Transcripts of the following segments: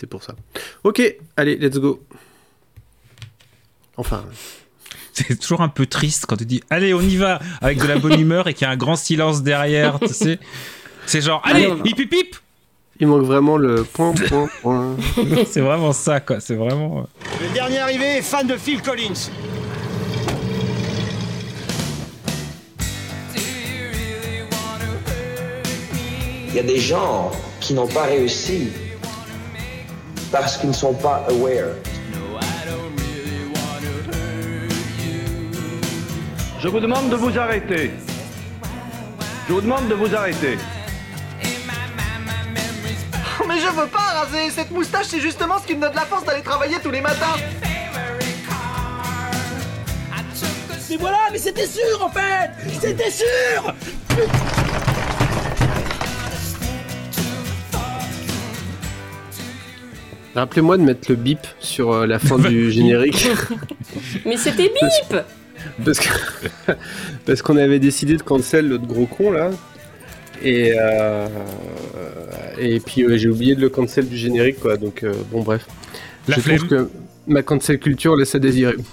C'était pour ça. Ok, allez, let's go. Enfin. C'est toujours un peu triste quand tu dis allez, on y va avec de la bonne humeur et qu'il y a un grand silence derrière, tu sais. C'est genre allez, hip hip hip Il manque vraiment le point, point, point. c'est vraiment ça, quoi. C'est vraiment. Le dernier arrivé est fan de Phil Collins. Il y a des gens qui n'ont pas réussi parce qu'ils ne sont pas aware. Je vous demande de vous arrêter. Je vous demande de vous arrêter. Oh, mais je veux pas raser Cette moustache, c'est justement ce qui me donne la force d'aller travailler tous les matins Mais voilà, mais c'était sûr en fait C'était sûr Rappelez-moi de mettre le bip sur euh, la fin du générique. Mais c'était bip Parce qu'on avait décidé de cancel l'autre gros con là. Et euh, et puis euh, j'ai oublié de le cancel du générique quoi. Donc euh, bon bref. La Je flemme. trouve que ma cancel culture laisse à désirer.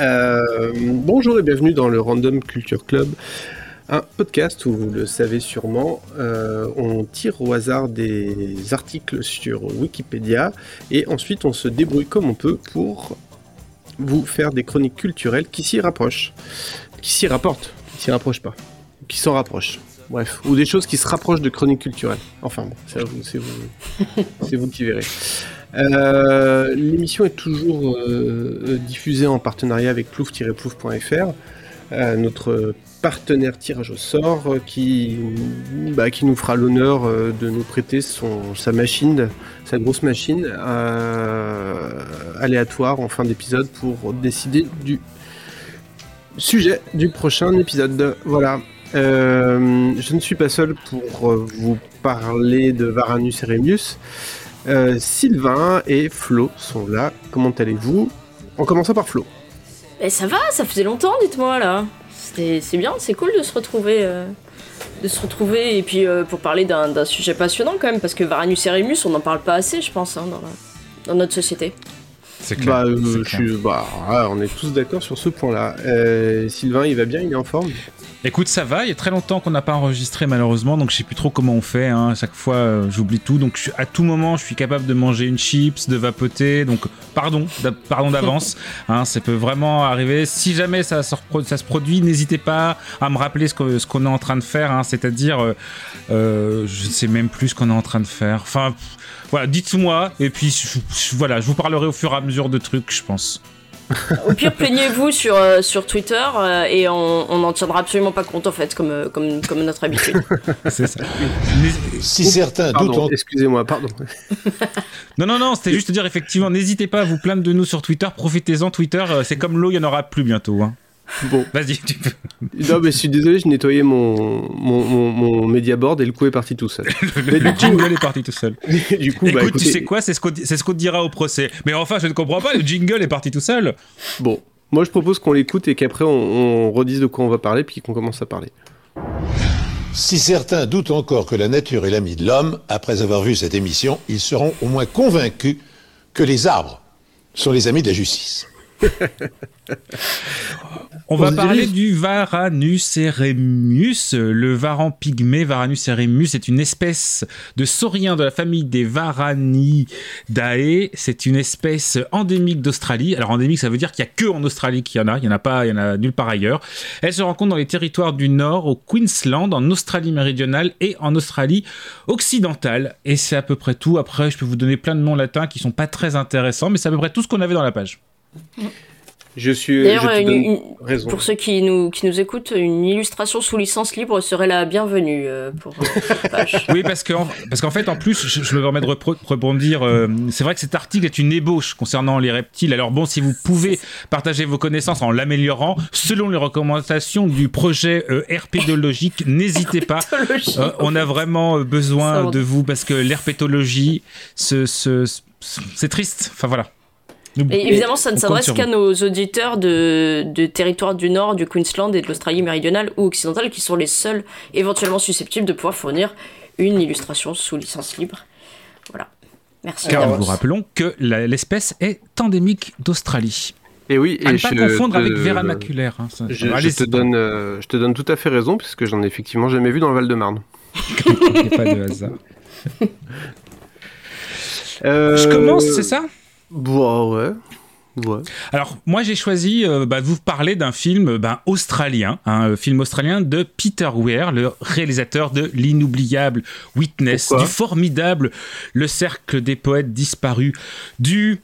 Euh, bonjour et bienvenue dans le Random Culture Club, un podcast où vous le savez sûrement, euh, on tire au hasard des articles sur Wikipédia et ensuite on se débrouille comme on peut pour vous faire des chroniques culturelles qui s'y rapprochent, qui s'y rapportent, qui s'y rapprochent pas, qui s'en rapprochent. Bref, ou des choses qui se rapprochent de chroniques culturelles. Enfin bon, c'est vous, vous, vous qui verrez. Euh, L'émission est toujours euh, diffusée en partenariat avec plouf-plouf.fr, notre partenaire tirage au sort euh, qui, bah, qui nous fera l'honneur euh, de nous prêter son, sa machine, sa grosse machine euh, aléatoire en fin d'épisode pour décider du sujet du prochain épisode. Voilà. Je ne suis pas seul pour vous parler de Varanus et Rémius. Euh, Sylvain et Flo sont là. Comment allez-vous? En commençant par Flo. Eh, ça va, ça faisait longtemps, dites-moi là. C'est bien, c'est cool de se retrouver. euh, de se retrouver et puis euh, pour parler d'un sujet passionnant quand même, parce que Varanus et Rémus, on n'en parle pas assez, je pense, hein, dans, la- dans notre société. C'est clair. Bah, euh, je suis- bah, ah, on est tous d'accord sur ce point-là. Euh, Sylvain, il va bien, il est en forme? Écoute, ça va. Il y a très longtemps qu'on n'a pas enregistré malheureusement, donc je sais plus trop comment on fait. hein. À chaque fois, euh, j'oublie tout. Donc je à tout moment, je suis capable de manger une chips, de vapoter. Donc pardon, pardon d'avance. hein, ça peut vraiment arriver. Si jamais ça, se repro- ça se produit, n'hésitez pas à me rappeler ce qu'on est en train de faire. hein. C'est-à-dire, euh, euh, je ne sais même plus ce qu'on est en train de faire. Enfin. Voilà, dites-moi, et puis je- je- voilà, je vous parlerai au fur et à mesure de trucs, je pense. Au pire, plaignez-vous sur, euh, sur Twitter euh, et on n'en tiendra absolument pas compte en fait, comme, euh, comme, comme notre habitude. C'est ça. Si certains doutent en- excusez-moi, pardon. Non, non, non, c'était juste te dire effectivement, n'hésitez pas à vous plaindre de nous sur Twitter, profitez-en, Twitter, euh, c'est comme l'eau, il n'y en aura plus bientôt. Hein. Bon, Vas-y, tu peux. non, mais je suis désolé, je nettoyais mon, mon, mon, mon media board et le coup est parti tout seul. Le jingle est parti tout seul. du coup, Écoute, bah, tu écoutez, sais quoi, c'est ce qu'on c'est ce qu'on te dira au procès. Mais enfin, je ne comprends pas, le jingle est parti tout seul. Bon, moi je propose qu'on l'écoute et qu'après on, on redise de quoi on va parler puis qu'on commence à parler. Si certains doutent encore que la nature est l'ami de l'homme, après avoir vu cette émission, ils seront au moins convaincus que les arbres sont les amis de la justice. On va parler du Varanus eremus. Le varan pygmée, Varanus eremus, est une espèce de saurien de la famille des Varanidae. C'est une espèce endémique d'Australie. Alors endémique, ça veut dire qu'il y a que en Australie qu'il y en a. Il y en a pas, il y en a nulle part ailleurs. Elle se rencontre dans les territoires du Nord, au Queensland, en Australie méridionale et en Australie occidentale. Et c'est à peu près tout. Après, je peux vous donner plein de noms latins qui sont pas très intéressants, mais c'est à peu près tout ce qu'on avait dans la page. Je suis. D'ailleurs, je te une- donne une- raison. pour ceux qui nous, qui nous écoutent, une illustration sous licence libre serait la bienvenue euh, pour euh, cette page. Oui, parce qu'en parce qu'en fait, en plus, je, je me permets de rebondir. euh, c'est vrai que cet article est une ébauche concernant les reptiles. Alors bon, si vous pouvez partager vos connaissances en l'améliorant, selon les recommandations du projet euh, herpédologique, n'hésitez pas. Euh, on a vraiment euh, besoin de vous parce que l'herpétologie, ce, ce- ce- c'est triste. Enfin voilà. Et évidemment, ça ne s'adresse qu'à nos auditeurs de, de territoires du Nord, du Queensland et de l'Australie méridionale ou occidentale, qui sont les seuls éventuellement susceptibles de pouvoir fournir une illustration sous licence libre. Voilà. Merci. Car nous vous rappelons que l'espèce est endémique d'Australie. Et oui, et À ne pas confondre te- avec Vera maculaire. hein, ça- Je, je te donne, euh, je te donne tout à fait raison, puisque j'en ai effectivement jamais vu dans le Val-de-Marne. Il n'y a pas de hasard. Euh, Je commence, c'est ça? Bah ouais. Ouais. Alors, moi, j'ai choisi euh, bah, de vous parler d'un film ben, australien, un euh, film australien de Peter Weir, le réalisateur de l'inoubliable Witness, Pourquoi du formidable Le Cercle des Poètes Disparus, du...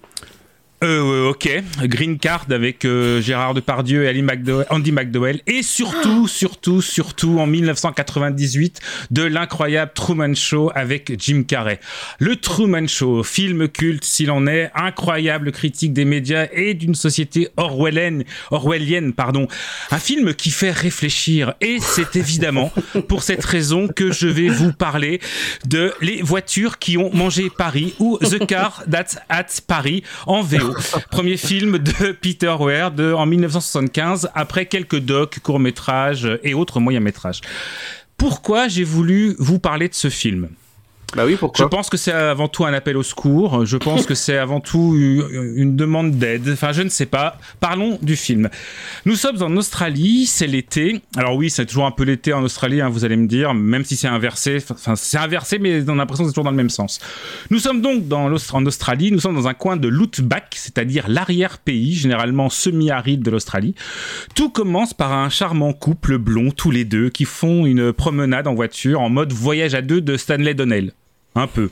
Euh, ok, Green Card avec euh, Gérard Depardieu et Ali McDowell, Andy McDowell, et surtout, surtout, surtout en 1998 de l'incroyable Truman Show avec Jim Carrey. Le Truman Show, film culte s'il en est, incroyable critique des médias et d'une société orwellienne, orwellienne, pardon. Un film qui fait réfléchir et c'est évidemment pour cette raison que je vais vous parler de Les voitures qui ont mangé Paris ou The Car That's at Paris en VO. Premier film de Peter Weir de, en 1975 après quelques docs, courts-métrages et autres moyens-métrages. Pourquoi j'ai voulu vous parler de ce film? Bah oui, je pourquoi pense que c'est avant tout un appel au secours. Je pense que c'est avant tout une demande d'aide. Enfin, je ne sais pas. Parlons du film. Nous sommes en Australie, c'est l'été. Alors oui, c'est toujours un peu l'été en Australie, hein, vous allez me dire, même si c'est inversé. Enfin, c'est inversé, mais on a l'impression que c'est toujours dans le même sens. Nous sommes donc en Australie. Nous sommes dans un coin de l'outback, c'est-à-dire l'arrière-pays, généralement semi-aride de l'Australie. Tout commence par un charmant couple blond, tous les deux, qui font une promenade en voiture en mode voyage à deux de Stanley Donnell. Un peu.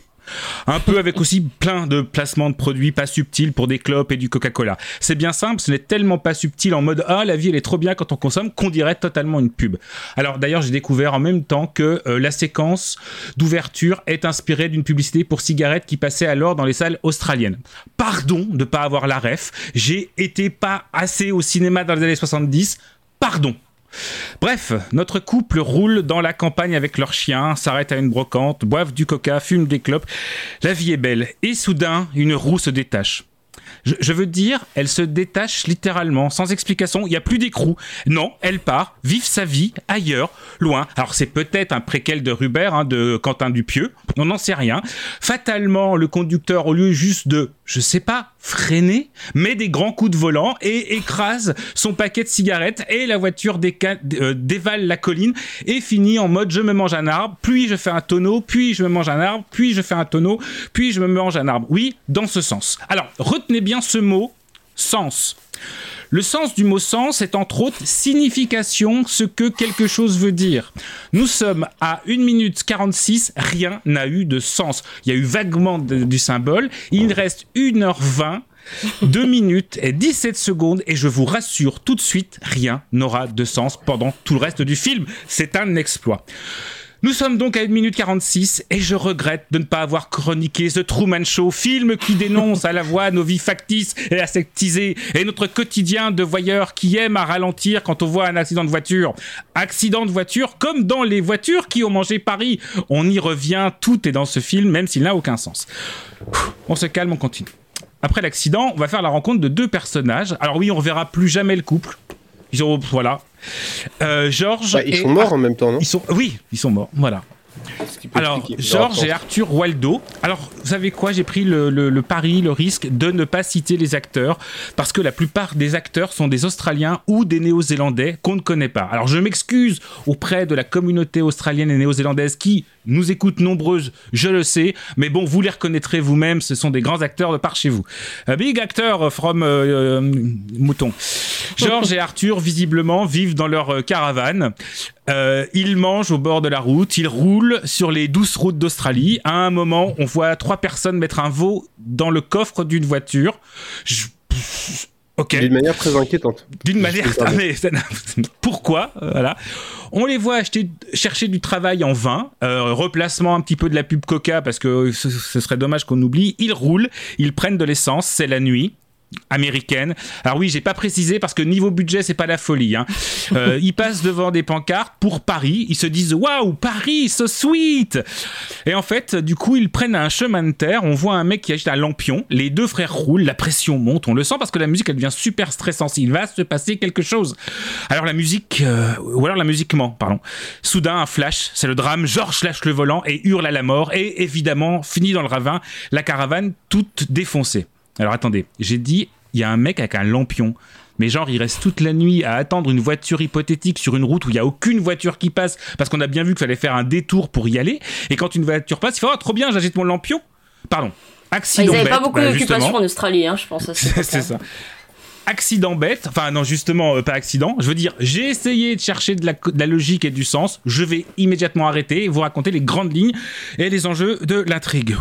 Un peu avec aussi plein de placements de produits pas subtils pour des clopes et du Coca-Cola. C'est bien simple, ce n'est tellement pas subtil en mode ah la vie elle est trop bien quand on consomme qu'on dirait totalement une pub. Alors d'ailleurs j'ai découvert en même temps que euh, la séquence d'ouverture est inspirée d'une publicité pour cigarettes qui passait alors dans les salles australiennes. Pardon de pas avoir la ref, j'ai été pas assez au cinéma dans les années 70. Pardon. Bref, notre couple roule dans la campagne avec leur chien, s'arrête à une brocante, boivent du coca, fument des clopes. La vie est belle. Et soudain, une roue se détache. Je, veux dire, elle se détache littéralement, sans explication. Il n'y a plus d'écrou. Non, elle part, vivre sa vie ailleurs, loin. Alors c'est peut-être un préquel de Rubert, hein, de Quentin Dupieux. On n'en sait rien. Fatalement, le conducteur, au lieu juste de, je sais pas, freiner, met des grands coups de volant et écrase son paquet de cigarettes et la voiture euh, dévale la colline et finit en mode je me mange un arbre, puis je fais un tonneau, puis je me mange un arbre, puis je fais un tonneau, puis je me mange un arbre. Oui, dans ce sens. Alors, retenez bien ce mot, sens. Le sens du mot sens est entre autres signification, ce que quelque chose veut dire. Nous sommes à 1 minute 46, rien n'a eu de sens. Il y a eu vaguement du symbole, il reste 1h20. 2 minutes et 17 secondes et je vous rassure tout de suite, rien n'aura de sens pendant tout le reste du film. C'est un exploit. Nous sommes donc à 1 minute 46 et je regrette de ne pas avoir chroniqué The Truman Show, film qui dénonce à la voix nos vies factices et aseptisées et notre quotidien de voyeurs qui aiment à ralentir quand on voit un accident de voiture. Accident de voiture comme dans les voitures qui ont mangé Paris. On y revient, tout est dans ce film même s'il n'a aucun sens. On se calme, on continue. Après l'accident, on va faire la rencontre de deux personnages. Alors oui, on reverra plus jamais le couple. Ils ont, voilà. Euh, Georges. Bah, ils et sont morts en même temps, non? Ils sont, oui, ils sont morts. Voilà. Alors. Georges et Arthur Waldo. Alors, vous savez quoi? J'ai pris le, le- le pari, le risque de ne pas citer les acteurs parce que la plupart des acteurs sont des Australiens ou des Néo-Zélandais qu'on ne connaît pas. Alors, je m'excuse auprès de la communauté australienne et néo-zélandaise qui nous écoute nombreuses, je le sais, mais bon, vous les reconnaîtrez vous-même, ce sont des grands acteurs de par chez vous. A big actor from euh, euh, Mouton. Georges et Arthur, visiblement, vivent dans leur euh, caravane. Euh, ils mangent au bord de la route, ils roulent sur les douces routes d'Australie. À un moment, on voit trois personnes mettre un veau dans le coffre d'une voiture. Je-. D'une manière très inquiétante. D'une manière. Ah, mais Pourquoi Euh, Voilà. On les voit acheter, chercher du travail en vain. Euh, replacement un petit peu de la pub Coca parce que ce, ce serait dommage qu'on oublie. Ils roulent, ils prennent de l'essence. C'est la nuit. Américaine. Alors oui, j'ai pas précisé parce que niveau budget, c'est pas la folie. Hein. Euh, ils passent devant des pancartes pour Paris. Ils se disent waouh, Paris, so sweet. Et en fait, du coup, ils prennent un chemin de terre. On voit un mec qui agite un lampion. Les deux frères roulent, la pression monte. On le sent parce que la musique, elle devient super stressante. Il va se passer quelque chose. Alors la musique, euh, ou alors la musique ment, pardon. Soudain, un flash, c'est le drame. Georges lâche le volant et hurle à la mort. Et évidemment, finit dans le ravin, la caravane toute défoncée. Alors attendez, j'ai dit il y a un mec avec un lampion. Mais genre, il reste toute la nuit à attendre une voiture hypothétique sur une route où il n'y a aucune voiture qui passe, parce qu'on a bien vu qu'il fallait faire un détour pour y aller. Et quand une voiture passe, il fait Oh, trop bien, j'agite mon lampion. Pardon. Accident Ils n'avaient pas beaucoup Bah, d'occupation en Australie, hein, je pense. C'est ça. Accident bête, enfin non justement euh, pas accident, je veux dire j'ai essayé de chercher de la, de la logique et du sens, je vais immédiatement arrêter et vous raconter les grandes lignes et les enjeux de l'intrigue.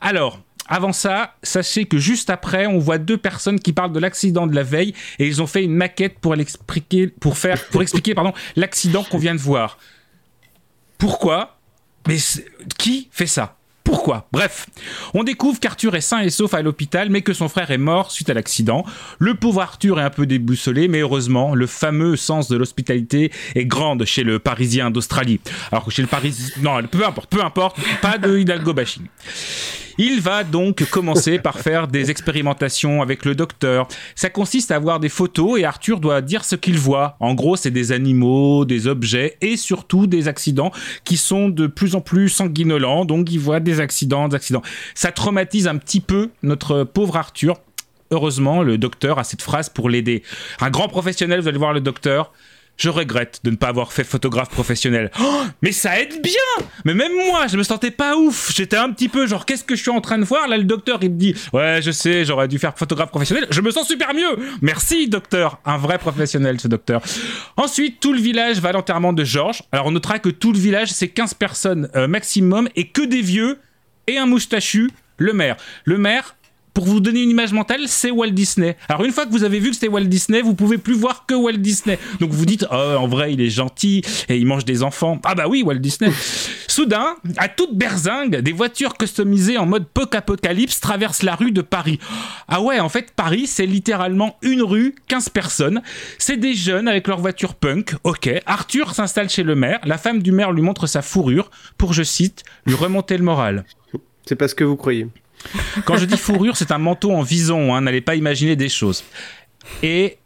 Alors, avant ça, sachez que juste après, on voit deux personnes qui parlent de l'accident de la veille et ils ont fait une maquette pour l'expliquer, pour faire, pour expliquer pardon l'accident qu'on vient de voir. Pourquoi? Mais qui fait ça? Pourquoi? Bref, on découvre qu'Arthur est sain et sauf à l'hôpital, mais que son frère est mort suite à l'accident. Le pauvre Arthur est un peu déboussolé, mais heureusement, le fameux sens de l'hospitalité est grande chez le Parisien d'Australie. Alors que chez le Parisien... Non, peu importe, peu importe, pas de Hidalgo bashing. Il va donc commencer par faire des expérimentations avec le docteur. Ça consiste à voir des photos et Arthur doit dire ce qu'il voit. En gros, c'est des animaux, des objets et surtout des accidents qui sont de plus en plus sanguinolents. Donc, il voit des accidents, des accidents. Ça traumatise un petit peu notre pauvre Arthur. Heureusement, le docteur a cette phrase pour l'aider. Un grand professionnel, vous allez voir le docteur. Je regrette de ne pas avoir fait photographe professionnel. Oh, mais ça aide bien Mais même moi, je me sentais pas ouf. J'étais un petit peu genre, qu'est-ce que je suis en train de voir? Là, le docteur, il me dit, ouais, je sais, j'aurais dû faire photographe professionnel. Je me sens super mieux Merci, docteur Un vrai professionnel, ce docteur. Ensuite, tout le village va à l'enterrement de Georges. Alors, on notera que tout le village, c'est 15 personnes euh, maximum et que des vieux et un moustachu, le maire. Le maire, pour vous donner une image mentale, c'est Walt Disney. Alors une fois que vous avez vu que c'était Walt Disney, vous pouvez plus voir que Walt Disney. Donc vous dites, oh, en vrai, il est gentil et il mange des enfants. Ah bah oui, Walt Disney. Soudain, à toute berzingue, des voitures customisées en mode poc-apocalypse traversent la rue de Paris. Ah ouais, en fait, Paris, c'est littéralement une rue, 15 personnes. C'est des jeunes avec leur voiture punk. Ok. Arthur s'installe chez le maire. La femme du maire lui montre sa fourrure pour, je cite, lui remonter le moral. C'est pas ce que vous croyez. Quand je dis fourrure, c'est un manteau en vison, hein, n'allez pas imaginer des choses. Et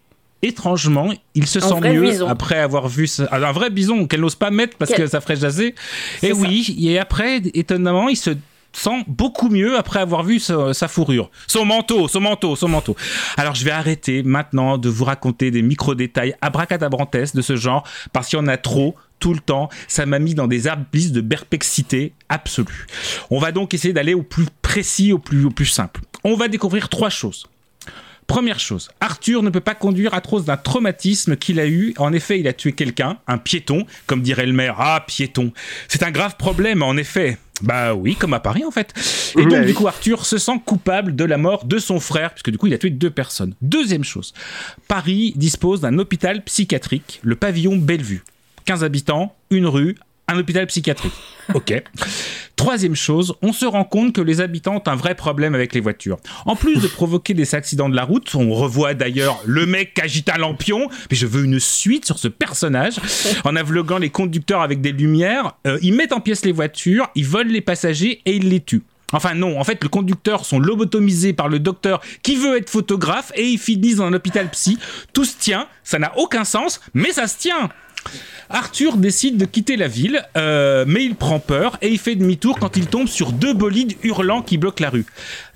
étrangement, il se Un sent mieux bison. après avoir vu ce- ah, un vrai bison qu'elle n'ose pas mettre parce Quel- que ça ferait jaser. Et ça. oui, et après, étonnamment, il se sent beaucoup mieux après avoir vu sa, sa fourrure. Son manteau, son manteau, son manteau. Alors je vais arrêter maintenant de vous raconter des micro-détails abracadabrantesques de ce genre parce qu'il y en a trop tout le temps. Ça m'a mis dans des abysses de perplexité absolue. On va donc essayer d'aller au plus précis, au plus, au plus simple. On va découvrir trois choses. Première chose, Arthur ne peut pas conduire à cause d'un traumatisme qu'il a eu. En effet, il a tué quelqu'un, un piéton, comme dirait le maire. Ah, piéton. C'est un grave problème, en effet. Bah oui, comme à Paris en fait. Et donc oui. du coup, Arthur se sent coupable de la mort de son frère, puisque du coup, il a tué deux personnes. Deuxième chose, Paris dispose d'un hôpital psychiatrique, le pavillon Bellevue. 15 habitants, une rue, un hôpital psychiatrique. Ok. Troisième chose, on se rend compte que les habitants ont un vrai problème avec les voitures. En plus de provoquer des accidents de la route, on revoit d'ailleurs le mec qui agite un lampion, mais je veux une suite sur ce personnage, en aveuglant les conducteurs avec des lumières, euh, ils mettent en pièces les voitures, ils volent les passagers et ils les tuent. Enfin non, en fait, le conducteur sont lobotomisés par le docteur qui veut être photographe et ils finissent dans un hôpital psy. Tout se tient, ça n'a aucun sens, mais ça se tient. Arthur décide de quitter la ville, euh, mais il prend peur et il fait demi-tour quand il tombe sur deux bolides hurlants qui bloquent la rue.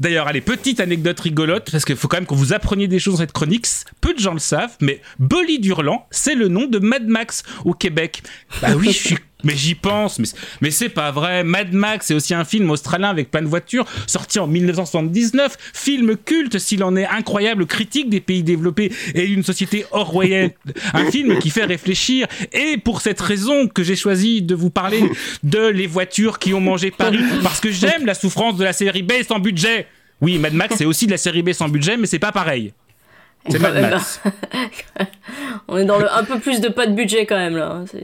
D'ailleurs, allez, petite anecdote rigolote, parce qu'il faut quand même que vous appreniez des choses dans cette chronique. Peu de gens le savent, mais bolide hurlant, c'est le nom de Mad Max au Québec. Bah oui, je suis mais j'y pense, mais, c'est pas vrai. Mad Max, c'est aussi un film australien avec plein de voitures, sorti en 1979. Film culte, s'il en est incroyable, critique des pays développés et d'une société orwellienne. Un film qui fait réfléchir. Et pour cette raison que j'ai choisi de vous parler de les voitures qui ont mangé Paris. Parce que j'aime la souffrance de la série B sans budget. Oui, Mad Max, c'est aussi de la série B sans budget, mais c'est pas pareil. C'est Mad Max. On est dans le un peu plus de pas de budget quand même là. hein,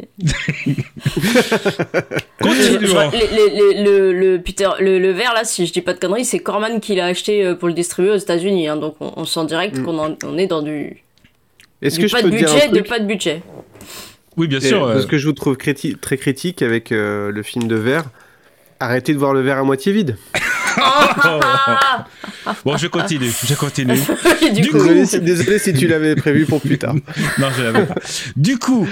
Continuons. Je- le, le Peter, le, le verre là, si je dis pas de conneries, c'est Corman qui l'a acheté euh, pour le distribuer aux États-Unis. hein, donc on, on sent direct Mm. qu'on en- on est dans du, Est-ce du que je pas peux de te dire un budget, de pas de budget. Oui, bien sûr. euh, Parce que je vous trouve criti- très critique avec euh, le film de verre. Arrêtez de voir le verre à moitié vide. Bon, je continue, je continue. Du Du coup, Désolé si, désolé si tu l'avais prévu pour plus tard. Non, je l'avais pas. Du coup,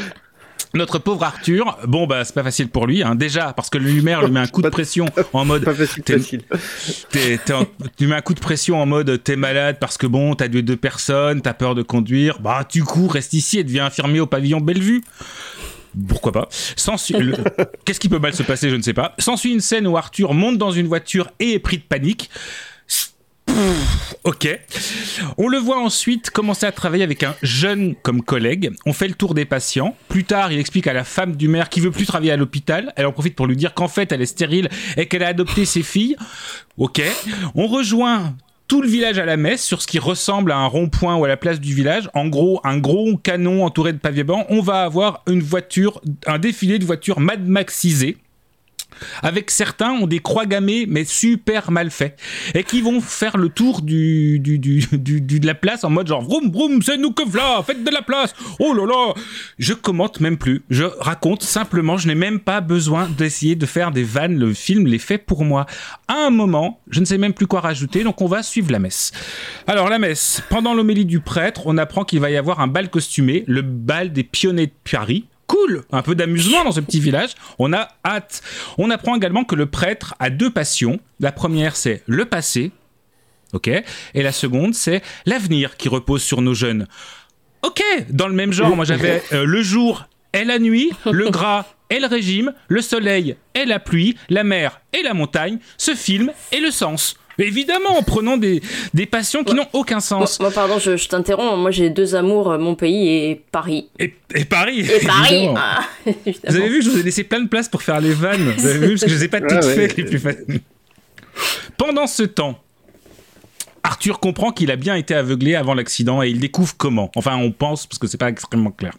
notre pauvre Arthur, bon, bah, c'est pas facile pour lui. Hein. Déjà, parce que le lumière lui met un coup de pression en mode. Pas facile, T'es- facile. t'es- t'es en- tu mets un coup de pression en mode t'es malade parce que bon, t'as tué deux personnes, t'as peur de conduire. Bah, du coup, reste ici et deviens infirmier au pavillon Bellevue. Pourquoi pas le- Qu'est-ce qui peut mal se passer Je ne sais pas. S'ensuit une scène où Arthur monte dans une voiture et est pris de panique. Pff, Ok. On le voit ensuite commencer à travailler avec un jeune comme collègue. On fait le tour des patients. Plus tard, il explique à la femme du maire qui veut plus travailler à l'hôpital. Elle en profite pour lui dire qu'en fait, elle est stérile et qu'elle a adopté ses filles. Ok. On rejoint tout le village à la messe sur ce qui ressemble à un rond-point ou à la place du village. En gros, un gros canon entouré de pavés blancs. On va avoir une voiture, un défilé de voitures Mad Maxisées avec certains ont des croix gammées mais super mal faits et qui vont faire le tour du, du, du, du- de la place en mode genre vroom vroom c'est nous que v'là faites de la place. Oh là là. Je commente même plus. Je raconte simplement je n'ai même pas besoin d'essayer de faire des vannes. Le film les fait pour moi. À un moment je ne sais même plus quoi rajouter donc on va suivre la messe. Alors la messe pendant l'homélie du prêtre on apprend qu'il va y avoir un bal costumé le bal des pionniers de Paris Cool, un peu d'amusement dans ce petit village. On a hâte. On apprend également que le prêtre a deux passions. La première, c'est le passé, ok, et la seconde, c'est l'avenir qui repose sur nos jeunes. Ok, dans le même genre, moi j'avais euh, le jour et la nuit, le gras et le régime, le soleil et la pluie, la mer et la montagne, ce film et le sens. Mais évidemment, en prenant des, des passions qui n'ont aucun sens. moi, pardon, je, je t'interromps. Moi, j'ai deux amours, euh, mon pays et Paris. Et, et Paris. Et Paris ah, Vous avez vu, je vous ai laissé plein de place pour faire les vannes. Vous avez vu, parce que je les ai pas toutes Ouais, ouais. faites les plus faciles. Pendant ce temps, Arthur comprend qu'il a bien été aveuglé avant l'accident et il découvre comment. Enfin, on pense parce que c'est pas extrêmement clair.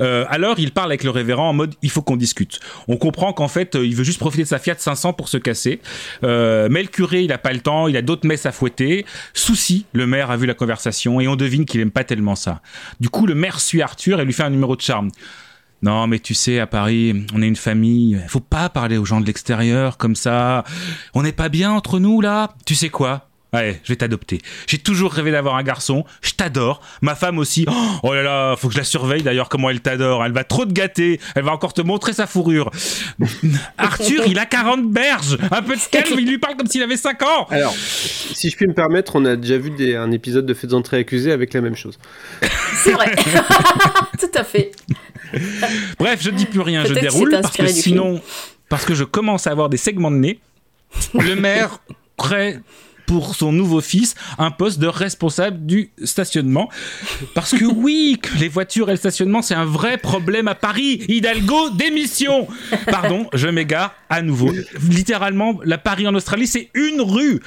Euh, alors, il parle avec le révérend en mode il faut qu'on discute. On comprend qu'en fait, euh, il veut juste profiter de sa Fiat 500 pour se casser. Euh, mais le curé, il a pas le temps, il a d'autres messes à fouetter. Souci, le maire a vu la conversation et on devine qu'il aime pas tellement ça. Du coup, le maire suit Arthur et lui fait un numéro de charme. Non, mais tu sais, à Paris, on est une famille. Faut pas parler aux gens de l'extérieur comme ça. On n'est pas bien entre nous là. Tu sais quoi? Ouais, je vais t'adopter. J'ai toujours rêvé d'avoir un garçon. Je t'adore. Ma femme aussi. Oh, Oh là là, faut que je la surveille d'ailleurs comment elle t'adore. Elle va trop te gâter. Elle va encore te montrer sa fourrure. Arthur, il a 40 berges. Un peu de calme, il lui parle comme s'il avait 5 ans. Alors, si je puis me permettre, on a déjà vu des- un épisode de Faites entrer accusés avec la même chose. C'est vrai. Tout à fait. Bref, je dis plus rien, je que déroule parce que sinon, parce que je commence à avoir des segments de nez. Le maire crée pour son nouveau fils un poste de responsable du stationnement. Parce que oui, les voitures et le stationnement, c'est un vrai problème à Paris. Hidalgo, démission Pardon, je m'égare à nouveau. Littéralement, la Paris en Australie, c'est une rue.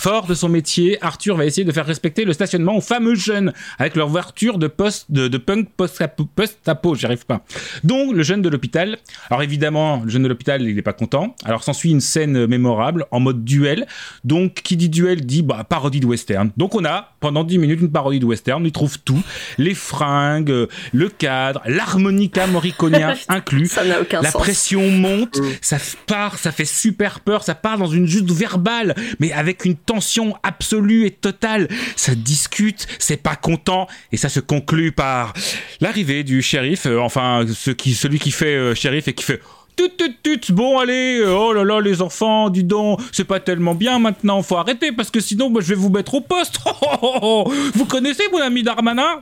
Fort de son métier, Arthur va essayer de faire respecter le stationnement aux fameux jeunes avec leur voiture de poste de, de punk post-apo, post-apo, j'y arrive pas. Donc le jeune de l'hôpital. Alors évidemment, le jeune de l'hôpital, il est pas content. Alors s'ensuit une scène mémorable en mode duel. Donc qui dit duel dit bah parodie de western. Donc on a pendant 10 minutes une parodie de western, on y trouve tout, les fringues, le cadre, l'harmonica moriconien inclus. Ça n'a aucun La sens. pression monte, ça f- part, ça fait super peur, ça part dans une juste verbale, mais avec une tension absolue et totale. Ça discute, c'est pas content, et ça se conclut par l'arrivée du shérif, euh, enfin ce qui, celui qui fait euh, shérif et qui fait Tut, tut, tut, bon allez, euh, oh là là les enfants, dis donc, c'est pas tellement bien maintenant, faut arrêter parce que sinon moi, je vais vous mettre au poste. Oh, oh, oh. Vous connaissez mon ami Darmanin?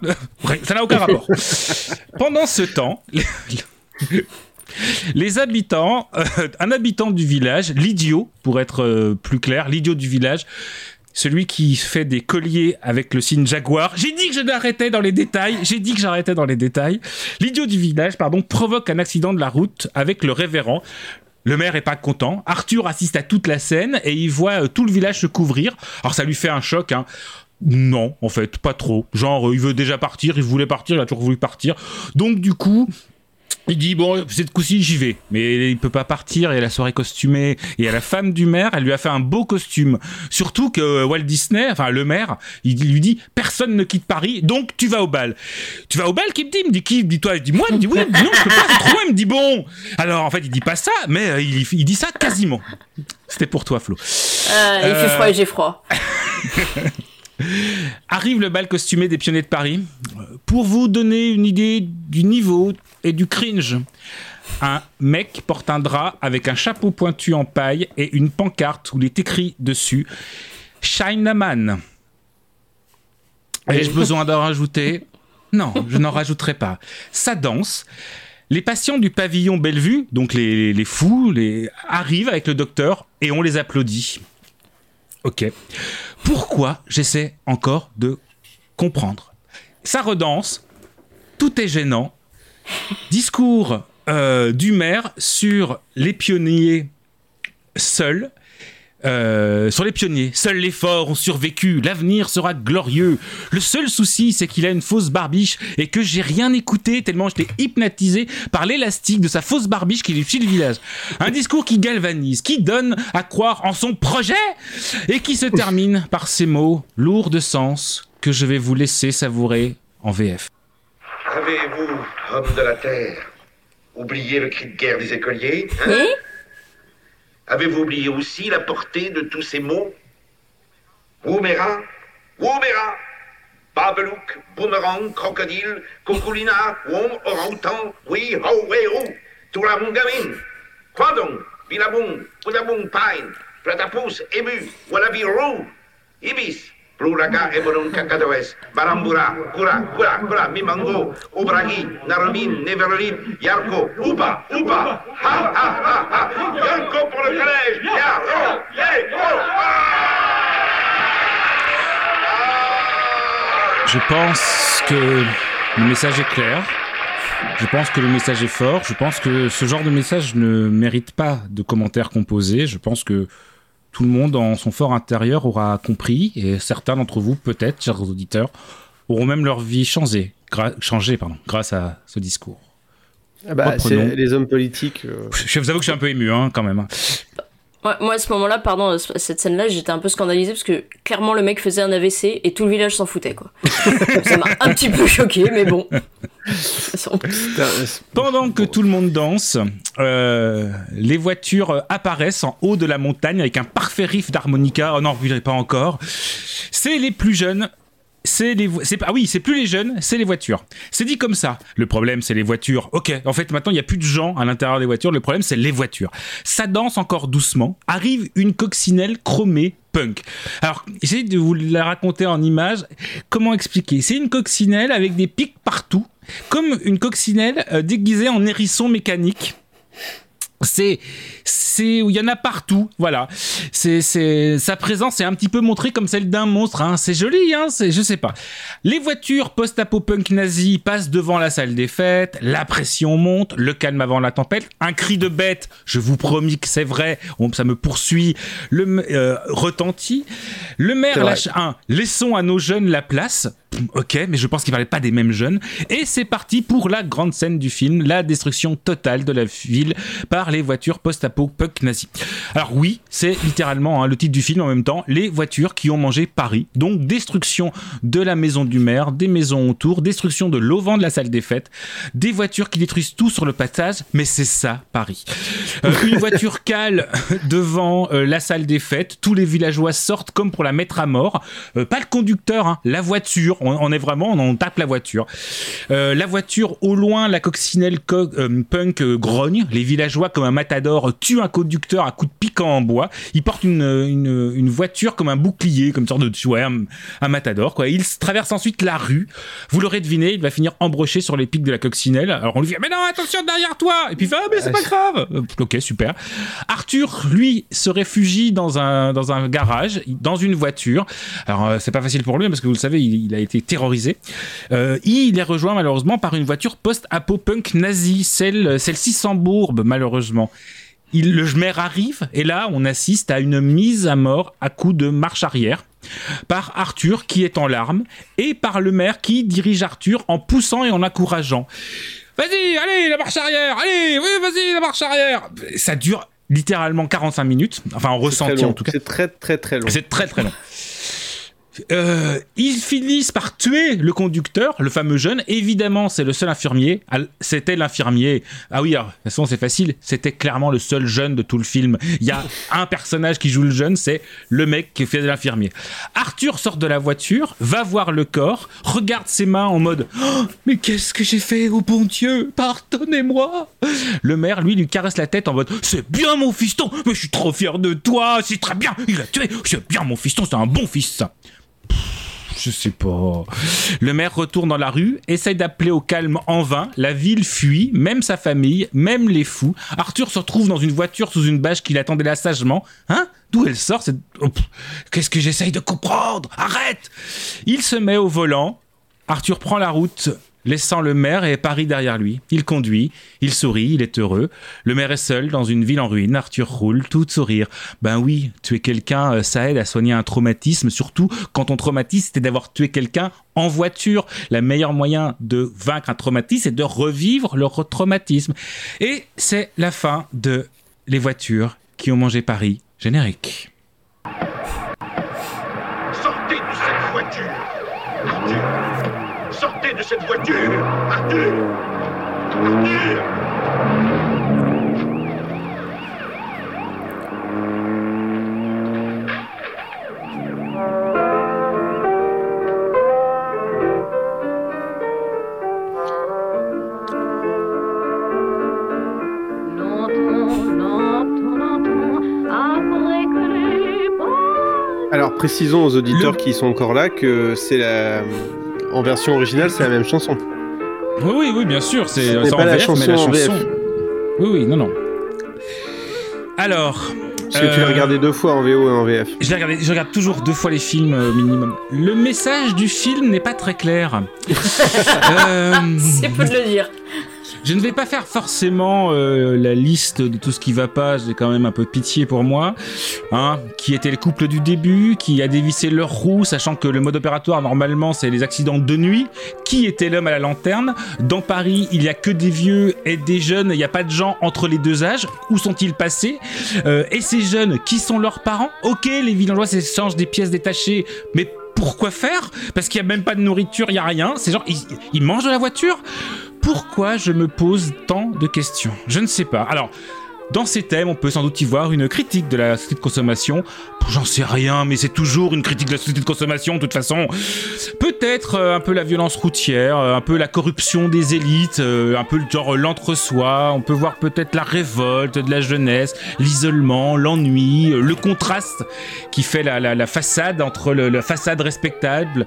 Ça n'a aucun rapport. Pendant ce temps, les habitants, euh, un habitant du village, l'idiot, pour être euh, plus clair, l'idiot du village, celui qui fait des colliers avec le signe jaguar. J'ai dit que je l'arrêtais dans les détails. J'ai dit que j'arrêtais dans les détails. L'idiot du village, pardon, provoque un accident de la route avec le révérend. Le maire est pas content. Arthur assiste à toute la scène et il voit euh, tout le village se couvrir. Alors ça lui fait un choc. Hein. Non, en fait, pas trop. Genre, il veut déjà partir, il voulait partir, il a toujours voulu partir. Donc, du coup, il dit bon cette coup-ci j'y vais. Mais il peut pas partir il y a la soirée costumée et à la femme du maire elle lui a fait un beau costume. Surtout que Walt Disney enfin le maire il lui dit personne ne quitte Paris donc tu vas au bal. Tu vas au bal qui me dit il me dit qui? Me dit toi? Il dit moi? Il me dit oui non je peux pas c'est trop il me dit bon. Alors en fait il dit pas ça mais euh, il, il dit ça quasiment. C'était pour toi Flo. Ah, il fait froid et j'ai froid. Arrive le bal costumé des pionniers de Paris. Pour vous donner une idée du niveau et du cringe, un mec porte un drap avec un chapeau pointu en paille et une pancarte où il est écrit dessus Chinaman. Ai-je besoin d'en rajouter? Non, je n'en rajouterai pas. Ça danse. Les patients du pavillon Bellevue, donc les, les fous, les, arrivent avec le docteur et on les applaudit. Ok. Pourquoi J'essaie encore de comprendre? Ça redanse, tout est gênant. Discours euh, du maire sur les pionniers seuls. Euh, sur les pionniers, seuls les forts ont survécu, l'avenir sera glorieux. Le seul souci, c'est qu'il a une fausse barbiche et que j'ai rien écouté tellement j'étais hypnotisé par l'élastique de sa fausse barbiche qui lui le village. Un discours qui galvanise, qui donne à croire en son projet et qui se termine par ces mots lourds de sens que je vais vous laisser savourer en VF. Avez-vous, homme de la terre, oublié le cri de guerre des écoliers hein? Oui Avez-vous oublié aussi la portée de tous ces mots? Woumera, Woumera, Babelouk, Boomerang, Crocodile, Kokulina, Wom, Orang-Outan, Oui, Ho, We, Kwadong, Bilabung, Pudabung, Pine, Platapous, Ému, Wallaby, Roux, Ibis, Je pense que le message est clair. Je pense que le message est fort. Je pense que ce genre de message ne mérite pas de commentaires composés. Je pense que tout le monde, en son fort intérieur, aura compris. Et certains d'entre vous, peut-être, chers auditeurs, auront même leur vie changé, gra- changé pardon, grâce à ce discours. Ah bah, les hommes politiques. euh, Je vous avoue que je suis un peu ému, hein, quand même. hein. Ouais, moi, à ce moment-là, pardon, cette scène-là, j'étais un peu scandalisée parce que clairement, le mec faisait un AVC et tout le village s'en foutait, quoi. ça m'a un petit peu choqué, mais bon. Pendant que tout le monde danse, euh, les voitures euh, apparaissent en haut de la montagne avec un parfait riff d'harmonica. Oh non, vous ne pas encore. C'est les plus jeunes. C'est les ah oui c'est plus les jeunes c'est les voitures. C'est dit comme ça. Le problème c'est les voitures. Ok en fait maintenant il y a plus de gens à l'intérieur des voitures. Le problème c'est les voitures. Ça danse encore doucement. Arrive une coccinelle chromée punk. Alors essayez de vous la raconter en image comment expliquer? C'est une coccinelle avec des pics partout comme une coccinelle euh, déguisée en hérisson mécanique c'est c'est où il y en a partout voilà. C'est c'est sa présence est un petit peu montrée comme celle d'un monstre hein. c'est joli hein c'est je sais pas. Les voitures post-apo punk nazi passent devant la salle des fêtes la pression monte le calme avant la tempête. Un cri de bête je vous promis que c'est vrai on- ça me poursuit. Le euh, retentit. Le maire lâche un laissons à nos jeunes la place. Ok, mais je pense qu'il parlait pas des mêmes jeunes. Et c'est parti pour la grande scène du film, la destruction totale de la ville par les voitures post-apo punk nazis. Alors oui, c'est littéralement hein, le titre du film en même temps, les voitures qui ont mangé Paris. Donc destruction de la maison du maire, des maisons autour, destruction de l'auvent de la salle des fêtes, des voitures qui détruisent tout sur le passage, mais c'est ça Paris. Euh, une voiture cale devant euh, la salle des fêtes, tous les villageois sortent comme pour la mettre à mort. Euh, pas le conducteur, hein, la voiture. On, on est vraiment, on, on tape la voiture. La voiture au loin, la coccinelle co- punk grogne. Les villageois, comme un matador, tuent un conducteur à coups de piquant en bois. Ils portent une, une, une voiture comme un bouclier, comme une sorte de ouais, un, un matador. Quoi. Il traverse ensuite la rue. Vous l'aurez deviné, il va finir embroché sur les pics de la coccinelle. Alors on lui dit Mais non, attention derrière toi Et puis il fait Ah, mais c'est pas grave Euh, Ok, super. Arthur, lui, se réfugie dans un, dans un garage, dans une voiture. Alors, euh, c'est pas facile pour lui parce que vous le savez, il, il a été terrorisé. Euh, il est rejoint malheureusement par une voiture post-apo punk nazie, celle, celle-ci s'embourbe malheureusement. Il, le maire arrive et là, on assiste à une mise à mort à coup de marche arrière. par Arthur qui est en larmes et par le maire qui dirige Arthur en poussant et en encourageant. Vas-y, allez, la marche arrière, allez, oui, vas-y, la marche arrière. Ça dure littéralement 45 minutes, enfin en ressenti en tout cas. C'est très très très long. C'est très très long. Euh, ils finissent par tuer le conducteur, le fameux jeune. Évidemment, c'est le seul infirmier. C'était l'infirmier. Ah oui, alors, de toute façon, c'est facile. C'était clairement le seul jeune de tout le film. Il y a un personnage qui joue le jeune, c'est le mec qui fait l'infirmier. Arthur sort de la voiture, va voir le corps, regarde ses mains en mode oh, Mais qu'est-ce que j'ai fait, au bon Dieu? Pardonnez-moi Le maire, lui, lui caresse la tête en mode C'est bien, mon fiston Mais je suis trop fier de toi C'est très bien Il a tué C'est bien, mon fiston, c'est un bon fils, je sais pas. Le maire retourne dans la rue, essaye d'appeler au calme en vain. La ville fuit, même sa famille, même les fous. Arthur se retrouve dans une voiture sous une bâche qu'il attendait là sagement. Hein? D'où elle sort oh, Qu'est-ce que j'essaye de comprendre? Arrête Il se met au volant. Arthur prend la route laissant le maire et Paris derrière lui. Il conduit, il sourit, il est heureux. Le maire est seul dans une ville en ruine. Arthur roule, tout sourire. Ben oui, tuer quelqu'un, euh, ça aide à soigner un traumatisme, surtout quand ton traumatisme, c'est d'avoir tué quelqu'un en voiture. Le meilleur moyen de vaincre un traumatisme, c'est de revivre le traumatisme. Et c'est la fin de Les voitures qui ont mangé Paris. Générique. Sortez de cette voiture cette voiture. Arthur Arthur Alors précisons aux auditeurs qui sont encore là que c'est la en version originale, c'est la même chanson. Oui, oui, oui, bien sûr. C'est pas en la VF, chanson mais la en chanson. VF. Oui, oui, non, non. Alors. Parce que tu l'as euh, regardé deux fois en VO et en VF. Je, l'ai regardé- je regarde toujours deux fois les films euh, minimum. Le message du film n'est pas très clair. Euh, C'est peu de le dire. Je ne vais pas faire forcément euh, la liste de tout ce qui va pas. J'ai quand même un peu de pitié pour moi. Hein, qui était le couple du début, qui a dévissé leur roue, sachant que le mode opératoire normalement c'est les accidents de nuit. Qui était l'homme à la lanterne? Dans Paris, il y a que des vieux et des jeunes. Il n'y a pas de gens entre les deux âges. Où sont-ils passés? Euh, Et ces jeunes, qui sont leurs parents? Ok, les villageois s'échangent des pièces détachées, mais pourquoi faire? Parce qu'il n'y a même pas de nourriture, il n'y a rien. C'est genre, ils, ils mangent de la voiture? Pourquoi je me pose tant de questions? Je ne sais pas. Alors, dans ces thèmes, on peut sans doute y voir une critique de la société de consommation. J'en sais rien, mais c'est toujours une critique de la société de consommation, de toute façon. Peut-être euh, un peu la violence routière, euh, un peu la corruption des élites, euh, un peu le genre l'entre-soi. On peut voir peut-être la révolte de la jeunesse, l'isolement, l'ennui, le contraste qui fait la, façade entre la façade respectable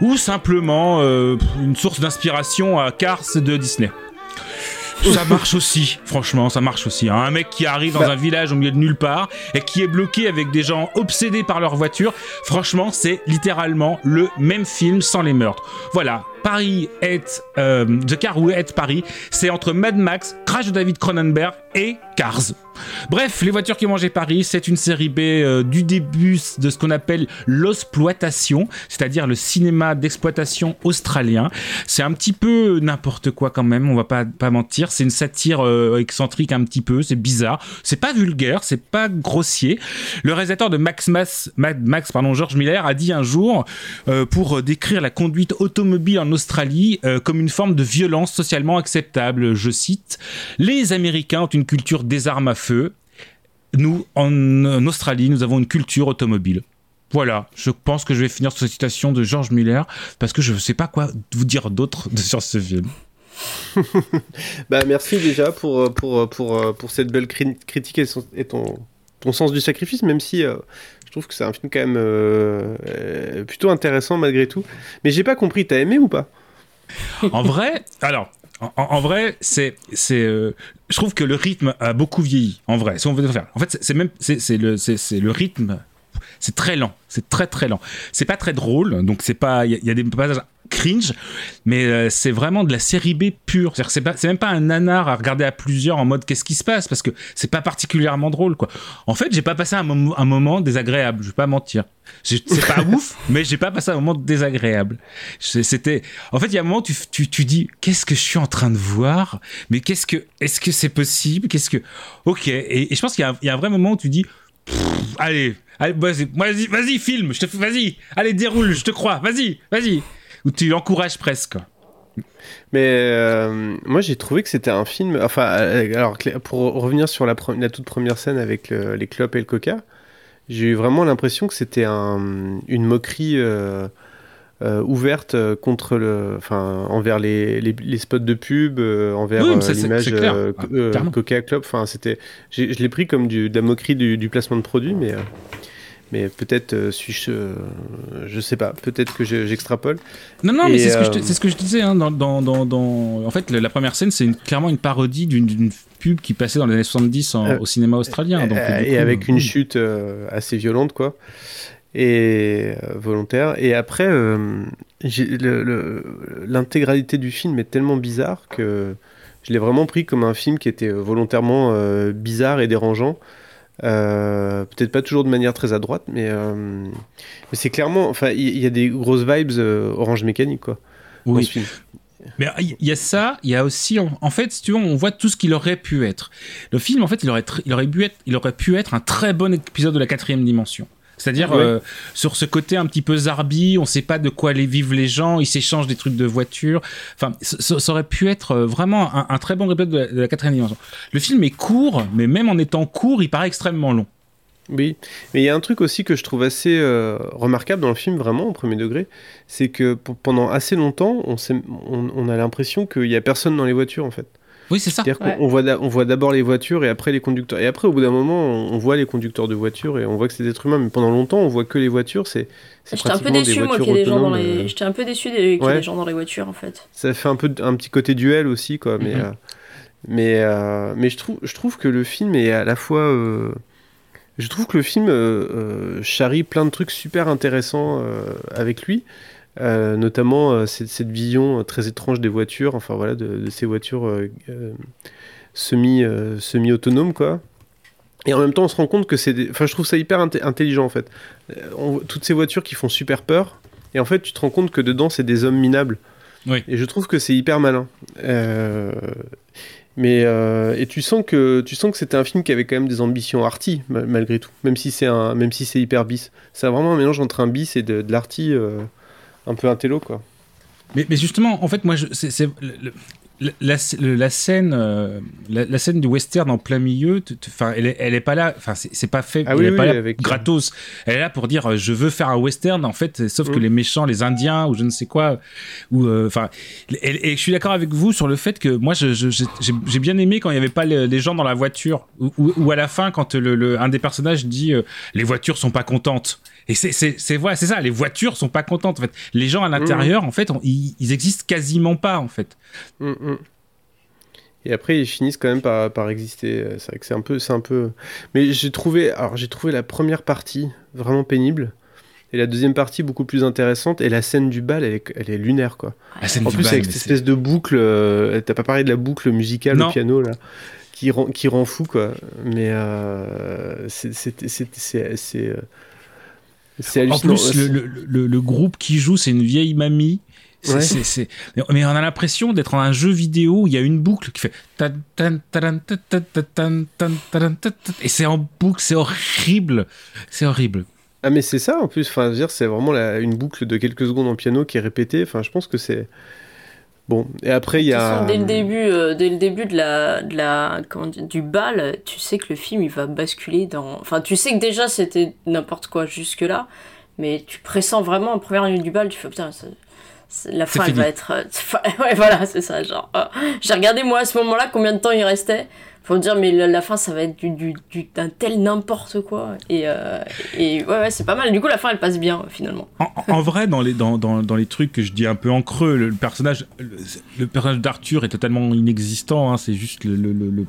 ou simplement une source d'inspiration à Cars de Disney. Ça marche aussi, franchement, ça marche aussi. hein. Un mec qui arrive dans Bah. un village au milieu de nulle part et qui est bloqué avec des gens obsédés par leur voiture, franchement, c'est littéralement le même film sans les meurtres. Voilà, Paris est euh, The Car Who Ate Paris, c'est entre Mad Max, Crash de David Cronenberg et Cars. Bref, Les voitures qui mangé Paris, c'est une série B euh, du début de ce qu'on appelle l'exploitation, c'est-à-dire le cinéma d'exploitation australien. C'est un petit peu n'importe quoi quand même, on va pas, pas mentir. C'est une satire euh, excentrique un petit peu, c'est bizarre. C'est pas vulgaire, c'est pas grossier. Le réalisateur de Max Max, pardon, George Miller a dit un jour pour décrire la conduite automobile en Australie euh, comme une forme de violence socialement acceptable. Je cite Les Américains ont une culture des armes à feu. Nous, en, en Australie, nous avons une culture automobile. Voilà, je pense que je vais finir sur cette citation de George Miller parce que je ne sais pas quoi vous dire d'autre sur ce film. Bah merci déjà pour, pour, pour, pour cette belle cri- critique et ton, ton sens du sacrifice, même si euh, je trouve que c'est un film quand même euh, euh, plutôt intéressant malgré tout. Mais j'ai pas compris, t'as aimé ou pas? En vrai, alors, en, vrai, c'est, c'est, euh, je trouve que le rythme a beaucoup vieilli. En vrai, si on veut faire. En fait, c'est- même, c'est, c'est le, c'est, le rythme. C'est très lent, c'est très très lent. C'est pas très drôle, donc c'est pas. Il y, y a des passages cringe, mais euh, c'est vraiment de la série B pure. C'est pas- c'est même pas un nanar à regarder à plusieurs en mode qu'est-ce qui se passe? Parce que c'est pas particulièrement drôle quoi. En fait, j'ai pas passé un, mom- un moment désagréable, je vais pas mentir. C'est pas ouf, mais j'ai pas passé un moment désagréable. C'était, en fait, il y a un moment où tu, tu, tu dis qu'est-ce que je suis en train de voir, mais qu'est-ce que, est-ce que c'est possible, qu'est-ce que, ok. Et, et je pense qu'il y, a un- il y a un vrai moment où tu dis allez, allez, vas-y, vas-y, filme, je te, vas-y, allez, déroule, je te crois, vas-y, vas-y. Tu l'encourages presque. Mais euh, moi j'ai trouvé que c'était un film. Enfin, euh, alors pour revenir sur la, pre- la toute première scène avec le- les clopes et le coca, j'ai eu vraiment l'impression que c'était un- une moquerie euh, euh, ouverte contre le, enfin envers les, les, les spots de pub, envers Oui, l'image Ah, coca clope. Enfin c'était, je l'ai pris comme du, de la moquerie du, du placement de produit, mais. Mais peut-être euh, suis-je, euh, je sais pas, peut-être que je- j'extrapole. Non, non, mais c'est ce, que je te- euh, c'est ce que je disais. Hein, dans, dans, dans, dans- En fait, la, la première scène, c'est clairement une parodie d'une- pub qui passait dans les années 70 en- au cinéma australien. Donc, et coup, avec une chute assez violente, quoi. Et volontaire. Et après, j'ai- le- le- l'intégralité du film est tellement bizarre que je l'ai vraiment pris comme un film qui était volontairement bizarre et dérangeant. Euh, Peut-être pas toujours de manière très à droite, mais, euh, mais c'est clairement. Enfin, il y, y a des grosses vibes euh, Orange Mécanique, quoi. Oui. Mais il y a ça, il y a aussi, en, en fait, si tu veux, on voit tout ce qu'il aurait pu être. Le film, en fait, il aurait, il aurait, pu, être, il aurait pu être un très bon épisode de la quatrième dimension. C'est-à-dire Ouais. euh, sur ce côté un petit peu zarbi, on sait pas de quoi les vivent les gens, ils s'échangent des trucs de voiture. Enfin, ça, ça aurait pu être euh, vraiment un, un très bon épisode de la, de la quatrième dimension. Le film est court, mais même en étant court, il paraît extrêmement long. Oui, mais il y a un truc aussi que je trouve assez euh, remarquable dans le film, vraiment, au premier degré, c'est que pendant assez longtemps, on, s'est- on, on a l'impression qu'il n'y a personne dans les voitures, en fait. Oui, c'est ça. C'est-à-dire Ouais. qu'on on voit, d'a- on voit d'abord les voitures et après les conducteurs. Et après, au bout d'un moment, on, voit les conducteurs de voitures et on voit que c'est des êtres humains, mais pendant longtemps, on voit que les voitures, c'est c'est J'étais un peu déçu, moi, qu'il y ait des gens dans les. euh, J'étais un peu déçu des- qu'il y ait Ouais. des gens dans les voitures, en fait. ça fait un peu d- un petit côté duel aussi quoi mais Mhm. euh, mais euh, mais je trouve je trouve que le film est à la fois euh, je trouve que le film euh, euh, charrie plein de trucs super intéressants euh, avec lui euh, notamment euh, cette, cette vision très étrange des voitures enfin voilà de, de ces voitures euh, euh, semi euh, semi autonomes quoi et en même temps on se rend compte que c'est des... enfin je trouve ça hyper intelligent en fait Euh, on- toutes ces voitures qui font super peur et en fait tu te rends compte que dedans c'est des hommes minables Oui. et je trouve que c'est hyper malin. Euh, Mais euh, et tu sens que tu sens que c'était un film qui avait quand même des ambitions arty ma- malgré tout, même si c'est un même si c'est hyper bis. C'est vraiment un mélange entre un bis et de, de l'arty euh, un peu intello quoi. Mais, mais justement, en fait, moi, c'est la, scène, euh, la, la scène du western en plein milieu, enfin, elle, elle est pas là. Enfin, c'est pas fait. Ah elle oui, est oui, pas là avec- gratos. Elle est là pour dire, euh, je veux faire un western. En fait, sauf que Mm. les méchants, les Indiens ou je ne sais quoi, ou euh, enfin, et, et je suis d'accord avec vous sur le fait que moi, je- je- j'ai bien aimé quand il y avait pas les, les gens dans la voiture, ou, ou- ou à la fin quand le, le- un des personnages dit, euh, les voitures sont pas contentes. Et c'est voilà, c'est ça, les voitures sont pas contentes en fait. Les gens à l'intérieur en fait, on- ils, ils existent quasiment pas en fait. Mm, mm. Et après ils finissent quand même par, par exister. Euh, C'est vrai que c'est un peu c'est un peu. Mais j'ai trouvé alors j'ai trouvé la première partie vraiment pénible. Et la deuxième partie beaucoup plus intéressante et la scène du bal elle est, elle est lunaire quoi. La scène En du plus, bal, avec cette espèce de boucle, euh, t'as pas parlé de la boucle musicale Non. au piano là, qui rend, qui rend fou quoi. Mais euh, c'est c'est En plus, le, le- le- le groupe qui joue, c'est une vieille mamie. Mais on a l'impression d'être dans un jeu vidéo où il y a une boucle qui fait. Et c'est en boucle, c'est horrible. C'est horrible. Ah mais c'est ça en plus. Enfin, c'est vraiment la- une boucle de quelques secondes en piano qui est répétée. Enfin, je pense que c'est bon. Et après, il y façon, a Dès le début, euh, dès le début de la, de la, du bal, tu sais que le film il va basculer dans. Enfin, tu sais que déjà c'était n'importe quoi jusque là, mais tu pressens vraiment en première minute du bal, tu fais putain, ça- la fin elle va être. euh, ouais, voilà, c'est ça. Genre, euh, j'ai regardé moi à ce moment-là combien de temps il restait? Pour me dire mais la, la fin ça va être du, du, du- d'un tel n'importe quoi et, euh, et ouais, ouais c'est pas mal du coup la fin elle passe bien finalement En, en vrai, dans les, dans, dans, dans les trucs que je dis un peu en creux, le, le personnage, le, le personnage d'Arthur est totalement inexistant. hein, c'est juste le, le,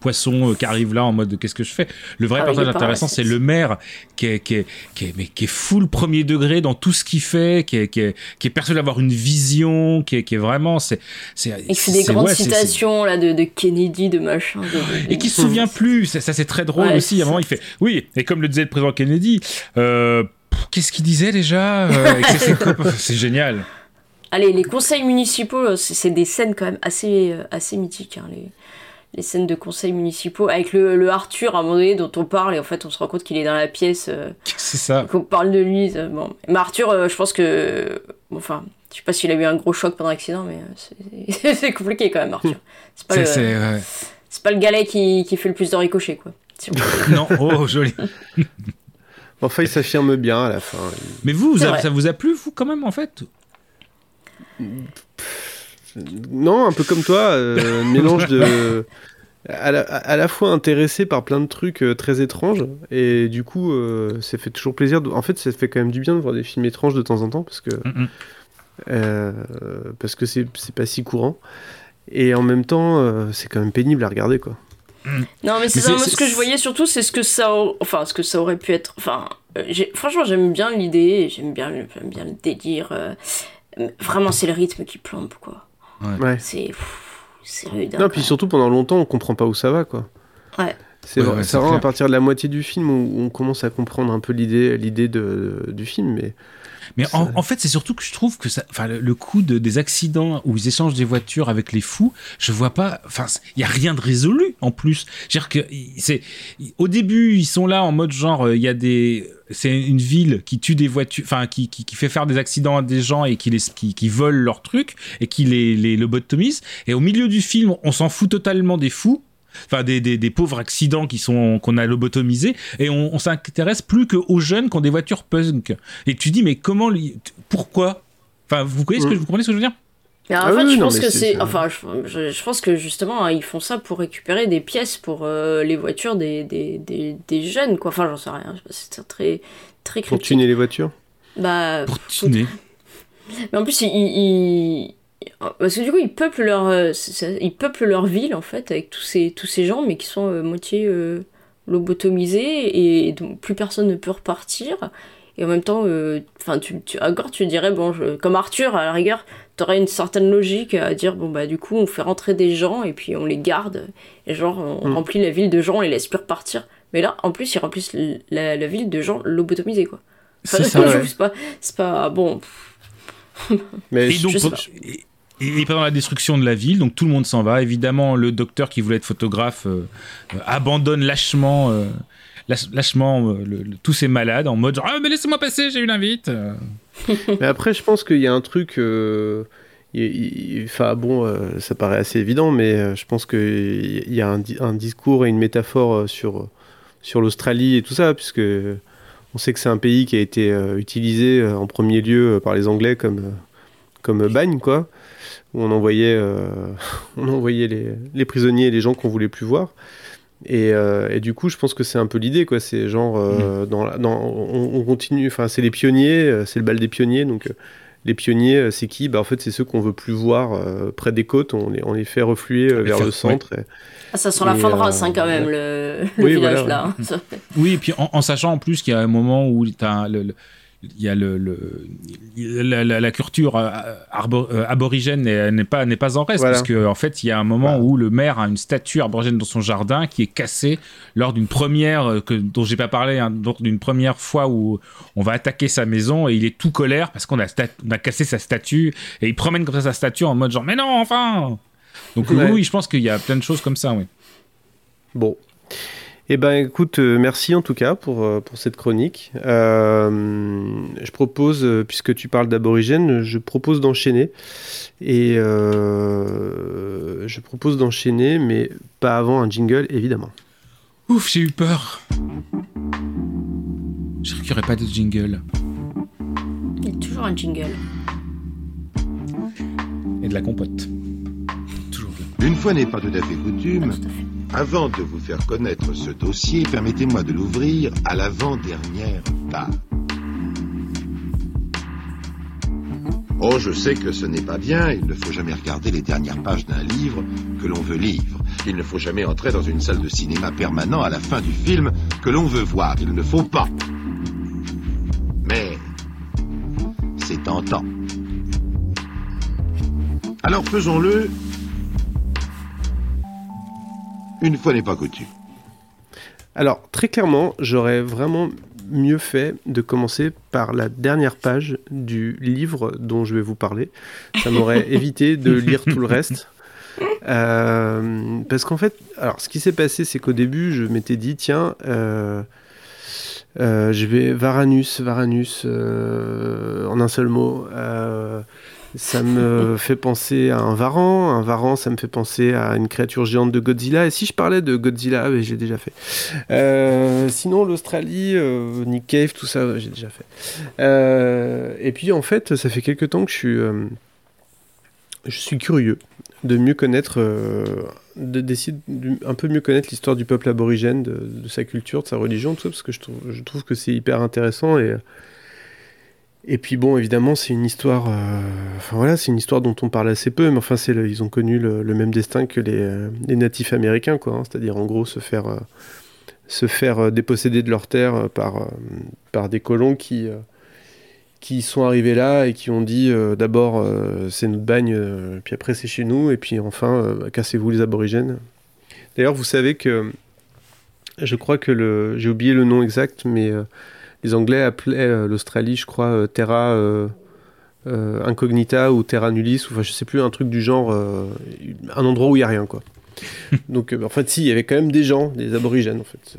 poisson euh, qui arrive là en mode qu'est-ce que je fais? Le vrai Ah, personnage intéressant, c'est le maire qui est, qui est, qui est, mais qui est full premier degré dans tout ce qu'il fait, qui est, qui est, qui est d'avoir une vision, qui est, qui est vraiment, c'est, c'est, et des grandes ouais, citations là de, de Kennedy de de- et qui se souvient plus. Ça, ça, c'est très drôle Ouais, aussi. À un moment, il fait oui. Et comme le disait le président Kennedy, euh, qu'est-ce qu'il disait déjà Euh, C'est génial. Allez, les conseils municipaux, euh, c'est des scènes quand même assez, assez mythiques. hein, les, les scènes de conseils municipaux avec le, le Arthur à un moment donné dont on parle et en fait on se rend compte qu'il est dans la pièce, euh, C'est ça. qu'on parle de lui. euh, bon. Mais Arthur, euh, je pense que. bon, Enfin, je sais pas s'il a eu un gros choc pendant l'accident, mais c'est- compliqué quand même, Arthur. C'est pas, le- c'est, pas le galet qui, qui fait le plus de ricochets, quoi. Si on- Non, oh joli. Enfin, il s'affirme bien à la fin. Mais vous, ça, vous a plu vous quand même en fait? Non, un peu comme toi, euh, mélange de. À la, à la fois intéressé par plein de trucs euh, très étranges, et du coup, euh, ça fait toujours plaisir. De... En fait, ça fait quand même du bien de voir des films étranges de temps en temps, parce que euh, parce que c'est c'est pas si courant. Et en même temps, euh, c'est quand même pénible à regarder, quoi. Non, mais c'est ça. Moi, ce que je voyais surtout, c'est ce que ça, enfin, ce que ça aurait pu être. Enfin, euh, franchement, j'aime bien l'idée, j'aime bien, le- j'aime bien le délire. euh, vraiment, c'est le rythme qui plombe, quoi. Ouais. C'est, c'est rude. Non, puis surtout pendant longtemps, on comprend pas où ça va, quoi. Ouais. C'est Ouais, vrai- ouais, c'est c'est vraiment à partir de la moitié du film où on commence à comprendre un peu l'idée, l'idée de, du film, mais Mais en, fait, c'est surtout que je trouve que ça, enfin, le, le coup de, des accidents où ils échangent des voitures avec les fous, je vois pas, enfin, il y a rien de résolu en plus. C'est-à-dire que c'est, au début, ils sont là en mode genre, euh, il y a des, c'est une ville qui tue des voitures, enfin, qui, qui, qui fait faire des accidents à des gens et qui les, qui, qui volent leurs trucs et qui les, les lobotomisent. Et au milieu du film, on s'en fout totalement des fous. Enfin, des, des, des pauvres accidents qui sont qu'on a lobotomisés et on, on s'intéresse plus qu'aux jeunes qui ont des voitures punk. Et tu dis mais comment pourquoi? Enfin, vous voyez ce que Mm. vous comprenez ce que je veux dire? Mais en Ah fait, oui, je pense que c'est- Enfin, je, je- je pense que justement, hein, ils font ça pour récupérer des pièces pour euh, les voitures des, des, des, des jeunes, quoi. Enfin, j'en sais rien. C'est très, très pour critique. tuner les voitures? Bah, Pour tuner. Mais en plus, ils, ils- parce que du coup, ils peuplent leur, euh, ils peuplent leur ville en fait avec tous ces, tous ces gens, mais qui sont euh, moitié euh, lobotomisés et donc plus personne ne peut repartir. Et en même temps, euh, enfin, tu, tu, à Gore, tu dirais bon, je- comme Arthur à la rigueur, t'aurais une certaine logique à dire bon bah du coup, on fait rentrer des gens et puis on les garde et genre on Mm. remplit la ville de gens, on les laisse plus repartir. Mais là, en plus, ils remplissent la, la ville de gens lobotomisés quoi. Enfin, C'est ça, je- ouais. c'est pas, c'est pas bon. Mais Et je- donc, je et, et pendant la destruction de la ville, donc tout le monde s'en va. Évidemment, le docteur qui voulait être photographe euh, euh, abandonne lâchement, euh, lâche- lâchement le- le- tous ces malades en mode genre, ah mais laissez-moi passer, j'ai une invite. Mais après, je pense qu'il y a un truc. Enfin, bon, ça paraît assez évident, mais je pense qu'il y a un, di- un discours et une métaphore sur, sur l'Australie et tout ça, puisque on sait que c'est un pays qui a été utilisé en premier lieu par les Anglais comme, comme bagne, quoi. Où on envoyait, euh, on envoyait les, les prisonniers et les gens qu'on voulait plus voir. Et, euh, et du coup, je pense que c'est un peu l'idée, quoi. C'est genre, euh, dans, la- dans, on, on continue. Enfin, c'est les pionniers, c'est le bal des pionniers. Donc, les pionniers, c'est qui? Bah, en fait, c'est ceux qu'on veut plus voir euh, près des côtes. On les, on les fait refluer euh, vers le centre. et- Ah, ça sent la fin de race, hein, quand même, le, le Oui, village voilà, là. Ça- Oui, et puis en, en sachant en plus qu'il y a un moment où t'as le, le- il y a le, le- la, la- la culture euh, euh, aborigène n'est pas n'est pas en reste Voilà. parce que en fait il y a un moment Voilà. où le maire a une statue aborigène dans son jardin qui est cassée lors d'une première euh, que dont j'ai pas parlé hein, d'une première fois où on va attaquer sa maison et il est tout colère parce qu'on a stat- on a cassé sa statue et il promène comme ça sa statue en mode genre mais non enfin donc Ouais. oui je pense qu'il y a plein de choses comme ça oui Bon. Eh ben, écoute, euh, merci en tout cas pour, euh, pour cette chronique. Euh, je propose, puisque tu parles d'aborigène, je propose d'enchaîner. Et euh, je propose d'enchaîner, mais pas avant un jingle, évidemment. Ouf, j'ai eu peur. Je crois qu'il n'y aurait pas de jingle. Il y a toujours un jingle. Et de la compote. Toujours de la- Une fois n'est pas tout à fait Ah, coutume, tout à fait. Avant de vous faire connaître ce dossier, permettez-moi de l'ouvrir à l'avant-dernière page. Oh, je sais que ce n'est pas bien, il ne faut jamais regarder les dernières pages d'un livre que l'on veut lire. Il ne faut jamais entrer dans une salle de cinéma permanent à la fin du film que l'on veut voir. Il ne faut pas. Mais c'est tentant. Alors faisons-le une fois n'est pas coutume. Alors, très clairement, j'aurais vraiment mieux fait de commencer par la dernière page du livre dont je vais vous parler. Ça m'aurait évité de lire tout le reste. Euh, parce qu'en fait, alors ce qui s'est passé, c'est qu'au début, je m'étais dit, tiens, euh, euh, je vais Varanus, Varanus, en un seul mot. Ça me fait penser à un varan. Un varan, ça me fait penser à une créature géante de Godzilla. Et si je parlais de Godzilla, ah, j'ai déjà fait. Euh, sinon, l'Australie, euh, Nick Cave, tout ça, j'ai déjà fait. Euh, et puis, en fait, ça fait quelques temps que je suis, je suis curieux de mieux connaître, de, un peu mieux connaître l'histoire du peuple aborigène, de, de, sa culture, de sa religion, tout ça, parce que je trouve, je trouve que c'est hyper intéressant et et puis bon, évidemment, c'est une histoire. Euh, enfin voilà, c'est une histoire dont on parle assez peu, mais enfin, c'est ils ont connu le, même destin que les, euh, les natifs américains, quoi. Hein. C'est-à-dire en gros se faire euh, se faire déposséder de leurs terres par par des colons qui qui sont arrivés là et qui ont dit d'abord c'est notre bagne, puis après c'est chez nous, et puis enfin bah, cassez-vous les aborigènes. D'ailleurs, vous savez que je crois que le j'ai oublié le nom exact, mais les Anglais appelaient euh, l'Australie, je crois, euh, Terra euh, Incognita ou Terra Nullis, ou enfin je sais plus, un truc du genre, un endroit où il n'y a rien, quoi. Donc, en fait, si, il y avait quand même des gens, des aborigènes, en fait.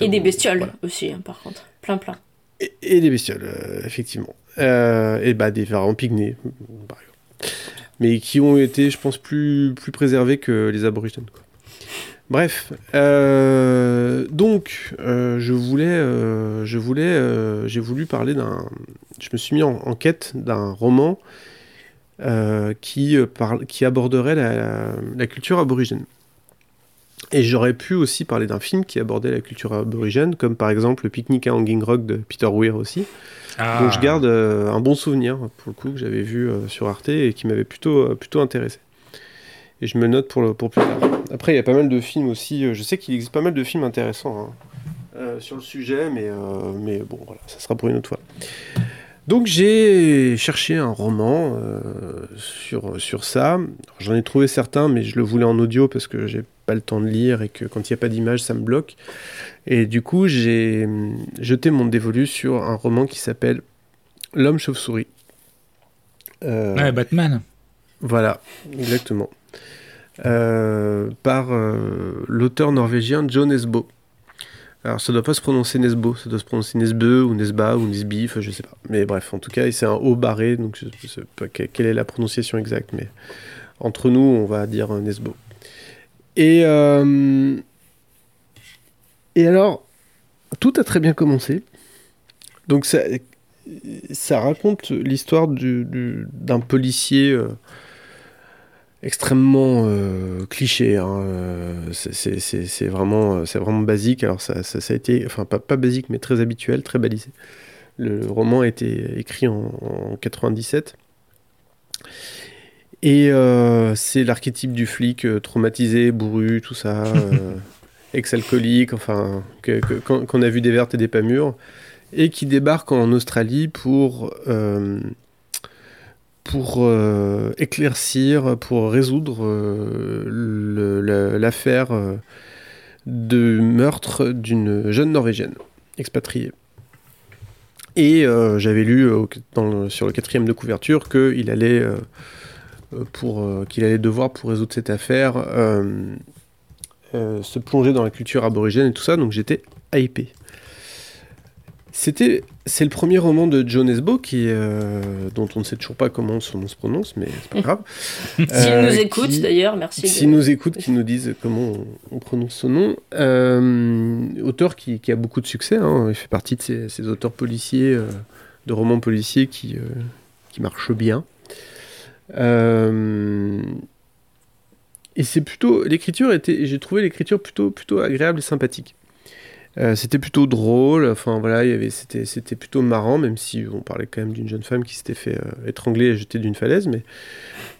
et des bestioles aussi, hein, par contre. Plein, plein. Et, des bestioles, effectivement. et bah, des pharaons pygmées, par exemple. Mais qui ont été, je pense, plus, plus préservés que les aborigènes, quoi. Bref, euh, donc euh, je voulais, euh, je voulais, j'ai voulu parler d'un, je me suis mis en, quête d'un roman qui, parle, qui aborderait la, culture aborigène. Et j'aurais pu aussi parler d'un film qui abordait la culture aborigène, comme par exemple Le pique-nique à Hanging Rock de Peter Weir aussi. Ah. Donc je garde un bon souvenir pour le coup que j'avais vu sur Arte et qui m'avait plutôt, plutôt intéressé et je me note pour, le, pour plus tard. Après, il y a pas mal de films aussi. Euh, je sais qu'il existe pas mal de films intéressants hein, euh, sur le sujet, mais, euh, mais bon, voilà, ça sera pour une autre fois. Donc j'ai cherché un roman sur, sur ça. J'en ai trouvé certains, mais je le voulais en audio parce que j'ai pas le temps de lire et que quand il n'y a pas d'image, ça me bloque. Et du coup, j'ai hum, jeté mon dévolu sur un roman qui s'appelle L'homme chauve-souris. ouais, Batman. Voilà, exactement. Euh, par euh, l'auteur norvégien John Nesbo. Alors ça doit pas se prononcer Nesbo, ça doit se prononcer Nesbø ou Nesba ou Nesbif, je sais pas. Mais bref, en tout cas, c'est un haut barré, donc je sais pas quelle est la prononciation exacte, mais entre nous, on va dire Nesbo. Et, euh, et alors, tout a très bien commencé. Donc ça raconte l'histoire d'un policier extrêmement euh, cliché. Hein, euh, c'est vraiment, c'est vraiment basique. Alors ça, ça, a été, enfin pas, pas, basique, mais très habituel, très balisé. Le roman a été écrit en, 97. Et euh, c'est l'archétype du flic traumatisé, bourru, tout ça, ex-alcoolique, enfin, qu'on a vu des vertes et des pas mûres, et qui débarque en Australie pour pour euh, éclaircir, pour résoudre euh, l'affaire euh, de meurtre d'une jeune Norvégienne expatriée. Et j'avais lu sur le quatrième de couverture qu'il allait, qu'il allait devoir, pour résoudre cette affaire, se plonger dans la culture aborigène et tout ça, donc j'étais hypé. C'était, c'est le premier roman de John Esbo qui, euh, dont on ne sait toujours pas comment son nom se prononce, mais c'est pas grave. S'il euh, nous écoute d'ailleurs, merci. S'il nous écoute, qu'il nous dise comment on, prononce son nom. Euh, auteur qui, a beaucoup de succès, hein. il fait partie de ces, auteurs policiers, de romans policiers qui, qui marchent bien. et c'est plutôt l'écriture était, j'ai trouvé l'écriture plutôt plutôt agréable et sympathique. Euh, c'était plutôt drôle, enfin voilà, il y avait, c'était, c'était plutôt marrant, même si on parlait quand même d'une jeune femme qui s'était fait euh, étrangler et jeter d'une falaise, mais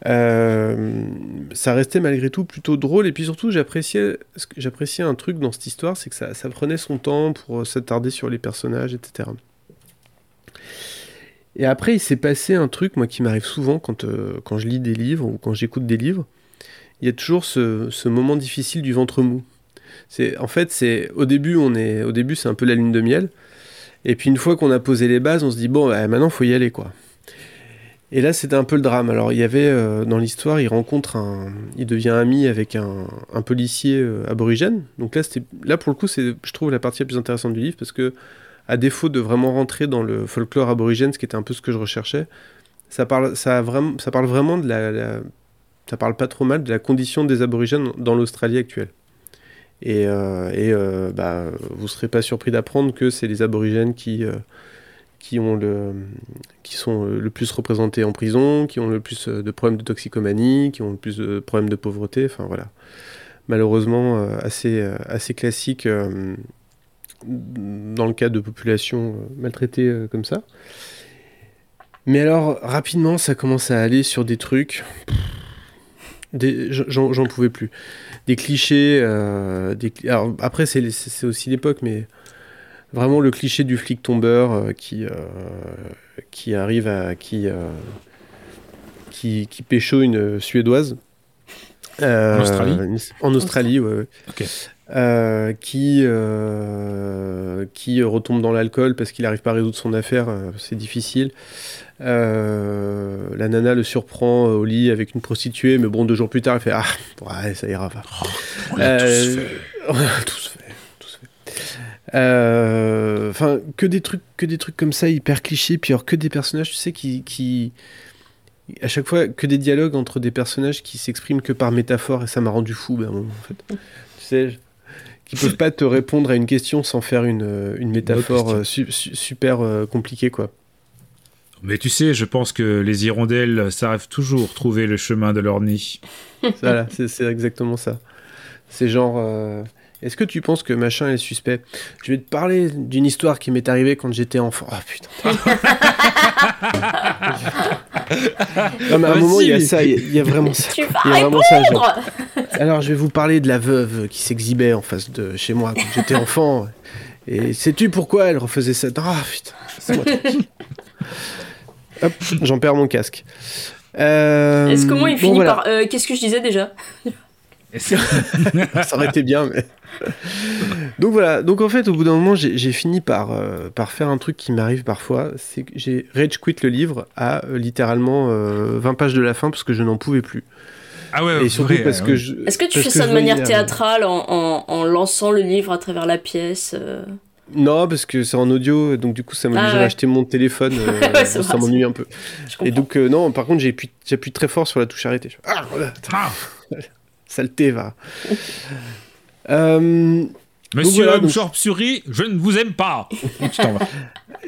euh, ça restait malgré tout plutôt drôle. Et puis surtout, j'appréciais, j'appréciais un truc dans cette histoire, c'est que ça, prenait son temps pour s'attarder sur les personnages, etc. Et après, il s'est passé un truc, moi, qui m'arrive souvent quand, quand je lis des livres ou quand j'écoute des livres. Il y a toujours ce moment difficile du ventre mou. C'est en fait c'est au début on est au début c'est un peu la lune de miel. Et puis une fois qu'on a posé les bases, on se dit bon bah, maintenant faut y aller quoi. Et là c'était un peu le drame. Alors il y avait euh, dans l'histoire il rencontre un, il devient ami avec un, policier euh, aborigène. Donc là c'était là pour le coup c'est je trouve la partie la plus intéressante du livre parce que à défaut de vraiment rentrer dans le folklore aborigène, ce qui était un peu ce que je recherchais, ça parle ça vraiment ça parle vraiment de la, la ça parle pas trop mal de la condition des aborigènes dans l'Australie actuelle. Et, euh, euh, bah, vous ne serez pas surpris d'apprendre que c'est les aborigènes qui, euh, qui sont le plus représentés en prison, qui ont le plus de problèmes de toxicomanie, qui ont le plus de problèmes de pauvreté. Enfin voilà. Malheureusement, assez, assez classique dans le cas de populations maltraitées comme ça. Mais alors, rapidement, ça commence à aller sur des trucs. J'en pouvais plus des clichés. Euh, des, alors, après, c'est aussi l'époque, mais vraiment le cliché du flic tombeur euh, qui, euh, qui arrive à. qui, qui, qui pécho une Suédoise. en Australie En Australie, ouais. qui, qui retombe dans l'alcool parce qu'il n'arrive pas à résoudre son affaire, c'est difficile. Euh, la nana le surprend au lit avec une prostituée, mais bon, deux jours plus tard, elle fait Ah, ouais, ça ira. Va. Oh, on tous euh, fait. on a tous fait. Euh, enfin, que des trucs, que des trucs comme ça hyper clichés, puis alors que des personnages, tu sais, qui, qui, à chaque fois que des dialogues entre des personnages qui s'expriment que par métaphore, et ça m'a rendu fou, ben, en fait. tu sais, qui peuvent pas te répondre à une question sans faire une, une métaphore super compliquée, quoi. Mais tu sais, je pense que les hirondelles savent toujours trouver le chemin de leur nid. voilà, c'est exactement ça. C'est genre. Euh, est-ce que tu penses que machin est suspect? Je vais te parler d'une histoire qui m'est arrivée quand j'étais enfant. Oh putain. non, mais à un moment, il y a ça, il y, a vraiment ça. Tu vas il y a vraiment ça, genre. Alors, je vais vous parler de la veuve qui s'exhibait en face de chez moi quand j'étais enfant. Et sais-tu pourquoi elle refaisait ça? Ah putain, c'est moi Hop, j'en perds mon casque. Euh, Est-ce que moi il finit par euh, qu'est-ce que je disais déjà? Ça aurait été bien, mais. donc voilà, donc en fait, au bout d'un moment, j'ai fini par, euh, par faire un truc qui m'arrive parfois c'est que j'ai rage quit le livre à littéralement 20 pages de la fin parce que je n'en pouvais plus. Ah ouais, et surtout parce que je. Est-ce que tu fais ça de manière théâtrale en, en, en, lançant le livre à travers la pièce non, parce que c'est en audio, donc du coup ça m'oblige ah, à acheter mon téléphone, euh, ça m'ennuie un peu. Et donc euh, non, par contre j'appuie très fort sur la touche arrêtée. Ah, voilà. Ah. Saleté va. euh, Monsieur voilà, donc... je ne vous aime pas.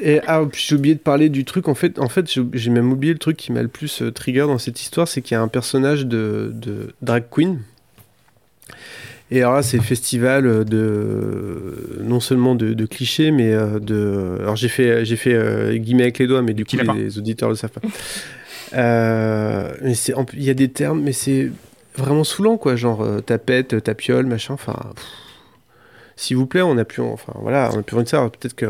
Et ah, j'ai oublié de parler du truc. En fait, en fait, j'ai même oublié le truc qui m'a le plus euh, trigger dans cette histoire, c'est qu'il y a un personnage de, de drag queen et alors là, c'est festival de non seulement de, clichés, mais euh, de. Alors j'ai fait j'ai fait euh, guillemets avec les doigts, mais du coup les, auditeurs le savent pas. Euh, mais c'est il y a des termes, mais c'est vraiment saoulant quoi, genre tapette, tapiole, machin. Enfin, s'il vous plaît, on a pu enfin voilà, on a pu voir ça. Peut-être que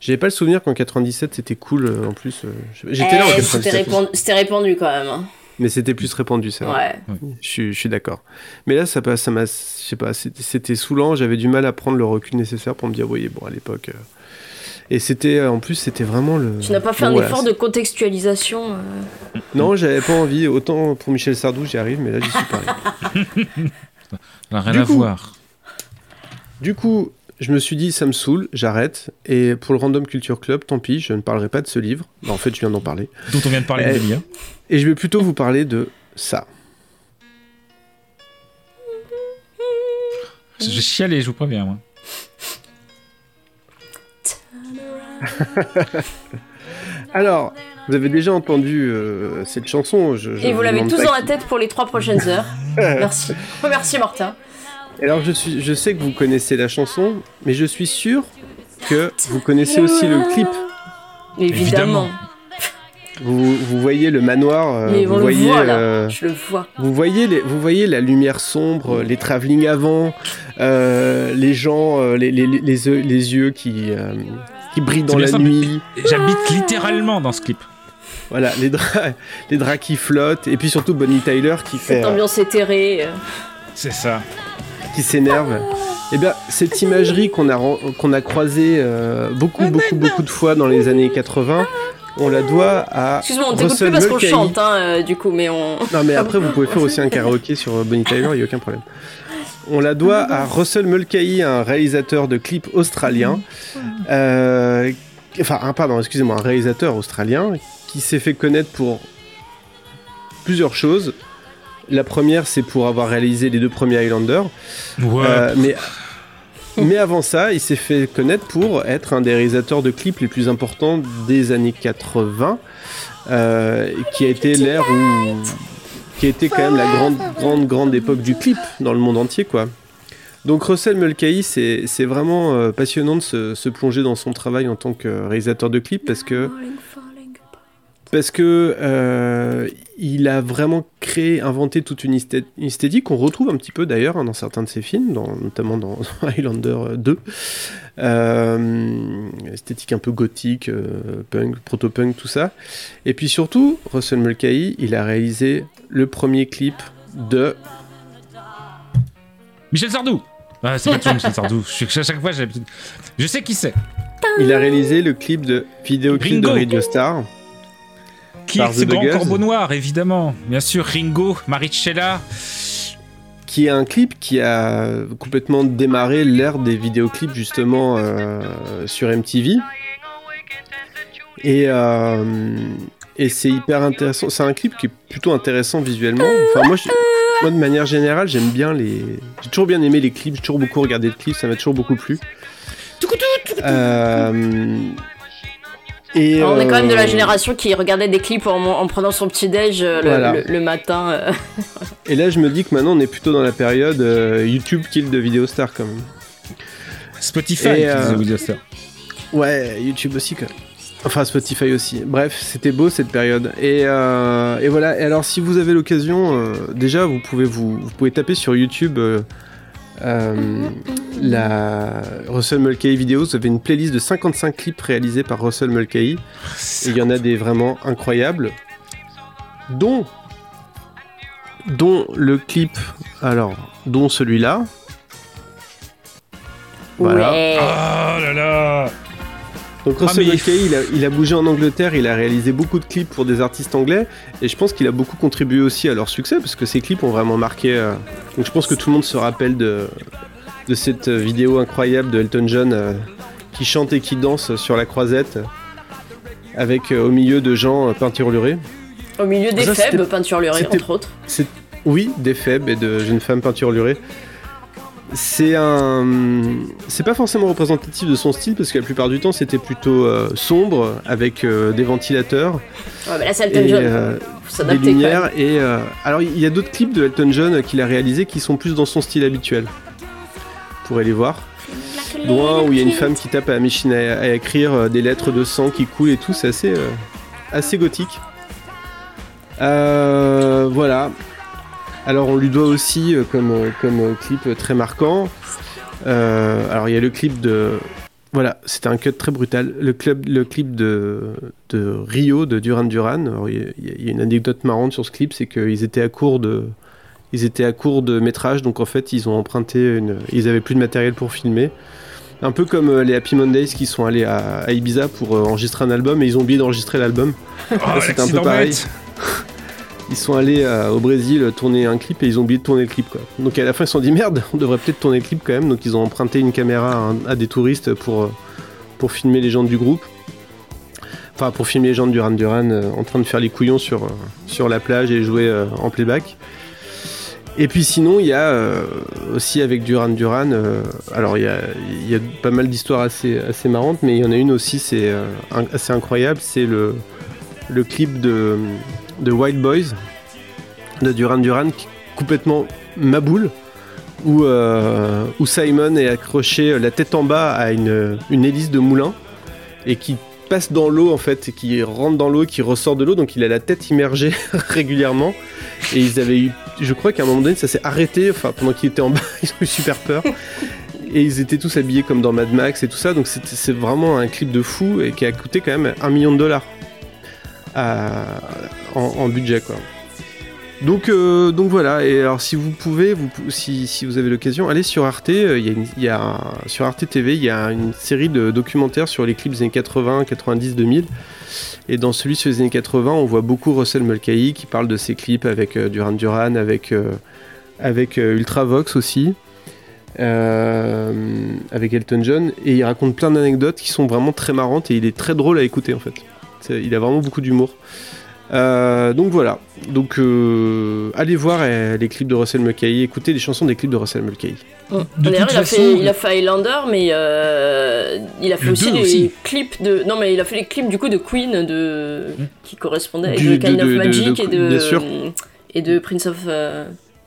j'avais pas le souvenir qu'en 97 c'était cool en plus. J'étais là en 97. Eh, c'était répandu, quand même. Hein. Mais c'était plus répandu, c'est vrai. Ouais. Je, suis d'accord. Mais là, ça, ça m'a, je sais pas, c'était saoulant. J'avais du mal à prendre le recul nécessaire pour me dire, oui, bon, à l'époque. Euh. Et c'était, euh, en plus, c'était vraiment le. Tu n'as pas fait un effort de contextualisation euh. Non, j'avais pas envie. Autant pour Michel Sardou, j'y arrive, mais là, j'y suis pas. rien à voir. Du coup, je me suis dit, ça me saoule, j'arrête. Et pour le Random Culture Club, tant pis, je ne parlerai pas de ce livre. en fait, je viens d'en parler. Dont on vient de parler, et, et je vais plutôt vous parler de ça. Je chialais, je vous préviens, moi. Alors, vous avez déjà entendu euh, cette chanson. Je, je Et vous l'avez tous dans la tête pour les trois prochaines heures. Merci. Merci Martin. Alors, je, suis, je sais que vous connaissez la chanson, mais je suis sûr que vous connaissez aussi le clip. Évidemment. Vous, vous voyez le manoir, euh, Mais vous on le voyez, voit là. euh, Je le vois. vous voyez, les, vous voyez la lumière sombre, les travelling avant, euh, les gens, les, les, les, les yeux, les yeux qui, euh, qui brillent dans la ça, nuit. J'habite littéralement dans ce clip. Voilà, les draps, les draps qui flottent, et puis surtout Bonnie Tyler qui fait, Cette ambiance éthérée. C'est ça. Qui s'énerve. Eh bien, cette imagerie qu'on a, qu'on a croisée euh, beaucoup, beaucoup, beaucoup de fois dans les années 80, on la doit à Excuse-moi, on t'écoute plus parce qu'on Mulcahy. chante, hein, euh, du coup, mais on. Non, mais après, vous pouvez faire aussi un karaoké sur euh, Bonnie Tyler, il n'y a aucun problème. On la doit à Russell Mulcahy, un réalisateur de clips australien. euh, enfin, un, pardon, excusez-moi, un réalisateur australien qui s'est fait connaître pour plusieurs choses. La première, c'est pour avoir réalisé les deux premiers Highlander. Ouais. Euh, mais, mais avant ça, il s'est fait connaître pour être un des réalisateurs de clips les plus importants des années 80, euh, qui a été l'ère où. qui a été quand même la grande, grande, grande époque du clip dans le monde entier, quoi. Donc Russell Mulcahy, c'est c'est vraiment euh, passionnant de se, se plonger dans son travail en tant que réalisateur de clips parce que parce que euh, il a vraiment créé, inventé toute une esthé- une esthétique qu'on retrouve un petit peu d'ailleurs hein, dans certains de ses films, dans- notamment dans Highlander 2. Euh, esthétique un peu gothique, euh, punk, proto-punk, tout ça. Et puis surtout, Russell Mulcahy, il a réalisé le premier clip de Michel Sardou ah, C'est pas toujours Michel Sardou. Je, à chaque fois, j'ai l'habitude- Je sais qui c'est. il a réalisé le clip de vidéoclip de. Radio Star. Qui Par est ce grand corbeau noir, évidemment. Bien sûr, Ringo, Maricella. qui est un clip qui a complètement démarré l'ère des vidéoclips justement euh, sur MTV. Et, euh, et c'est hyper intéressant. C'est un clip qui est plutôt intéressant visuellement. Enfin, moi, je- moi de manière générale, j'aime bien les. J'ai toujours bien aimé les clips. J'ai toujours beaucoup regardé de clips. Ça m'a toujours beaucoup plu. Euh, et, Alors, on est quand même de la euh, génération qui regardait des clips en, en prenant son petit déj euh, le, Voilà. le- le matin. euh. Et là, je me dis que maintenant, on est plutôt dans la période euh, YouTube kill de Video Star quand même. Spotify, euh, Star. Ouais, YouTube aussi quand même. Enfin, Spotify aussi. Bref, c'était beau cette période. Et, euh, et voilà. Et alors, si vous avez l'occasion, euh, déjà, vous pouvez vous, vous pouvez taper sur YouTube euh, euh, la Russell Mulcahy Videos. Avez une playlist de 55 clips réalisés par Russell Mulcahy. Et il y en a des vraiment incroyables, dont dont le clip, alors, dont celui-là. Voilà. Ouais. Oh là là Donc Russell Ah, mais- il a, il a bougé en Angleterre, il a réalisé beaucoup de clips pour des artistes anglais, et je pense qu'il a beaucoup contribué aussi à leur succès, parce que ces clips ont vraiment marqué... euh, Donc je pense que tout le monde se rappelle de, de cette vidéo incroyable de Elton John euh, qui chante et qui danse sur la croisette, avec euh, au milieu de gens euh, peinturlurés. Au milieu des Ça, faibles, c'était- peinture lurée, c'était- entre autres. Oui, des faibles et de jeunes femmes peinturlurées. C'est un, c'est pas forcément représentatif de son style parce que la plupart du temps c'était plutôt euh, sombre avec euh, des ventilateurs Ouais, mais là, c'est Elton et John. euh, des lumières. Et euh, alors il y a d'autres clips de Elton John qu'il a réalisés qui sont plus dans son style habituel. Vous pourrez les voir. Loin où il y a une femme qui tape à la machine à, à écrire des lettres de sang qui coulent et tout, c'est assez, assez gothique. Euh, voilà. Alors on lui doit aussi euh, comme, euh, comme euh, clip très marquant. alors il y a le clip de voilà, c'était un cut très brutal. Le, club, le clip de, de Rio de Duran Duran. Il y a- il y, a une anecdote marrante sur ce clip, c'est qu'ils étaient à court de ils étaient à court de métrage, donc en fait ils ont emprunté une, ils avaient plus de matériel pour filmer. Un peu comme euh, les Happy Mondays qui sont allés à, à Ibiza pour euh, enregistrer un album et ils ont oublié d'enregistrer l'album. Oh, c'était un peu pareil. Ils sont allés euh, au Brésil tourner un clip et ils ont oublié de tourner le clip. Quoi. Donc à la fin ils se sont dit merde, on devrait peut-être tourner le clip quand même. Donc ils ont emprunté une caméra à, des touristes pour, euh, pour filmer les gens du groupe. Enfin pour filmer les gens de Duran Duran euh, en train de faire les couillons sur, sur la plage et jouer en playback. Et puis sinon, il y a aussi avec Duran Duran, alors il y a, y a pas mal d'histoires assez, assez marrantes, mais il y en a une aussi, c'est assez incroyable, c'est le, le clip de, de Wild Boys de Duran Duran, complètement maboule, où, euh, où Simon est accroché la tête en bas à une, une hélice de moulin, et qui passe dans l'eau en fait, et qui rentre dans l'eau, qui ressort de l'eau, donc il a la tête immergée régulièrement. Et ils avaient eu, je crois qu'à un moment donné, ça s'est arrêté, enfin pendant qu'il était en bas, ils ont eu super peur. Et ils étaient tous habillés comme dans Mad Max et tout ça, donc c'est vraiment un clip de fou et qui a coûté quand même un million de dollars en, budget quoi. Donc, euh, donc voilà, et alors si vous pouvez, si, vous avez l'occasion, allez sur Arte, euh, il y a, une- sur Arte TV, il y a une série de documentaires sur les clips des années 80, 90, 2000. Et dans celui sur les années 80, on voit beaucoup Russell Mulcahy qui parle de ses clips avec euh, Duran Duran, avec, euh, avec Ultravox aussi, avec Elton John. Et il raconte plein d'anecdotes qui sont vraiment très marrantes et il est très drôle à écouter en fait. Il a vraiment beaucoup d'humour. Euh, donc voilà. Donc euh, allez voir euh, les clips de Russell Mulcahy, écoutez les chansons des clips de Russell Mulcahy. De D'ailleurs, il, a façon, fait, il a fait Highlander, mais euh, il a fait Le aussi les aussi. clips de. Non, mais il a fait les clips du coup de Queen de qui correspondaient avec Du- de Kind de- of de- Magic de- et de bien sûr. et de Prince of.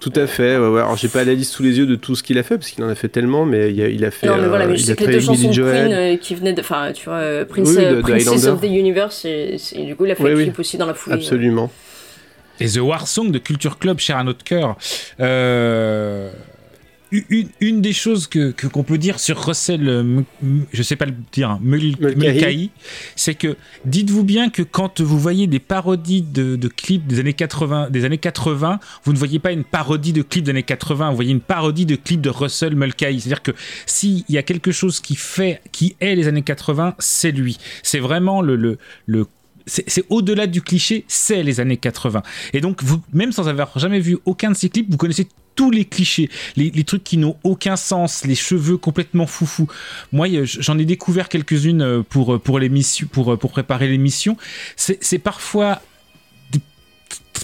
Tout à fait. Ouais, ouais. Alors j'ai pas la liste sous les yeux de tout ce qu'il a fait parce qu'il en a fait tellement, mais il a, il a fait. Non, mais voilà, euh, mais je il sais a que les fait deux chansons de. Queen euh, qui venaient de. Enfin, tu vois, euh, Prince, Oui, de- de Princess of the Universe, et, et du coup, il a fait Oui, le oui. clip aussi dans la foulée. Absolument. Et The War Song de Culture Club, cher à notre cœur. Euh, une, une des choses que qu'on peut dire sur Russell, euh, M- M- je sais pas le dire, hein, Mul- Mulcahy. C'est que dites-vous bien que quand vous voyez des parodies de, de clips des années 80, des années 80, vous ne voyez pas une parodie de clips des années 80, vous voyez une parodie de clips de Russell Mulcahy. C'est-à-dire que s'il y a quelque chose qui fait, qui est les années 80, c'est lui. C'est vraiment le, le, le c'est c'est au-delà du cliché, c'est les années 80. Et donc, vous, même sans avoir jamais vu aucun de ces clips, vous connaissez tous les clichés, les, trucs qui n'ont aucun sens, les cheveux complètement foufou. Moi, a- j'en ai découvert quelques-unes euh, pour, pour, l'émission, pour, euh, pour préparer l'émission. C'est parfois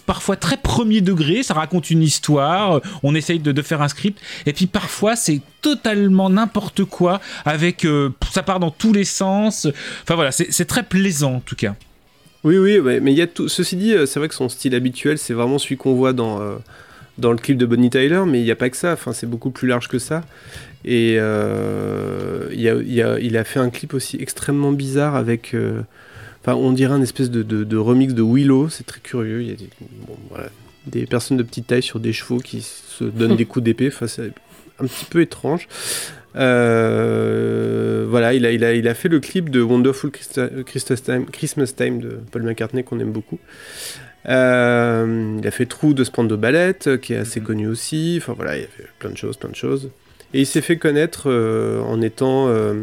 parfois très premier degré, ça raconte une histoire, euh, on essaye de, faire un script, et puis parfois c'est totalement n'importe quoi, avec euh, ça part dans tous les sens. Enfin voilà, c'est très plaisant en tout cas. Oui, oui, mais il y a tout. Ceci dit, euh, c'est vrai que son style habituel, c'est vraiment celui qu'on voit dans, euh, dans le clip de Bonnie Tyler, mais il n'y a pas que ça. Enfin, c'est beaucoup plus large que ça. Et euh, il, a, il, y a, il a fait un clip aussi extrêmement bizarre avec. euh, Enfin, on dirait un espèce de, de, de remix de Willow. C'est très curieux. Il y a des, bon, voilà, des personnes de petite taille sur des chevaux qui se donnent des coups d'épée. Enfin, c'est un petit peu étrange. Euh, voilà, il a, il, a, il a fait le clip de Wonderful Christa- Christmas Time, Christmas Time de Paul McCartney qu'on aime beaucoup. Euh, il a fait Trou de Spando Ballet, qui est assez connu aussi. Enfin voilà, il a fait plein de choses, plein de choses. Et il s'est fait connaître euh, en étant, euh,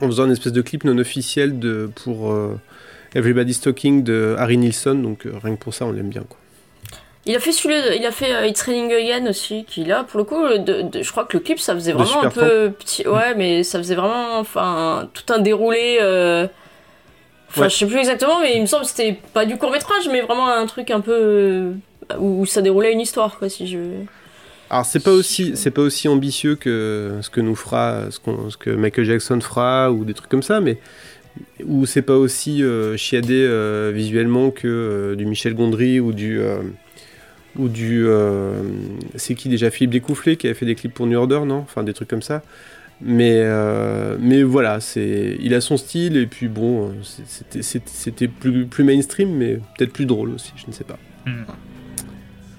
en faisant une espèce de clip non officiel de pour Everybody's Talking de Harry Nilsson. Donc rien que pour ça, on l'aime bien quoi. Il a fait celui il a fait It's Raining Again aussi, qui là, pour le coup, de, de- je crois que le clip, ça faisait vraiment un peu petit. Ouais, mais ça faisait vraiment, enfin, tout un déroulé. Enfin, Ouais. je sais plus exactement, mais il me semble que c'était pas du court métrage, mais vraiment un truc un peu euh, où ça déroulait une histoire, quoi, si je. Alors c'est pas aussi c'est pas aussi ambitieux que ce que nous fera ce, que Michael Jackson fera ou des trucs comme ça, mais ou c'est pas aussi euh, chiadé euh, visuellement que euh, du Michel Gondry ou du ou du c'est qui déjà Philippe Découfflé qui avait fait des clips pour New Order non? Enfin des trucs comme ça mais euh, mais voilà c'est il a son style et puis bon euh, c'était plus plus mainstream mais peut-être plus drôle aussi je ne sais pas Hmm.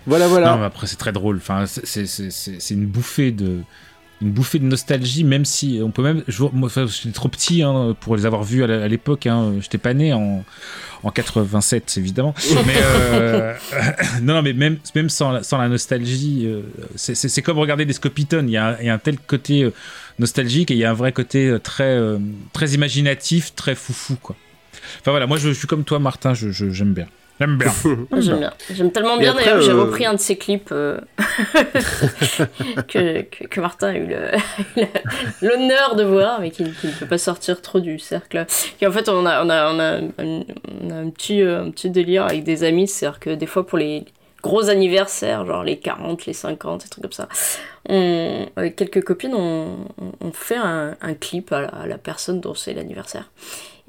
voilà voilà Non, mais après c'est très drôle. Enfin, c'est- une bouffée de une bouffée de nostalgie, même si on peut même. Je, moi, enfin, j'étais trop petit hein, pour les avoir vus à l'époque. Hein, J'étais pas né en, en 87, évidemment. Mais euh, non, non, mais même même sans, la- sans la nostalgie, euh, c'est- comme regarder des Scopitone. Il y, a un- il y a un tel côté euh, nostalgique et il y a un vrai côté euh, très euh, très imaginatif, très foufou quoi. Enfin voilà, moi je, je suis comme toi, Martin. je- je- J'aime bien. J'aime bien. J'aime bien. J'aime tellement Et bien après, d'ailleurs que j'ai euh, repris un de ses clips euh, que, que, que Martin a eu le- l'honneur de voir, mais qui, qui ne peut pas sortir trop du cercle. Et en fait, on a, on a, on a, un, on a un, petit, euh, un petit délire avec des amis, c'est-à-dire que des fois, pour les, gros anniversaires, genre les 40, les 50, des trucs comme ça. On, avec quelques copines, on, on fait un, un clip à la, à la, personne dont c'est l'anniversaire.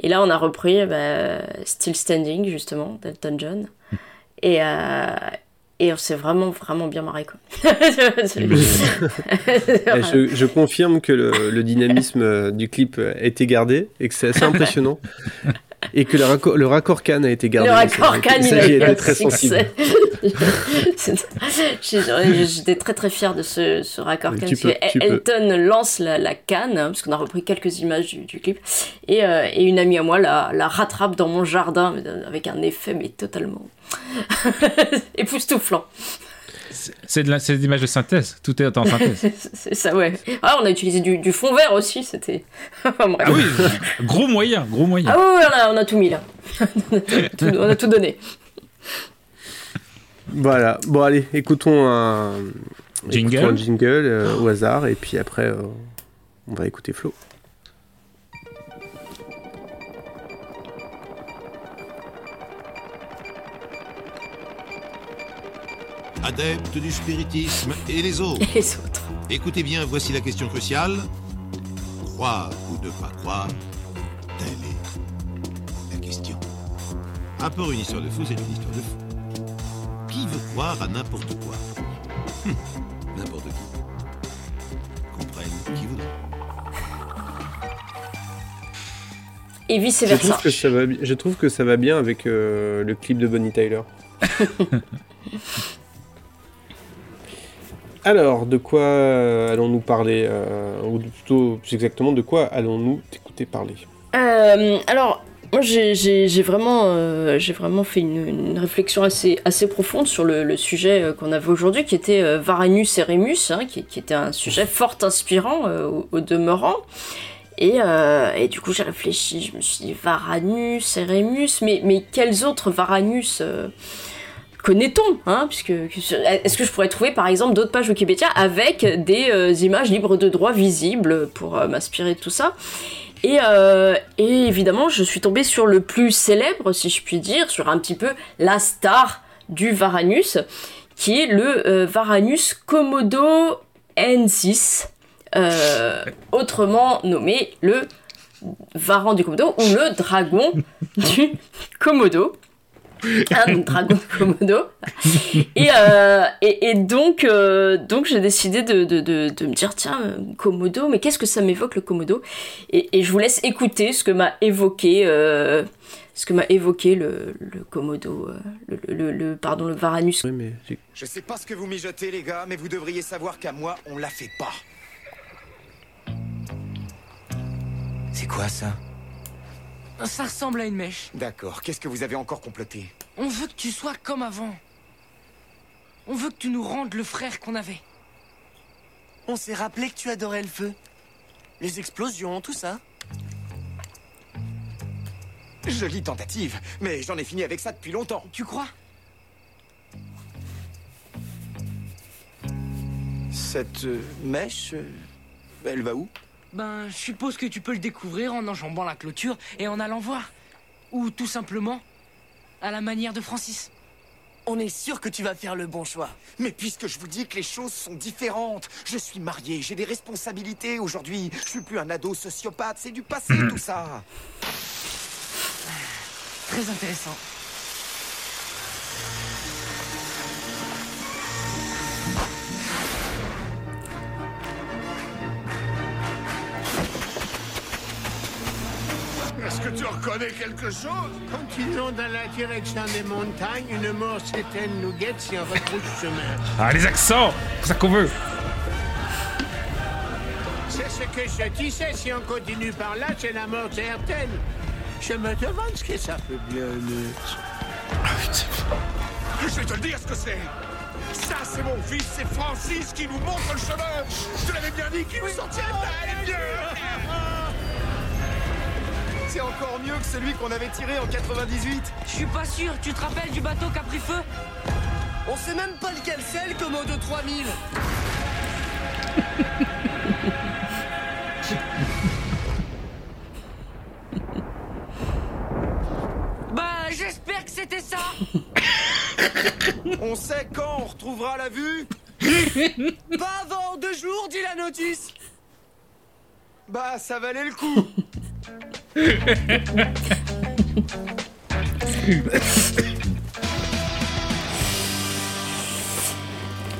Et là, on a repris bah, Still Standing, justement, d'Elton John. Et, euh, et on s'est vraiment, vraiment bien marré. Quoi. je, je, confirme que le, le, dynamisme du clip a été gardé et que c'est assez impressionnant. Et que le raccord, le raccord Cannes a été gardé. Le raccord Cannes, il a été très sensible. J'étais très très fière de ce, ce raccord Cannes. Parce que Elton peux. lance la, la canne, hein, parce qu'on a repris quelques images du, du clip, et, euh, et, une amie à moi la, la rattrape dans mon jardin avec un effet mais totalement époustouflant. C'est de l'image de synthèse, tout est en synthèse. c'est ça, ouais. Ah, on a utilisé du, du fond vert aussi, c'était. ah oui, gros moyen, gros moyen. Ah oui, on a, on a tout mis là. on, a tout, on, a tout, donné. Voilà, bon, allez, écoutons un jingle, écoutons un jingle euh, au hasard, et puis après, euh, on va écouter Flo. Adeptes du spiritisme et les autres. Et les autres. Écoutez bien, voici la question cruciale. Croire ou ne pas croire, telle est la question. Un peu une histoire de fou, c'est une histoire de fou. Qui veut croire à n'importe quoi? Hum, N'importe qui. Comprenne qui voudra. Et vice Je versa. trouve que ça va, je trouve que ça va bien avec euh, le clip de Bonnie Tyler. Alors, de quoi allons-nous parler euh, Ou plutôt, plus exactement, de quoi allons-nous t'écouter parler? Euh, Alors, moi j'ai vraiment, euh, vraiment fait une, une, réflexion assez, assez profonde sur le, le sujet qu'on avait aujourd'hui, qui était euh, Varanus et Rémus, hein, qui, qui, était un sujet fort inspirant euh, au, au, demeurant. Et, et du coup, j'ai réfléchi, je me suis dit Varanus et Rémus, mais, mais quels autres Varanus connaît-on hein, puisque est-ce que je pourrais trouver par exemple d'autres pages Wikipédia avec des euh, images libres de droit visibles pour euh, m'inspirer de tout ça? Et, euh, et, évidemment je suis tombée sur le plus célèbre si je puis dire sur un petit peu la star du Varanus qui est le Varanus Komodo N6 autrement nommé le Varan du Komodo ou le dragon du Komodo un dragon de Komodo. Et, euh, et, et, donc, euh, donc j'ai décidé de, de, de, de, me dire, tiens, Komodo, mais qu'est-ce que ça m'évoque le Komodo? Et, et, je vous laisse écouter ce que m'a évoqué, euh, ce que m'a évoqué le, le Komodo, le, le, le, pardon, le Varanus. Oui, mais je sais pas ce que vous mijotez, les gars, mais vous devriez savoir qu'à moi, on la fait pas. C'est quoi ça? Ça ressemble à une mèche. D'accord. Qu'est-ce que vous avez encore comploté On veut que tu sois comme avant. On veut que tu nous rendes le frère qu'on avait. On s'est rappelé que tu adorais le feu. Les explosions, tout ça. Jolie tentative, mais j'en ai fini avec ça depuis longtemps. Tu crois? Cette euh, mèche, euh, elle va où? Ben, je suppose que tu peux le découvrir en enjambant la clôture et en allant voir. Ou tout simplement, à la manière de Francis. On est sûr que tu vas faire le bon choix. Mais puisque je vous dis que les choses sont différentes, je suis marié, j'ai des responsabilités aujourd'hui. Je suis plus un ado sociopathe, c'est du passé tout ça. Très intéressant. Est-ce que tu reconnais quelque chose? Continuons dans la direction des montagnes. Une mort certaine nous guette si on retrouve chemin. Ah, les accents C'est ça qu'on veut C'est ce que je disais. Si on continue par là, c'est la mort certaine. Je me demande ce que ça peut bien être. Je vais te dire ce que c'est ça, c'est mon fils, c'est Francis qui nous montre le chemin Je te l'avais bien dit qu'il nous sortirait de là, c'est encore mieux que celui qu'on avait tiré en 98 Je suis pas sûr, tu te rappelles du bateau qui a pris feu? On sait même pas lequel c'est le Komodo 3000 Bah j'espère que c'était ça. On sait quand on retrouvera la vue? Pas avant deux jours, dit la notice. Bah, ça valait le coup.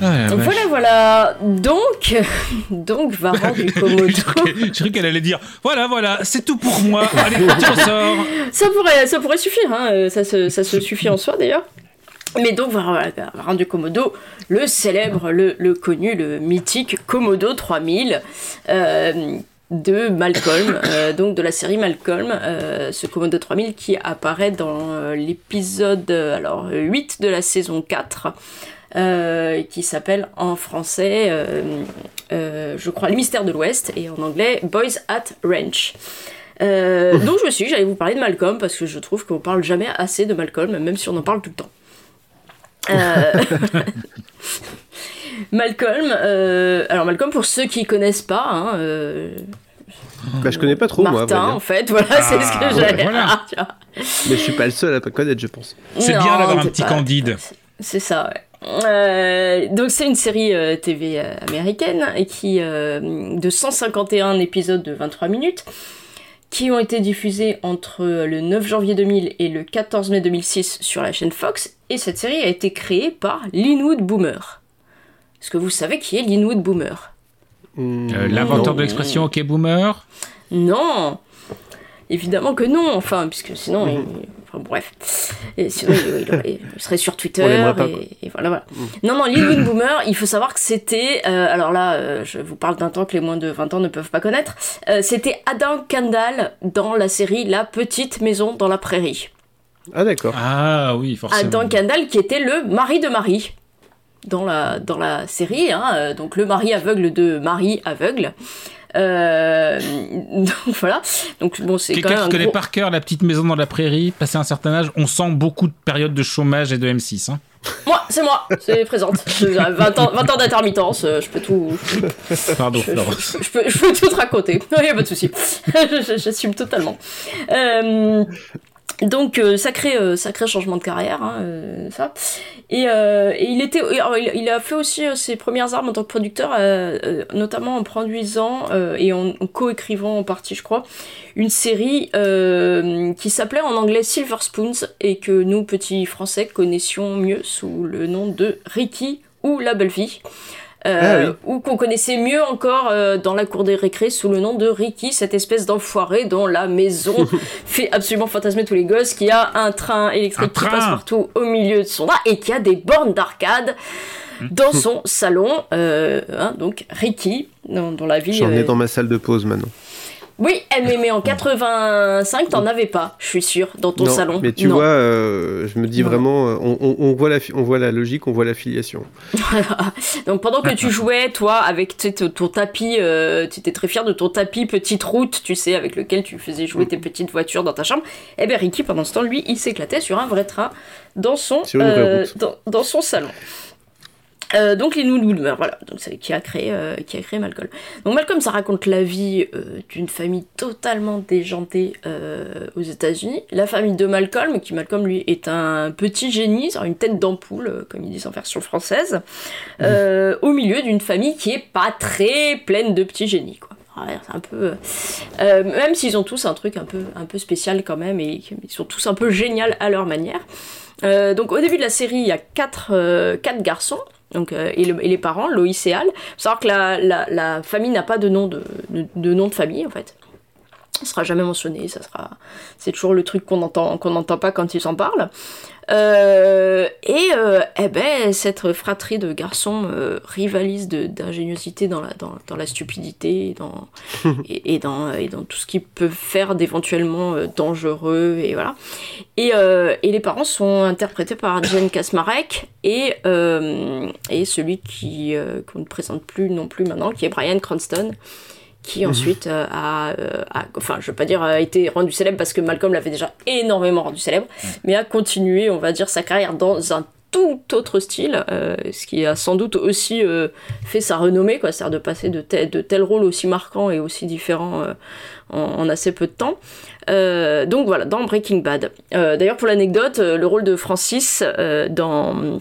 Ah, Donc vache. voilà, voilà. Donc, donc Varan du Komodo. J'ai cru qu'elle allait dire voilà, voilà, c'est tout pour moi. Allez, ça pourrait, ça pourrait suffire, hein. euh, ça, se, ça se suffit en soi d'ailleurs. Mais donc, voilà, Varan du Komodo, le célèbre, le, le connu, le mythique Komodo 3000 euh, de Malcolm, euh, donc de la série Malcolm, euh, ce Komodo 3000 qui apparaît dans euh, l'épisode euh, alors 8 de la saison 4. euh, qui s'appelle en français, je crois, Le mystère de l'Ouest, et en anglais, Boys at Ranch. Euh, donc je me suis dit j'allais vous parler de Malcolm parce que je trouve qu'on parle jamais assez de Malcolm, même si on en parle tout le temps. Euh, Malcolm, euh, alors Malcolm pour ceux qui connaissent pas, hein, Bah, je connais pas trop, Martin en fait, voilà, c'est ce Ah, que ouais, j'allais voilà. Ah, tu vois. Mais je suis pas le seul à pas connaître, je pense. C'est bien d'avoir un petit pas- candide. C'est ça, ouais. Euh, donc c'est une série euh, TV euh, américaine et qui euh, de 151 épisodes de 23 minutes qui ont été diffusés entre le 9 janvier 2000 et le 14 mai 2006 sur la chaîne Fox et cette série a été créée par Linwood Boomer. Est-ce que vous savez qui est Linwood Boomer? Euh, L'inventeur Non. de l'expression OK Boomer. Non Évidemment que non, enfin, puisque sinon, il- enfin, bref. Et sinon, il, il aurait- il serait sur Twitter. On l'aimerait pas, et, voilà, voilà. Non, non, Linwood Boomer, il faut savoir que c'était. euh, alors là, euh, je vous parle d'un temps que les moins de 20 ans ne peuvent pas connaître. Euh, c'était Adam Kendall dans la série La petite maison dans la prairie. Ah, d'accord. Ah oui, forcément. Adam Kendall qui était le mari de Marie dans la, dans la série, hein, euh, donc le mari aveugle de Marie aveugle. Euh, donc voilà, donc bon c'est Quelqu'un qui un connaît gros... par cœur la petite maison dans la prairie, passé un certain âge, on sent beaucoup de périodes de chômage et de M6. hein. Moi, c'est moi, c'est présente. J'ai 20 ans, 20 ans d'intermittence, euh, je peux tout... Pardon, Je, Florence. je- je peux, je peux tout te raconter, il n'y a pas de souci. J'assume totalement. Euh, donc, euh, sacré, euh, sacré changement de carrière, hein, euh, ça. Et, il, était, il, a fait aussi ses premières armes en tant que producteur, notamment en produisant et en, en co-écrivant en partie, je crois, une série qui s'appelait en anglais Silver Spoons et que nous, petits français, connaissions mieux sous le nom de Ricky ou La Belle Vie. Euh, Ah oui. ou qu'on connaissait mieux encore euh, dans la cour des récrés sous le nom de Ricky, cette espèce d'enfoiré dont la maison fait absolument fantasmer tous les gosses, qui a un train électrique Un qui passe partout au milieu de son art et qui a des bornes d'arcade dans son salon. Euh, hein, donc Ricky, dans, dans la vie. J'en ai dans ma salle de pause maintenant. Oui, elle mais en 85, t'en avais pas, je suis sûre, dans ton non, salon. mais tu Non. vois, euh, je me dis vraiment, euh, on, on- on voit la, on voit la logique, on voit l'affiliation. Donc pendant que tu jouais, toi, avec ton, tapis, euh, tu étais très fier de ton tapis petite route, tu sais, avec lequel tu faisais jouer tes petites voitures dans ta chambre. Et ben Ricky, pendant ce temps, lui, il s'éclatait sur un vrai train dans son, euh, dans son salon. Euh, donc les Woodmer, voilà, donc c'est qui a créé euh, qui a créé Malcolm. Donc Malcolm, ça raconte la vie euh, d'une famille totalement déjantée aux États-Unis. La famille de Malcolm, qui Malcolm lui est un petit génie, c'est une tête d'ampoule, comme ils disent en version française, au milieu d'une famille qui est pas très pleine de petits génies, quoi. Ouais, c'est un peu, euh, même s'ils ont tous un truc un peu un peu spécial quand même et ils sont tous un peu géniaux à leur manière. Euh, donc au début de la série, il y a quatre, euh, quatre garçons. Donc, euh, et, le- et les parents, Loïs et savoir que la, famille n'a pas de nom de, famille en fait. Ça sera jamais mentionné, ça sera. C'est toujours le truc qu'on qu'on n'entend pas quand ils en parlent. Euh, et euh, eh ben, cette fratrie de garçons euh, rivalise d'ingéniosité dans la, dans, dans la stupidité et dans, et, et dans, et dans tout ce qui peut faire d'éventuellement euh, dangereux. Et voilà. Et, et les parents sont interprétés par Jen Kasmarek et, et celui qui qu'on ne présente plus non plus maintenant, qui est Brian Cranston, qui Mhm. ensuite euh, a, euh, a- enfin je veux pas dire a été rendu célèbre parce que Malcolm l'avait déjà énormément rendu célèbre, mais a continué, on va dire, sa carrière dans un tout autre style, euh, ce qui a sans doute aussi euh, fait sa renommée, quoi, c'est-à-dire de passer de, tel- de tels rôles aussi marquants et aussi différents euh, en, en assez peu de temps. Euh, donc voilà, dans Breaking Bad. Euh, D'ailleurs, pour l'anecdote, euh, le rôle de Francis euh, dans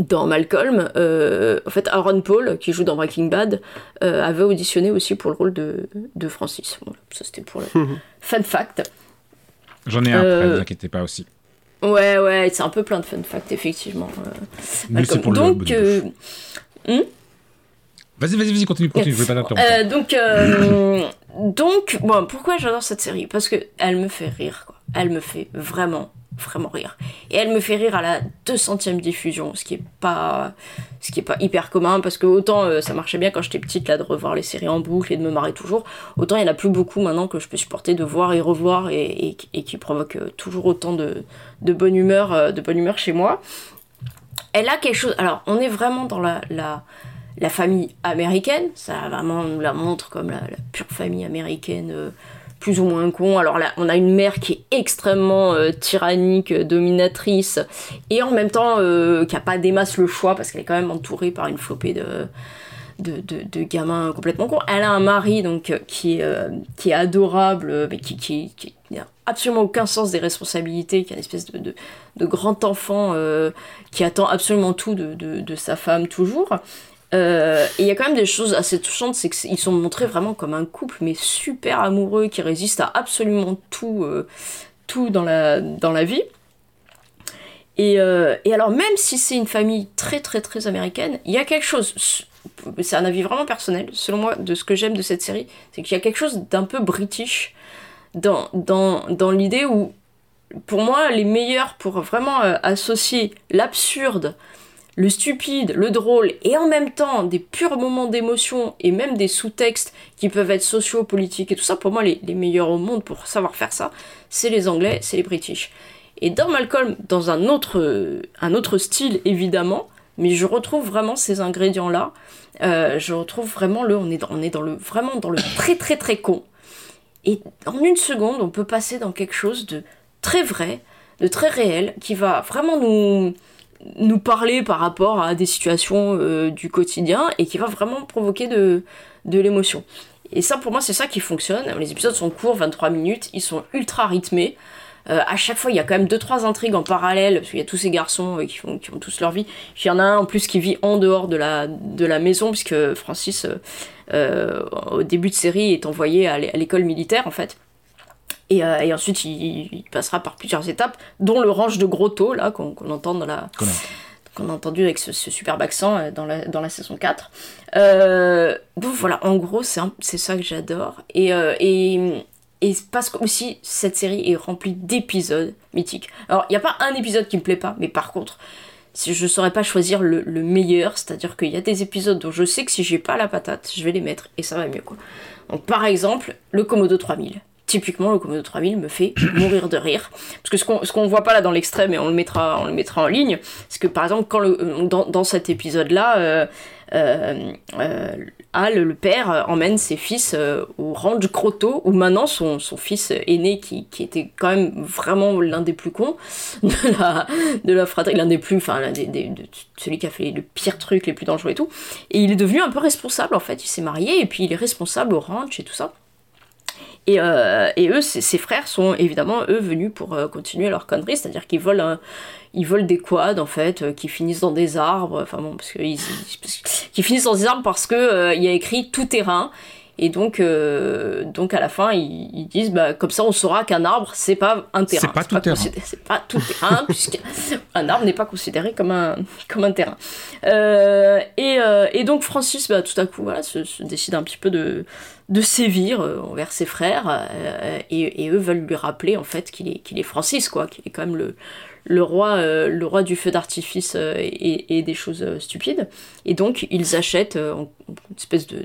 dans Malcolm, euh, en fait, Aaron Paul, qui joue dans Breaking Bad, euh, avait auditionné aussi pour le rôle de, de Francis. Voilà, ça c'était pour le fun fact. J'en ai un Euh, après, ne vous inquiétez pas aussi. Ouais, ouais, c'est un peu plein de fun facts, effectivement. euh, Mais c'est Malcolm. pour le Donc, euh, hmm Vas-y, vas-y, vas-y, continue, continue, je vais pas t'interrompre. Euh, donc, euh, donc, bon, pourquoi j'adore cette série? Parce que elle me fait rire, quoi. Elle me fait vraiment, vraiment rire. Et elle me fait rire à la 200e diffusion, ce qui est pas, ce qui est pas hyper commun, parce que autant euh, ça marchait bien quand j'étais petite de revoir les séries en boucle et de me marrer toujours, autant il y en a plus beaucoup maintenant que je peux supporter de voir et revoir et, qui provoque euh, toujours autant de, bonne humeur, euh, de bonne humeur chez moi. Elle a quelque chose. Alors, on est vraiment dans la, la, la famille américaine. Ça vraiment la montre comme la, pure famille américaine, plus ou moins con. Alors là, on a une mère qui est extrêmement euh, tyrannique, euh, dominatrice, et en même temps euh, qui a pas des masses le choix parce qu'elle est quand même entourée par une flopée de. Gamins complètement cons. Elle a un mari donc qui est, adorable, mais qui, qui, n'a absolument aucun sens des responsabilités, qui est une espèce de, grand enfant qui attend absolument tout de, de sa femme toujours. Euh, et il y a quand même des choses assez touchantes, c'est qu'ils sont montrés vraiment comme un couple, mais super amoureux, qui résiste à absolument tout, euh, tout dans, la, dans la vie. Et, euh, et alors, même si c'est une famille très très très américaine, il y a quelque chose, c'est un avis vraiment personnel, selon moi, de ce que j'aime de cette série, c'est qu'il y a quelque chose d'un peu british dans, dans, dans l'idée où, pour moi, les meilleurs pour vraiment associer l'absurde, le stupide, le drôle, et en même temps des purs moments d'émotion et même des sous-textes qui peuvent être sociaux, politiques et tout ça, pour moi, les, les meilleurs au monde pour savoir faire ça, c'est les Anglais, c'est les British. Et dans Malcolm, dans un autre, euh, un autre style évidemment, mais je retrouve vraiment ces ingrédients-là. Euh, je retrouve vraiment le, on est dans, on est dans le, vraiment dans le très très très con. Et en une seconde, on peut passer dans quelque chose de très vrai, de très réel, qui va vraiment nous, nous parler par rapport à des situations euh, du quotidien et qui va vraiment provoquer de, de l'émotion. Et ça, pour moi, c'est ça qui fonctionne. Les épisodes sont courts, 23 minutes, ils sont ultra rythmés. Euh, à chaque fois, il y a quand même deux trois intrigues en parallèle parce qu'il y a tous ces garçons euh, qui, font, qui ont tous leur vie. Il y en a un en plus qui vit en dehors de la de la maison puisque Francis, au début de série, est envoyé à l'école militaire en fait. Et, euh, et ensuite, il, il passera par plusieurs étapes, dont le range de Grotto là qu'on entend dans la qu'on a entendu avec ce, ce superbe accent euh, dans la, dans la saison 4. Euh, donc voilà, en gros, c'est ça que j'adore. Et, et, et parce que aussi, cette série est remplie d'épisodes mythiques. Alors, il n'y a pas un épisode qui me plaît pas, mais par contre, je saurais pas choisir le, le meilleur, c'est-à-dire qu'il y a des épisodes dont je sais que si j'ai pas la patate, je vais les mettre et ça va mieux quoi. Donc par exemple, le Komodo 3000. Typiquement, le Komodo 3000 me fait mourir de rire. Parce que ce qu'on ce voit pas là dans l'extrait, mais on le mettra, on le mettra en ligne, c'est que par exemple, quand le, euh, dans, cet épisode-là, euh, euh, euh, Al, le père, emmène ses fils au ranch Grotto, où maintenant son, fils aîné, qui, était quand même vraiment l'un des plus cons de la, de fratrie, l'un des plus, enfin, l'un des, des- de- celui qui a fait le pire truc, les plus dangereux et tout. Et il est devenu un peu responsable en fait, il s'est marié et puis il est responsable au ranch et tout ça. Et, euh, et eux, ses, frères sont évidemment eux venus pour euh, continuer leur connerie, c'est-à-dire qu'ils volent, un- ils volent des quads en fait, euh, qui finissent dans des arbres, enfin bon, parce que ils, ils- qui finissent dans des arbres parce que il y a écrit tout terrain. Et donc, euh, donc à la fin, ils, ils disent, bah, comme ça, on saura qu'un arbre, c'est pas un terrain. C'est pas tout terrain. considéré- C'est pas tout terrain, puisqu'un arbre n'est pas considéré comme un, comme un terrain. Euh, et, euh, et donc Francis, bah, tout à coup, voilà, se, se décide un petit peu de, de sévir euh, envers ses frères, euh, et, eux veulent lui rappeler en fait qu'il est, qu'il est Francis, quoi, qu'il est quand même le, le roi, euh, le roi du feu d'artifice et, des choses stupides. Et donc ils achètent en- une espèce de,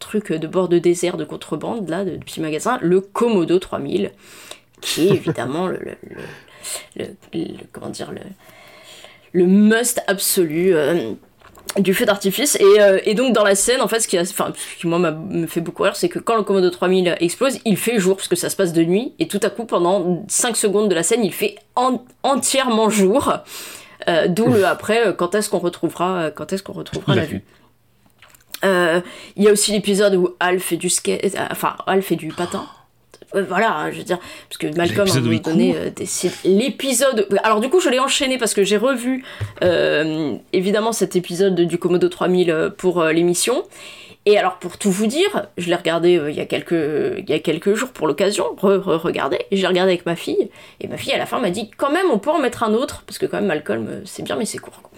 truc de bord de désert de contrebande là, de, de petits magasins, le Komodo 3000, qui est évidemment le, le- comment dire le le must absolu du feu d'artifice et, euh, et donc dans la scène en fait ce qui, a- enfin, ce qui moi me fait beaucoup rire c'est que quand le Komodo 3000 explose il fait jour parce que ça se passe de nuit et tout à coup pendant 5 secondes de la scène il fait en- entièrement jour Euh, D'où le après, euh, quand est-ce qu'on retrouvera, quand est-ce qu'on retrouvera la, vue. Euh, Il y a aussi l'épisode où Al fait du skate, enfin Al fait du patin. Euh, Voilà, je veux dire, parce que Malcolm à un L'épisode où moment il donné euh, décide. L'épisode. Alors du coup, je l'ai enchaîné parce que j'ai revu euh, évidemment cet épisode du Komodo 3000 euh, pour l'émission. Et alors pour tout vous dire, je l'ai regardé il y a quelques il y a quelques jours pour l'occasion, re, re regardé, et je l'ai regardé avec ma fille. Et ma fille à la fin m'a dit quand même on peut en mettre un autre parce que quand même Malcolm c'est bien mais c'est court. quoi.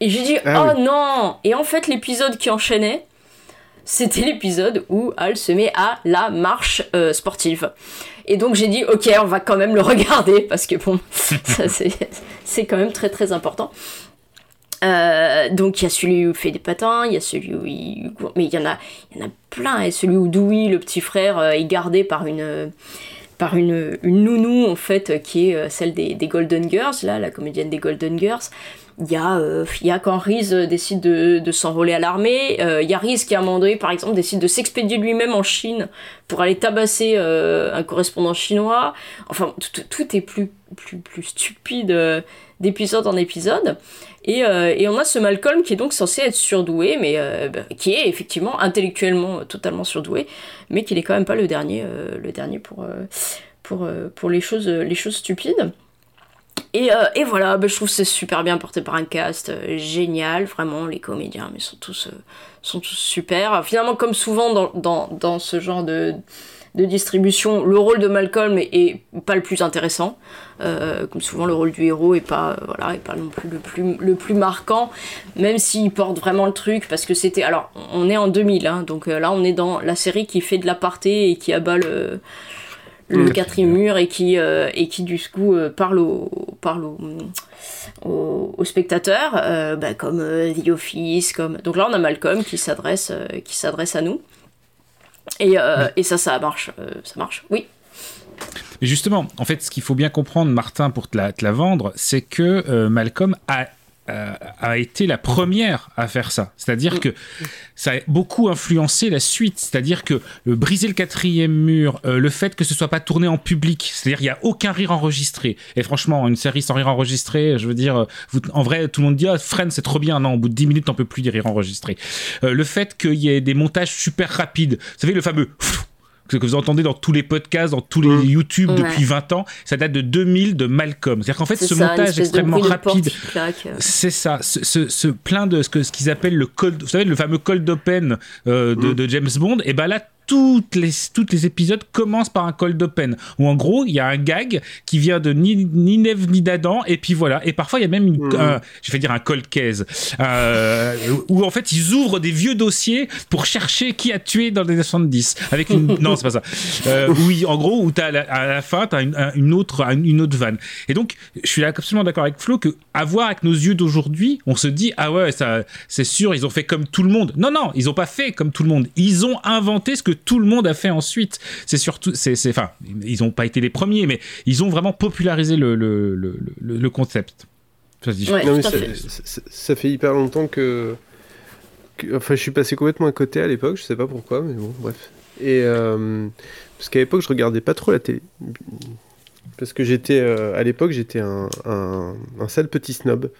Et j'ai dit Ah oh non Et en fait l'épisode qui enchaînait, c'était l'épisode où Al se met à la marche euh, sportive. Et donc j'ai dit ok on va quand même le regarder parce que bon ça c'est quand même très très important. Euh, donc il y a celui où il fait des patins, il y a celui où il mais il y en a, il y en a plein. Et celui où Dewey, le petit frère, euh, est gardé par une, par une, une nounou en fait, qui est celle des, des Golden Girls, là, la comédienne des Golden Girls. Il y a, euh, a quand Reese euh, décide de, de s'enrôler à l'armée. Euh, il y a Reese qui à un moment donné, par exemple, décide de s'expédier lui-même en Chine pour aller tabasser euh, un correspondant chinois. Enfin, tout, est plus, plus, plus stupide euh, d'épisode en épisode. Et, euh, et on a ce Malcolm qui est donc censé être surdoué, mais euh, bah, qui est effectivement intellectuellement euh, totalement surdoué, mais qui n'est quand même pas le dernier, euh, le dernier pour, euh, pour, euh, pour les, choses, les choses stupides. Et, euh, et voilà, bah, je trouve c'est super bien porté par un cast euh, génial, vraiment, les comédiens mais sont, tous, euh, sont tous super. Finalement, comme souvent dans, dans, dans ce genre de, de distribution, le rôle de Malcolm est, pas le plus intéressant. Comme souvent, le rôle du héros est pas, voilà, est pas non plus le plus, le plus marquant, même s'il porte vraiment le truc, parce que c'était. Alors, on est en 2000, hein, donc là, on est dans la série qui fait de l'aparté et qui abat le le Mmh. quatrième mur et qui euh, et qui du coup euh, parle au parle au, au, au spectateur euh, bah, comme The Office comme donc là on a Malcolm qui s'adresse qui s'adresse à nous. Et, et ça ça marche ça marche. Oui. Mais justement, en fait, ce qu'il faut bien comprendre, Martin, pour te la, te la vendre, c'est que Malcolm a, a été la première à faire ça. C'est-à-dire que ça a beaucoup influencé la suite. C'est-à-dire que euh, briser le quatrième mur, euh, le fait que ce soit pas tourné en public, c'est-à-dire il y a aucun rire enregistré. Et franchement, une série sans rire enregistré, je veux dire, euh, vous- en vrai, tout le monde dit ah, Friends, c'est trop bien. Non, au bout de 10 minutes, on peut plus des rires enregistrés. Euh, le fait qu'il y ait des montages super rapides, vous savez, le fameux que que vous entendez dans tous les podcasts, dans tous les YouTube Ouais. depuis 20 ans, ça date de 2000 de Malcolm. C'est-à-dire qu'en fait, ce ça, montage extrêmement rapide, euh. c'est ça, ce, ce, ce plein de ce que ce qu'ils appellent le cold, vous savez, le fameux cold open euh, de, de James Bond, et ben là, toutes les, toutes les épisodes commencent par un cold open, où en gros, il y a un gag qui vient de ni, ni Neve ni d'Adam, et puis voilà. Et parfois, il y a même une, un- je vais dire un cold case, euh, où en fait, ils ouvrent des vieux dossiers pour chercher qui a tué dans les années 70. Avec une, non, c'est pas ça. Euh, oui, en gros, où t'as à la, à la fin, t'as une, un- une autre, une autre vanne. Et donc, je suis absolument d'accord avec Flo que à voir avec nos yeux d'aujourd'hui, on se dit ah ouais, ça, c'est sûr, ils ont fait comme tout le monde. Non, non, ils ont pas fait comme tout le monde. Ils ont inventé ce que tout le monde a fait ensuite. C'est surtout, c'est, enfin, ils ont pas été les premiers, mais ils ont vraiment popularisé le, le, le, le, le concept. Ça se dit. Non, mais ça, ça- ça fait hyper longtemps que... que- Enfin, je suis passé complètement à côté à l'époque, je sais pas pourquoi, mais bon, bref. Et euh, parce qu'à l'époque, je regardais pas trop la télé. Parce que j'étais, euh, à l'époque, j'étais un, un, un sale petit snob.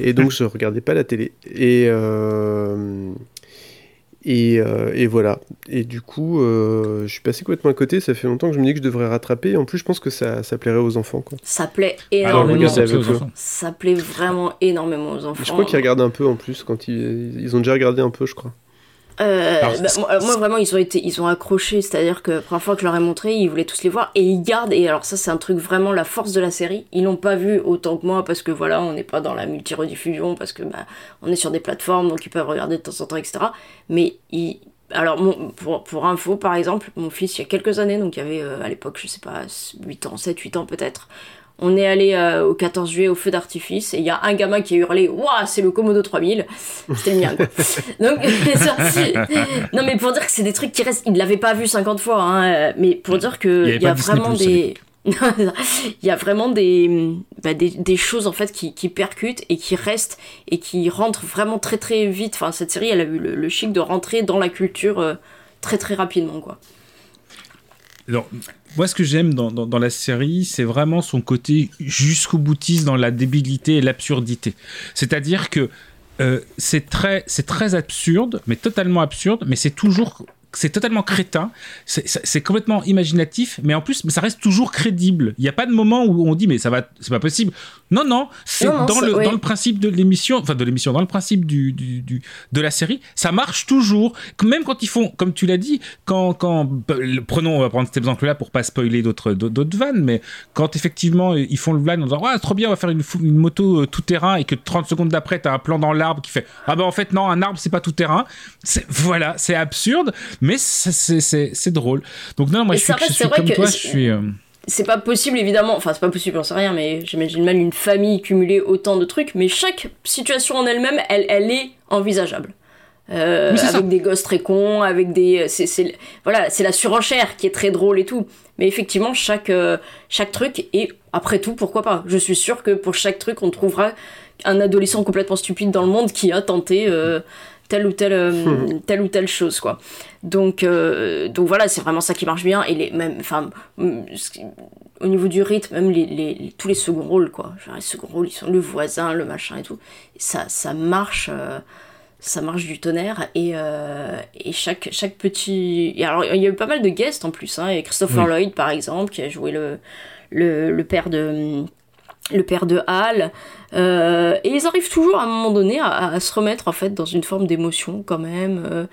Et donc, je regardais pas la télé. Et, euh, et, euh, et voilà. Et du coup, euh, je suis passé complètement à côté. Ça fait longtemps que je me dis que je devrais rattraper. En plus, je pense que ça, ça plairait aux enfants. Quoi. ça plaît énormément regardez avec eux. ça plaît vraiment énormément aux enfants Je crois qu'ils regardent un peu en plus. quand Ils, ils ont déjà regardé un peu, je crois. Euh, Alors, bah, c'est- moi, vraiment ils ont été ils ont accroché. C'est à dire que la première fois que je leur ai montré ils voulaient tous les voir et ils gardent. Et alors ça c'est un truc vraiment la force de la série. Ils l'ont pas vu autant que moi parce que voilà on n'est pas dans la multi-rediffusion parce que bah, on est sur des plateformes donc ils peuvent regarder de temps en temps etc mais ils alors mon- pour, pour info par exemple mon fils il y a quelques années donc il y avait euh, à l'époque je sais pas 8 ans 7 8 ans peut-être on est allé euh, au 14 juillet au feu d'artifice et il y a un gamin qui a hurlé Waouh, c'est le Komodo 3000 C'était le mien, quoi. Donc, c'est- non, mais pour dire que c'est des trucs qui restent. Il ne l'avait pas vu 50 fois, hein, euh, mais pour dire Il y qu'il avait y, a vraiment des. Il y a vraiment des, bah, des, des choses en fait qui, qui percutent et qui restent et qui rentrent vraiment très très vite. Enfin, cette série, elle a eu le, le chic de rentrer dans la culture euh, très très rapidement, quoi. Alors, moi, ce que j'aime dans, la série, c'est vraiment son côté jusqu'au boutiste dans la débilité et l'absurdité. C'est-à-dire que euh, c'est très, c'est très absurde, mais totalement absurde, mais c'est toujours c'est totalement crétin, c'est- complètement imaginatif, mais en plus, ça reste toujours crédible. Il n'y a pas de moment où on dit, mais ça va, c'est pas possible. Non, non, c'est dans, le, ouais. dans le principe de l'émission, enfin de l'émission, dans le principe du, du, du- de la série, ça marche toujours. Même quand ils font, comme tu l'as dit, quand, quand bah, prenons, on va prendre cet exemple-là pour pas spoiler d'autres, vannes, mais quand effectivement ils font le van en disant, ouais, trop bien, on va faire une, une moto euh, tout terrain et que 30 secondes d'après, t'as un plan dans l'arbre qui fait, ah ben en fait, non, un arbre, c'est pas tout terrain. C'est, voilà, c'est absurde, mais c'est, drôle. Donc, non, moi, Et je suis, je comme toi, je c'est- suis. euh, c'est pas possible évidemment, enfin c'est pas possible, j'en sais rien, mais j'imagine mal une famille cumuler autant de trucs, mais chaque situation en elle-même, elle, elle est envisageable. Euh, ça. avec des gosses très cons, avec des, c'est, c'est- voilà, c'est la surenchère qui est très drôle et tout. Mais effectivement, chaque, euh, chaque truc et après tout, pourquoi pas? Je suis sûre que pour chaque truc, on trouvera un adolescent complètement stupide dans le monde qui a tenté euh, telle ou telle, euh, Hmm. telle ou telle chose, quoi. Donc, euh, donc voilà, c'est vraiment ça qui marche bien. Et les, même, enfin, au niveau du rythme, même les, les- tous les seconds rôles, quoi. Genre, les seconds rôles, ils sont le voisin, le machin et tout. Et ça, ça marche. euh, ça marche du tonnerre et, et chaque, chaque petit... et alors il y a eu pas mal de guests en plus, hein, et Christopher Oui. Lloyd par exemple qui a joué le, le, le père de le père de Hal Euh, et ils arrivent toujours à un moment donné à, à se remettre en fait dans une forme d'émotion quand même Euh,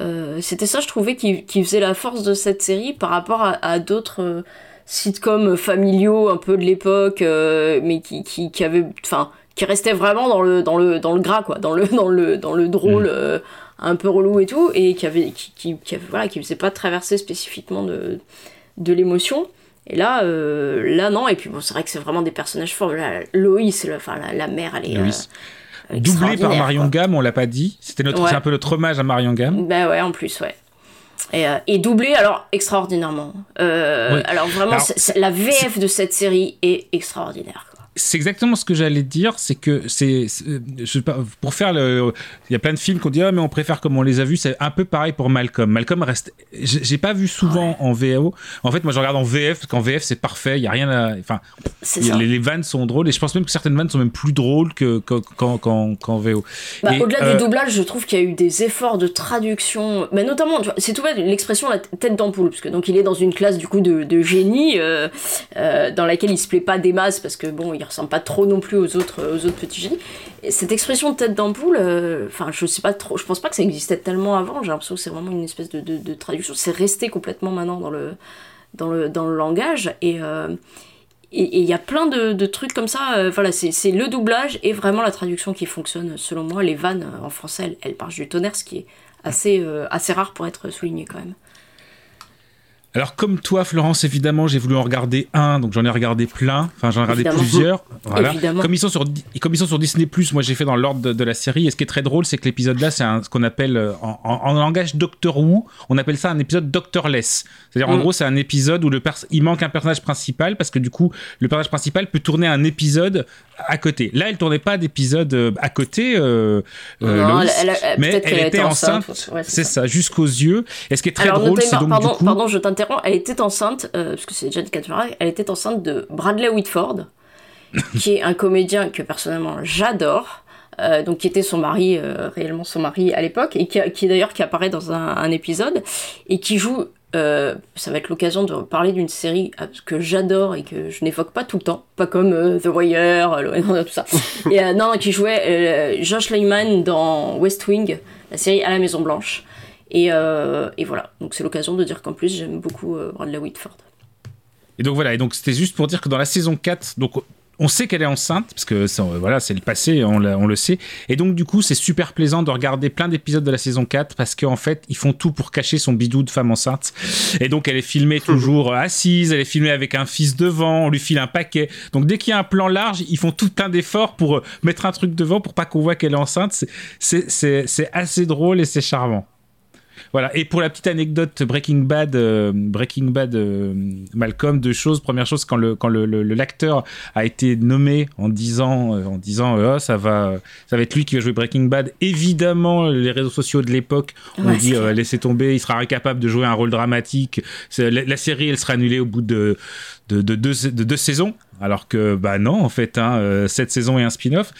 euh, c'était ça je trouvais qui, qui faisait la force de cette série par rapport à, à d'autres sitcoms familiaux un peu de l'époque mais qui, qui, qui avaient enfin qui restaient vraiment dans le dans le dans le gras quoi dans le dans le dans le drôle euh, un peu relou et tout et qui avait qui, qui, qui avait- voilà qui faisait pas traverser spécifiquement de de l'émotion et là euh, là non et puis bon c'est vrai que c'est vraiment des personnages forts Là, Loïs le- enfin la, la mère elle est Loïs. euh, Doublé par Marion quoi. Gamme, on l'a pas dit. C'était notre, Ouais. c'est un peu notre hommage à Marion Gamme. Bah ouais, en plus, ouais. Et, euh, et doublé, alors, extraordinairement. Euh, Oui. Alors vraiment, Alors, la VF de cette série est extraordinaire. C'est exactement ce que j'allais dire, c'est que c'est, pas, pour faire le, il y a plein de films qu'on dit ah mais on préfère comme on les a vus, c'est un peu pareil pour Malcolm. Malcolm reste, j'ai pas vu souvent en VO. En fait, moi je regarde en VF parce qu'en VF c'est parfait, il y a rien à, enfin, les, les vannes sont drôles et je pense même que certaines vannes sont même plus drôles que que- qu'en qu'en qu'en VO. Bah, Au-delà euh, du doublage, je trouve qu'il y a eu des efforts de traduction, mais notamment, c'est tout bête, l'expression la tête d'ampoule, parce que donc il est dans une classe du coup de, de génie euh, euh, dans laquelle il se plaît pas des masses parce que bon, il ressemble pas trop non plus aux autres aux autres petits génies. Et cette expression tête d'ampoule, euh, enfin, je sais pas trop, je pense pas que ça existait tellement avant. J'ai l'impression que c'est vraiment une espèce de, de, traduction. C'est resté complètement maintenant dans le dans le dans le langage et euh, et il y a plein de, trucs comme ça. euh, voilà, c'est le doublage et vraiment la traduction qui fonctionne. Selon moi, les vannes en français, elles, elles du tonnerre, ce qui est assez, assez rare pour être souligné quand même. Alors comme toi, Florence, évidemment, j'ai voulu en regarder un, donc j'en ai regardé plein. Enfin, j'en ai regardé Évidemment. plusieurs. Voilà. Comme ils sont sur, comme ils sont sur Disney moi j'ai fait dans l'ordre de, de la série. Et ce qui est très drôle, c'est que l'épisode là, c'est ce qu'on appelle euh, en, en- en langage Doctor Who, on appelle ça un épisode Doctorless. C'est-à-dire en Mm. gros, c'est un épisode où le il manque un personnage principal parce que du coup, le personnage principal peut tourner un épisode à côté. Là, elle tournait pas d'épisode euh, à côté. euh, Non, elle- elle- elle- mais elle était enceinte. enceinte, ouais, c'est ça, jusqu'aux yeux. Et ce qui est très Alors, drôle, c'est donc pardon, du coup. pardon, je t'interromps. Elle était enceinte, euh, parce que c'est Jane Catmull, elle était enceinte de Bradley Whitford, qui est un comédien que personnellement j'adore. euh, donc qui était son mari, euh, réellement son mari à l'époque, et qui, qui d'ailleurs qui apparaît dans un, un épisode, et qui joue, euh, ça va être l'occasion de parler d'une série que j'adore et que je n'évoque pas tout le temps, pas comme The Wire, tout ça. et non, qui jouait Josh Lyman dans West Wing, la série à la Maison Blanche. Et, euh, et voilà, donc c'est l'occasion de dire qu'en plus j'aime beaucoup euh, Bradley Whitford. Et donc voilà, et donc c'était juste pour dire que dans la saison 4, donc on sait qu'elle est enceinte, parce que ça, voilà, c'est le passé, on, le sait. Et donc du coup, c'est super plaisant de regarder plein d'épisodes de la saison 4, parce qu'en fait, ils font tout pour cacher son bidou de femme enceinte. Et donc elle est filmée toujours assise, elle est filmée avec un fils devant, on lui file un paquet. Donc dès qu'il y a un plan large, ils font tout plein d'efforts pour euh, mettre un truc devant pour pas qu'on voit qu'elle est enceinte. C'est assez drôle et c'est charmant. Voilà. Et pour la petite anecdote Breaking Bad, euh, Breaking Bad, euh, Malcolm, deux choses. Première chose, quand le quand le, le- le- l'acteur a été nommé en disant euh, en disant Ah, ça va ça va être lui qui va jouer Breaking Bad. Évidemment, les réseaux sociaux de l'époque ont Ouais, dit laissez tomber, il sera incapable de jouer un rôle dramatique. La, la série, elle sera annulée au bout de de, de deux, de deux saisons. Alors que, bah non, en fait, hein, euh, sept saisons et un spin-off.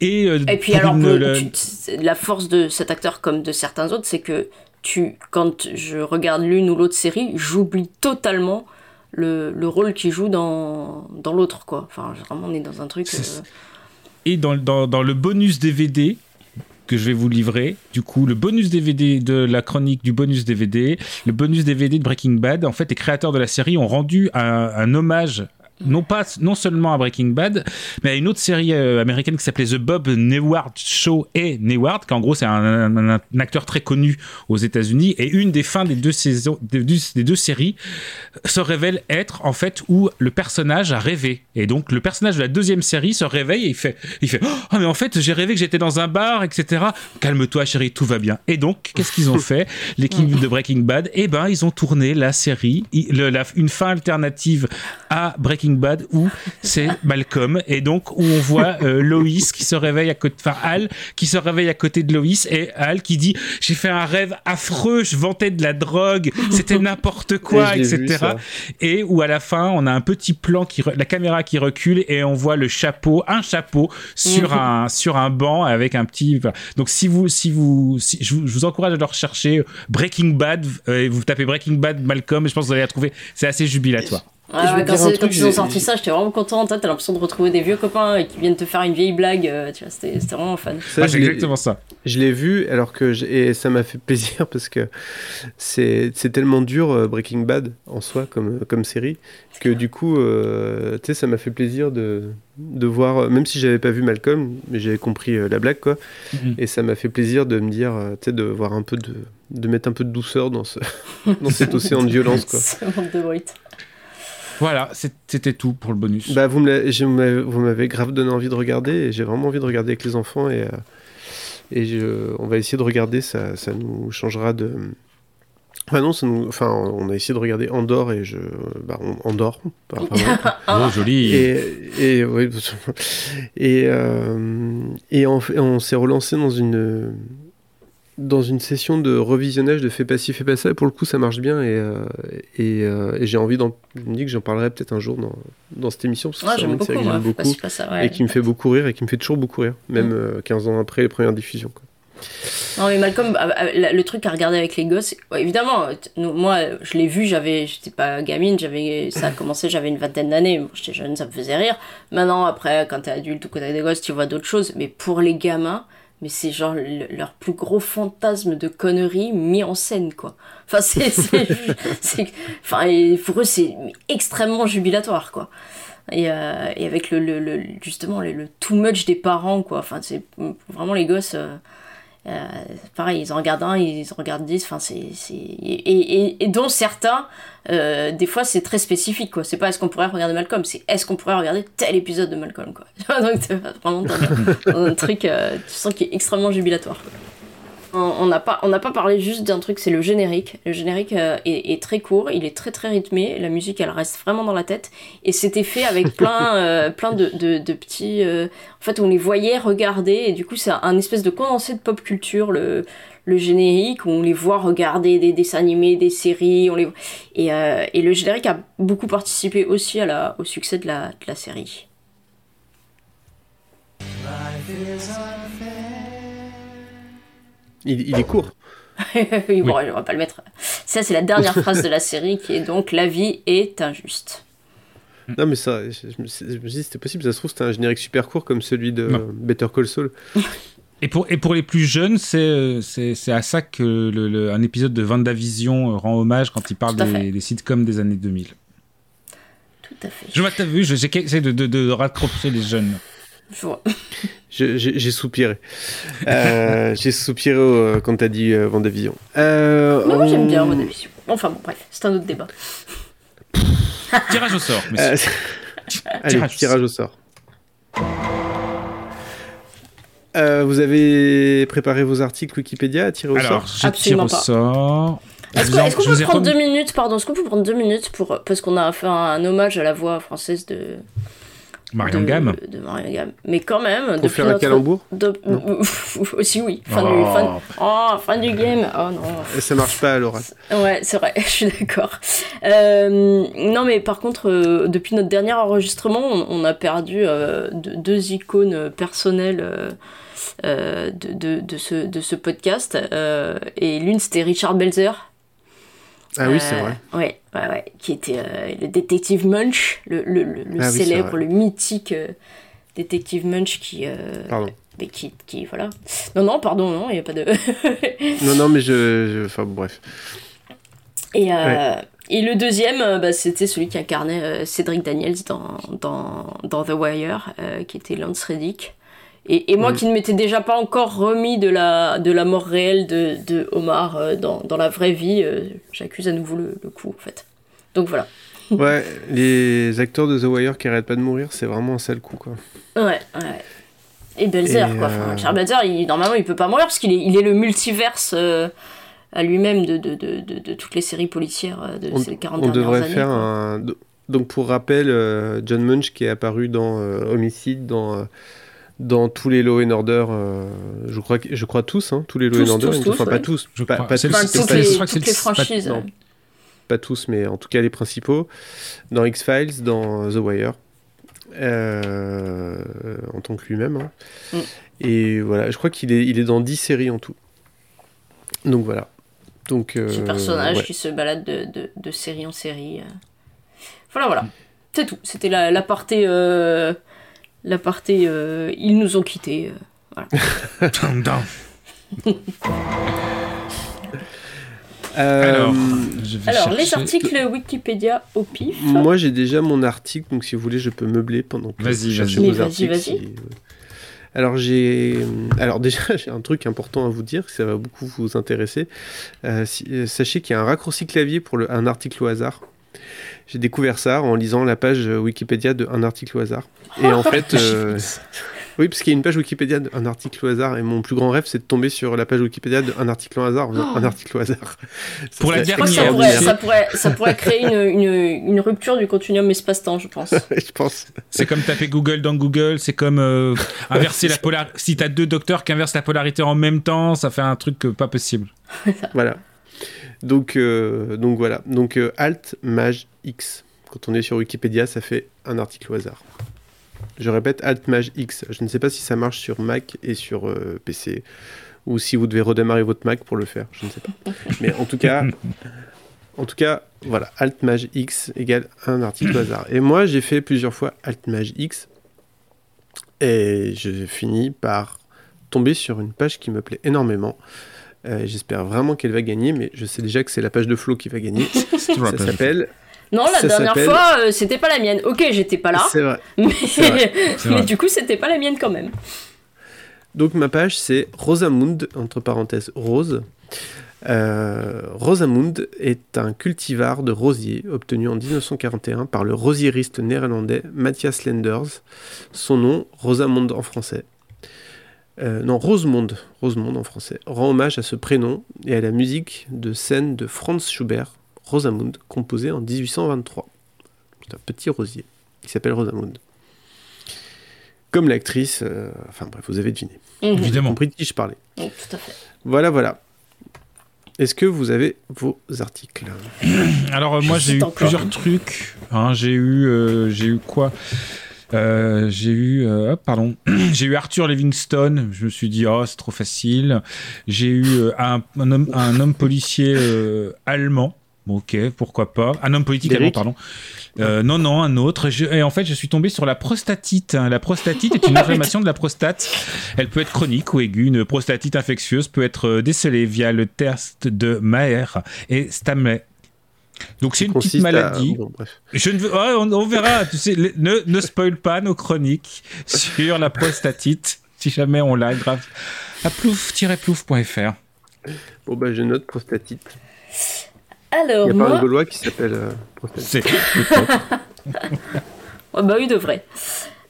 Et, euh, Et puis alors, une- le- tu- c'est- la force de cet acteur comme de certains autres, c'est que tu, quand je regarde l'une ou l'autre série, j'oublie totalement le, le rôle qu'il joue dans, dans l'autre, quoi. Enfin, vraiment, on est dans un truc... Euh, Et dans, dans, dans le bonus DVD que je vais vous livrer, du coup, le bonus DVD de la chronique du bonus DVD, le bonus DVD de Breaking Bad, en fait, les créateurs de la série ont rendu un, un hommage. Non pas non seulement à Breaking Bad, mais à une autre série euh, américaine qui s'appelait The Bob Newhart Show et Newhart, qu'en gros c'est un, un- acteur très connu aux États-Unis. Et une des fins des deux saisons, des deux, séries, se révèle être en fait où le personnage a rêvé. Et donc le personnage de la deuxième série se réveille et il fait, il fait, oh mais en fait j'ai rêvé que j'étais dans un bar, etc. Calme-toi chérie, tout va bien. Et donc qu'est-ce qu'ils ont fait L'équipe de Breaking Bad, eh ben ils ont tourné la série, la- une fin alternative à Breaking Bad où c'est Malcolm et donc où on voit euh, Loïs qui se réveille à côté, enfin Al qui se réveille à côté de Loïs et Al qui dit j'ai fait un rêve affreux, je vantais de la drogue, c'était n'importe quoi, Et etc. Et où à la fin, on a un petit plan qui, re- la caméra qui recule et on voit le chapeau, un chapeau sur Mhm. un sur un banc avec un petit. Donc si vous si vous, si- je, vous je vous encourage à le rechercher Breaking Bad, euh, et vous tapez Breaking Bad Malcolm, je pense que vous allez la trouver. C'est assez jubilatoire. Ouais, Je vais ouais, te quand, c'est- quand truc, ils ont sorti ça, j'étais vraiment content. Toi, t'as l'impression de retrouver des vieux copains et qui viennent te faire une vieille blague. euh, tu vois, c'était c'était vraiment fun. Ça, Ouais, je c'est exactement ça. Je l'ai vu, alors que je- et ça m'a fait plaisir parce que c'est c'est tellement dur euh, Breaking Bad en soi comme, comme série que du coup, euh, tu sais, ça m'a fait plaisir de, de voir, même si j'avais pas vu Malcolm, mais j'avais compris euh, la blague quoi, Mhm. et ça m'a fait plaisir de me dire, tu sais, de voir un peu de, de mettre un peu de douceur dans ce, dans cet océan de violence quoi. Ce manque de bruit. Voilà, c'était tout pour le bonus. Bah, vous m'avez- vous m'avez grave donné envie de regarder et j'ai vraiment envie de regarder avec les enfants et, euh, et je- on va essayer de regarder, ça, ça nous changera de... Enfin non, ça nous, enfin, on a essayé de regarder Andorre et je... Bah, on, Andorre, vraiment. oh joli. Et, et, oui, et, euh, et on s'est relancé dans une, dans une session de revisionnage de Fais pas ci, fais pas ça. Et pour le coup, ça marche bien. Et, euh, et, euh, et j'ai envie d'en. Je me dis que j'en parlerai peut-être un jour dans, dans cette émission. Parce que Ouais, c'est une série que j'aime beaucoup. si pas ça, ouais. Et qui me fait beaucoup rire et qui me fait toujours beaucoup rire. Même euh, 15 ans après les premières diffusions. quoi. Non mais Malcolm, ah, ah, la- le truc à regarder avec les gosses, ouais, évidemment, euh, nous- moi je l'ai vu, j'avais, j'étais pas gamine, j'avais, ça a commencé, j'avais une vingtaine d'années, Bon, j'étais jeune, ça me faisait rire. Maintenant après, quand t'es adulte ou quand t'as des gosses, tu vois d'autres choses. Mais pour les gamins, mais c'est genre le- leur plus gros fantasme de conneries mis en scène quoi. Enfin c'est, c'est, c'est- enfin pour eux c'est extrêmement jubilatoire quoi. Et, euh, et avec le, le, le- justement le, le too much des parents quoi. Enfin c'est vraiment les gosses. euh, euh, pareil, ils en regardent un, ils en regardent dix, enfin c'est... Et, et, et dont certains, euh, des fois c'est très spécifique quoi. C'est pas est-ce qu'on pourrait regarder Malcolm, c'est est-ce qu'on pourrait regarder tel épisode de Malcolm quoi. Donc vraiment un truc, euh, tu sens qui est extrêmement jubilatoire. On n'a pas, on n'a pas parlé juste d'un truc, c'est le générique. Le générique euh, est, est très court, il est très très rythmé, la musique elle reste vraiment dans la tête. Et c'était fait avec plein, euh, plein de, de, de petits. euh, en fait, on les voyait regarder, et du coup, c'est un espèce de condensé de pop culture, le, le générique, où on les voit regarder des dessins animés, des séries. On les... et, euh, et le générique a beaucoup participé aussi à la, au succès de la, de la série. Il, il est court. oui, bon, on va pas le mettre. Ça, c'est la dernière phrase de la série qui est donc La vie est injuste. Non, mais ça, je, je me suis je me suis dit, c'était possible. Ça se trouve, c'était un générique super court comme celui de Non. Better Call Saul. Et pour, et pour les plus jeunes, c'est c'est c'est à ça que le, le- un épisode de Vendavision euh, rend hommage quand il parle des, des sitcoms des années 2000. Tout à fait. Je vois, t'as vu, je- j'essaie de, de, de raccrocher les jeunes. J'ai soupiré. Euh, J'ai soupiré euh, quand t'as dit euh, Vendavision. Euh, moi, j'aime bien on- mon émission. Enfin bon, bref, c'est un autre débat. Tirage au sort, Euh, monsieur. Allez, Tirage au tirage au sort. Euh, vous avez préparé vos articles Wikipédia à tirer au Alors, sort? je tire Absolument au pas. sort. Est-ce Je qu'on peut prendre deux minutes, pardon, est-ce qu'on peut prendre deux minutes pour, parce qu'on a fait un, un hommage à la voix française de, Marion de, Gamme. de Marion Gamme. Mais quand même, Pour faire un notre- calembour de- Aussi oui, fin, Oh. du, fin, oh, fin du game, oh non. Et ça marche pas à l'oral. Ouais, c'est vrai, je suis d'accord. Euh, non, mais par contre, euh, depuis notre dernier enregistrement, on, on a perdu euh, deux, deux icônes personnelles de, de, de ce, de ce podcast. Euh, et l'une, c'était Richard Belzer. Ah oui, c'est Euh, vrai. Ouais, ouais, ouais, qui était euh, le détective Munch, le, le, le- le Ah célèbre, le mythique euh, détective Munch qui. Pardon. mais qui, qui, voilà. Non, non, pardon, non, il n'y a pas de. Non, non, mais je. je- Enfin, bref. Et, euh, Ouais. et le deuxième, bah, c'était celui qui incarnait euh, Cédric Daniels dans, dans, dans The Wire, euh, qui était Lance Reddick. Et, et moi Mm. qui ne m'étais déjà pas encore remis de la, de la mort réelle de, de Omar euh, dans, dans la vraie vie, euh, j'accuse à nouveau le, le coup, en fait. Donc voilà. Ouais, les acteurs de The Wire qui arrêtent pas de mourir, c'est vraiment un sale coup, quoi. Ouais, ouais. Et Belzer, Et, quoi. euh, Enfin, Richard Belzer, il, normalement, il peut pas mourir parce qu'il est, il est le multiverse euh, à lui-même de, de, de, de, toutes les séries policières euh, de On, ces 40 on devrait années. faire quoi. un. Donc, pour rappel, euh, John Munch qui est apparu dans euh, Homicide, dans. Dans tous les Law and Order, euh, je, crois, je crois tous, hein, tous les Law Tous, and Order, tous, tous, enfin ouais. pas tous, Je pas, crois. pas tous, Enfin, toutes pas- les, je crois que c'est toutes les le- pas- franchises. non. pas tous, mais en tout cas les principaux, dans X-Files, dans The Wire, euh, en tant que lui-même. hein. Mm. Et voilà, je crois qu'il est, il est dans 10 séries en tout. Donc voilà. Donc, euh, ce personnage ouais. qui se balade de, de, de série en série. euh. Voilà, voilà. C'est tout. C'était la, la partie. euh, la partie. euh, ils nous ont quittés. euh, voilà. Dun, dun. Euh, Alors, je vais Alors, les articles Wikipédia au pif. Moi j'ai déjà mon article, donc si vous voulez, je peux meubler pendant que Vas-y, vous cherchez vas-y. vos Mais vas-y, articles. vas-y. si- Alors j'ai, alors déjà j'ai un truc important à vous dire, que ça va beaucoup vous intéresser. Si- sachez qu'il y a un raccourci clavier pour le- un article au hasard. J'ai découvert ça en lisant la page Wikipédia de un article au hasard. Et en fait, euh, oui, parce qu'il y a une page Wikipédia d'un article au hasard, et mon plus grand rêve, c'est de tomber sur la page Wikipédia d'un article au hasard, un article au hasard. Pour la que ça dernière, pourrait, ça, pourrait, ça pourrait créer une, une, une rupture du continuum espace-temps, je pense. je pense. C'est comme taper Google dans Google, c'est comme euh, inverser la polarité. Si t'as deux docteurs qui inversent la polarité en même temps, ça fait un truc pas possible. Voilà. Donc, euh, donc voilà. Donc euh, Alt Maj X. Quand on est sur Wikipédia, ça fait un article au hasard. Je répète Alt Maj X. Je ne sais pas si ça marche sur Mac et sur euh, PC ou si vous devez redémarrer votre Mac pour le faire. Je ne sais pas. Mais en tout cas, en tout cas, voilà. Alt Maj X égale un article au hasard. Et moi, j'ai fait plusieurs fois Alt Maj X et j'ai fini par tomber sur une page qui me plaît énormément. Euh, J'espère vraiment qu'elle va gagner, mais je sais déjà que c'est la page de Flo qui va gagner. Ça page de s'appelle. Non, la Ça dernière fois, euh, c'était pas la mienne. Ok, j'étais pas là. C'est vrai. Mais, vrai. Du coup, c'était pas la mienne quand même. Donc ma page c'est Rosamund, entre parenthèses rose. Euh, Rosamund est un cultivar de rosier obtenu en 1941 par le rosieriste néerlandais Matthias Lenders. Son nom, Rosamund en français. Euh, non, Rosemonde, Rosemonde en français, rend hommage à ce prénom et à la musique de scène de Franz Schubert, Rosamund, composée en 1823. C'est un petit rosier qui s'appelle Rosamund. Comme l'actrice, euh, enfin bref, vous avez deviné. Mhm. Évidemment. compris de qui je parlais. Oui, tout à fait. Voilà, voilà. Est-ce que vous avez vos articles Alors euh, moi j'ai eu encore. plusieurs trucs. hein. j'ai eu, euh, j'ai eu quoi? Euh, J'ai eu, euh, pardon, j'ai eu Arthur Livingstone. Je me suis dit oh c'est trop facile. J'ai eu euh, un, un homme, un homme policier allemand. Ok, pourquoi pas. Un homme politique allemand, pardon. Euh, non, non, un autre. Je- et en fait, je suis tombé sur la prostatite. hein. La prostatite est une inflammation de la prostate. Elle peut être chronique ou aiguë. Une prostatite infectieuse peut être décelée via le test de Maher et Stamley. Donc c'est une petite à- maladie. bon, bref. Je ne veux, ouais, on, on verra. Tu sais, le- ne, ne spoil pas nos chroniques sur la prostatite. Si jamais on l'a, grave. À plouf-plouf.fr. Bon, bah, je note prostatite. Alors, Il n'y a pas un. Gaulois qui s'appelle euh, prostatite. C'est Oh, bah oui, de vrai.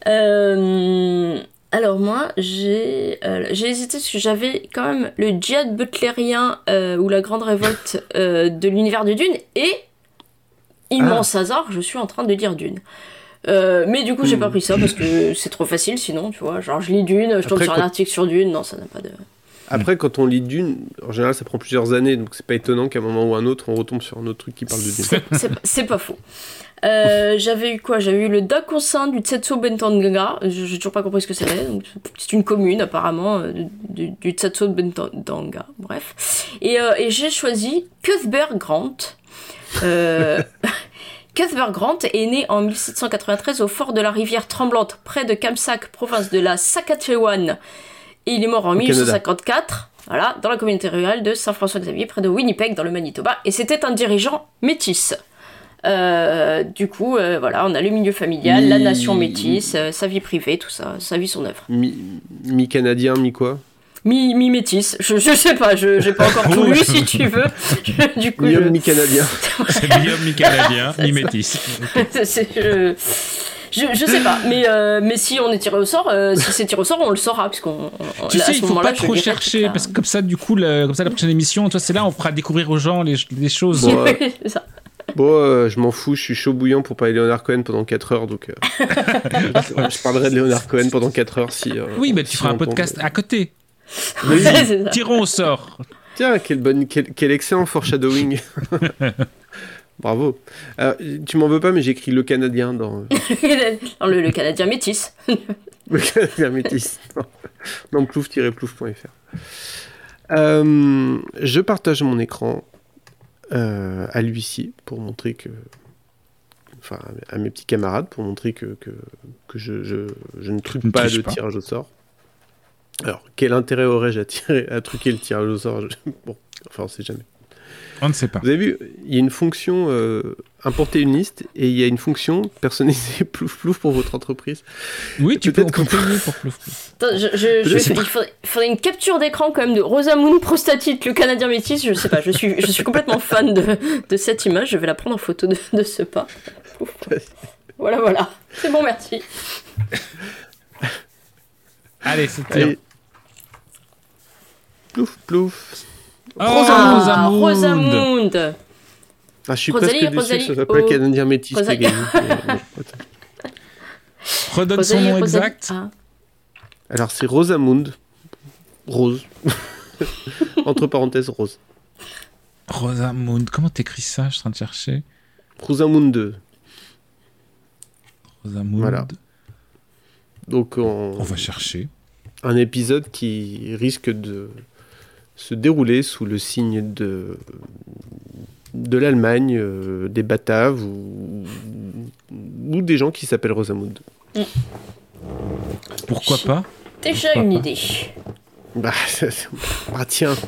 Euh, Alors moi, j'ai euh, j'ai hésité parce que j'avais quand même le djihad butlérien euh, ou la grande révolte euh, de l'univers de Dune et immense hasard, je suis en train de lire Dune. Mais du coup, j'ai pas pris ça parce que c'est trop facile sinon, tu vois. Genre, je lis Dune, je tombe sur un article sur Dune, non, ça n'a pas de. Après, quand on lit Dune, en général, ça prend plusieurs années, donc c'est pas étonnant qu'à un moment ou un autre, on retombe sur un autre truc qui parle de Dune. C'est c'est pas faux. Euh, j'avais eu quoi? J'avais eu le du Tsetso Bentanga. Je- J'ai toujours pas compris ce que c'était. C'est une commune apparemment euh, du, du Tsetso Bentanga. Bref. Et, euh, et j'ai choisi Cuthbert Grant. Euh, Cuthbert Grant est né en 1793 au fort de la rivière Tremblante, près de Kamsack, province de la Saskatchewan. Et il est mort en Au Canada. 1854, voilà, dans la communauté rurale de Saint-François-Xavier, près de Winnipeg, dans le Manitoba. Et c'était un dirigeant métis. Euh, du coup, euh, voilà, on a le milieu familial, la Mi- nation métisse, euh, sa vie privée, tout ça, sa vie, son œuvre. Mi- Mi-canadien, mi-quoi Mi, mi métis, je, je sais pas, je j'ai pas encore tout lu si tu veux. Je- du coup, Mi-homme, je- mi-canadien. C'est mi-homme, mi-canadien, mi-métis. C'est- je, je, je sais pas, mais, euh, mais si on est tiré au sort, euh, si c'est tiré au sort, on le saura, puisqu'on. on- Tu là, sais, il faut pas trop chercher, parce que comme ça, du coup, le- comme ça, la prochaine émission, toi, c'est là, on fera découvrir aux gens les, les choses. Bon, euh, C'est ça. Bon, euh, je m'en fous, je suis chaud bouillant pour parler de Leonard Cohen pendant 4 heures, donc euh, je parlerai de Leonard Cohen pendant 4 heures si. euh, Oui, mais tu si feras un tombe. podcast à côté. Oui. Tirons au sort. Tiens, quel, bonne, quel, quel excellent foreshadowing. Bravo. Euh, tu m'en veux pas, mais j'ai écrit le Canadien dans Dans le, le Canadien métis. le Canadien métis. dans plouf-plouf.fr. Euh, je partage mon écran euh, à l'huissier pour montrer que. Enfin, à mes petits camarades pour montrer que, que, que je, je, je ne truque pas le pas. tirage au sort. Alors, quel intérêt aurais-je à, tirer, à truquer le tirage au sort? Bon, enfin, on sait jamais. On ne sait pas. Vous avez vu, il y a une fonction euh, importer une liste et il y a une fonction personnaliser plouf plouf pour votre entreprise. Oui, tu peux, on Peut-être peut qu'on- payer pour Plouf Plouf. Attends, je, je, je Je sais il, faudrait, il faudrait une capture d'écran quand même de Rosamund Prostatite, le Canadien métis. Je sais pas, je suis, je suis complètement fan de, de cette image. Je vais la prendre en photo de, de ce pas. Voilà, voilà. C'est bon, merci. Allez, c'est Allez. Plouf plouf. Oh, Ah, Rosamund. Rosamund. Ah, je suis Rosalie, presque déçu que ce soit pas le oh. Canadien métis Rosalie. Redonne son nom exact. Ah. Alors c'est Rosamund. Rose. Entre parenthèses, Rose. Rosamund, comment t'écris ça? Je suis en train de chercher. Rosamund 2. Rosamund. Voilà. Donc on, On va chercher. un épisode qui risque de se dérouler sous le signe de de l'Allemagne, euh, des Bataves ou, ou des gens qui s'appellent Rosamund. Pourquoi pas? Déjà Pourquoi une pas? idée. Bah, ah tiens.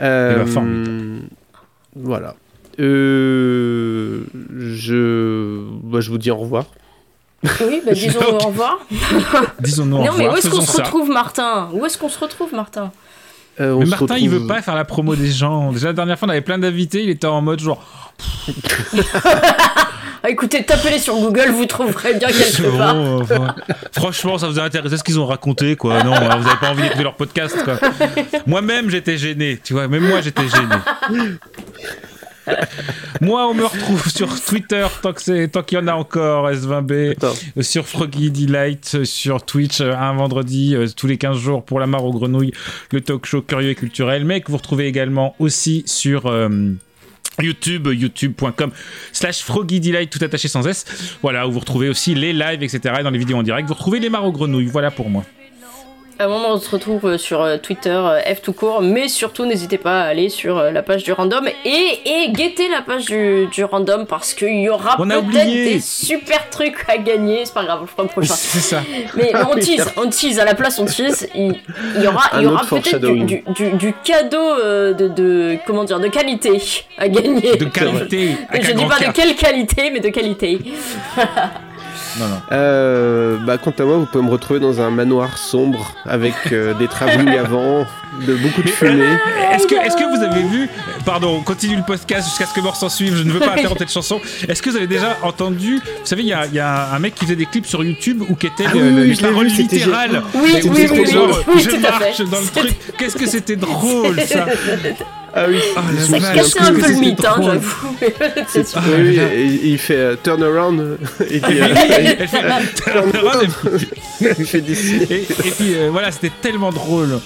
Euh, ben, formidable. voilà. Euh, je, bah, je vous dis au revoir. Oui, bah disons au revoir. Disons-nous au non, mais revoir. où est-ce qu'on se retrouve, Martin? Où est-ce qu'on se retrouve, Martin? Euh, Mais Martin, il veut pas faire la promo des gens. Déjà, la dernière fois, on avait plein d'invités. Il était en mode genre. ah, Écoutez, tapez-les sur Google, vous trouverez bien quelque part. bon, enfin, franchement, ça vous a intéressé ce qu'ils ont raconté, quoi. Non, hein, vous avez pas envie d'écouter leur podcast, quoi. Moi-même, j'étais gêné, tu vois. Même moi, j'étais gêné. Moi, on me retrouve sur Twitter tant qu'il y en a encore, S20B, Attends. euh, sur Froggy Delight, euh, sur Twitch, euh, un vendredi tous les 15 jours pour la mare aux grenouilles, le talk show curieux et culturel, mais que vous retrouvez également aussi sur. euh, YouTube, youtube.com slash Froggy Delight, tout attaché sans S. Voilà, où vous retrouvez aussi les lives, etc. Et dans les vidéos en direct, vous retrouvez les mares aux grenouilles. Voilà pour moi. À un moment, on se retrouve euh, sur euh, Twitter, euh, F tout court, mais surtout, n'hésitez pas à aller sur la page du random et, et guetter la page du, du random parce qu'il y aura peut-être des super trucs à gagner. C'est pas grave, on le fera le prochain. C'est ça. Mais on tease, on tease, à la place on tease, il, il y aura, il y Un aura peut-être du, du, du- du cadeau de, de, comment dire, de qualité à gagner. De qualité. Je, dis pas de quelle qualité, mais de qualité. Non, non. Euh, bah, quant à moi, vous pouvez me retrouver dans un manoir sombre avec euh, des travelling avant, de beaucoup de fumée. Est-ce que, est-ce que vous avez vu, pardon, on continue le podcast jusqu'à ce que mort s'en suive, je ne veux pas interrompre cette chanson. Est-ce que vous avez déjà entendu, vous savez, il y a, il y a un mec qui faisait des clips sur YouTube où qui était Ah le- oui, le- oui, les paroles vu, littérales. Oui, Et où oui, c'était oui, genre, oui, oui, je marche dans le truc. Qu'est-ce que c'était drôle ça Ah oui, Oh, la Ça cassait un peu le mythe, hein, j'avoue. Ah, oui, et- il fait euh, turn around et puis, euh, Elle fait turn around et puis- il fait. Et, et puis euh, voilà, c'était tellement drôle.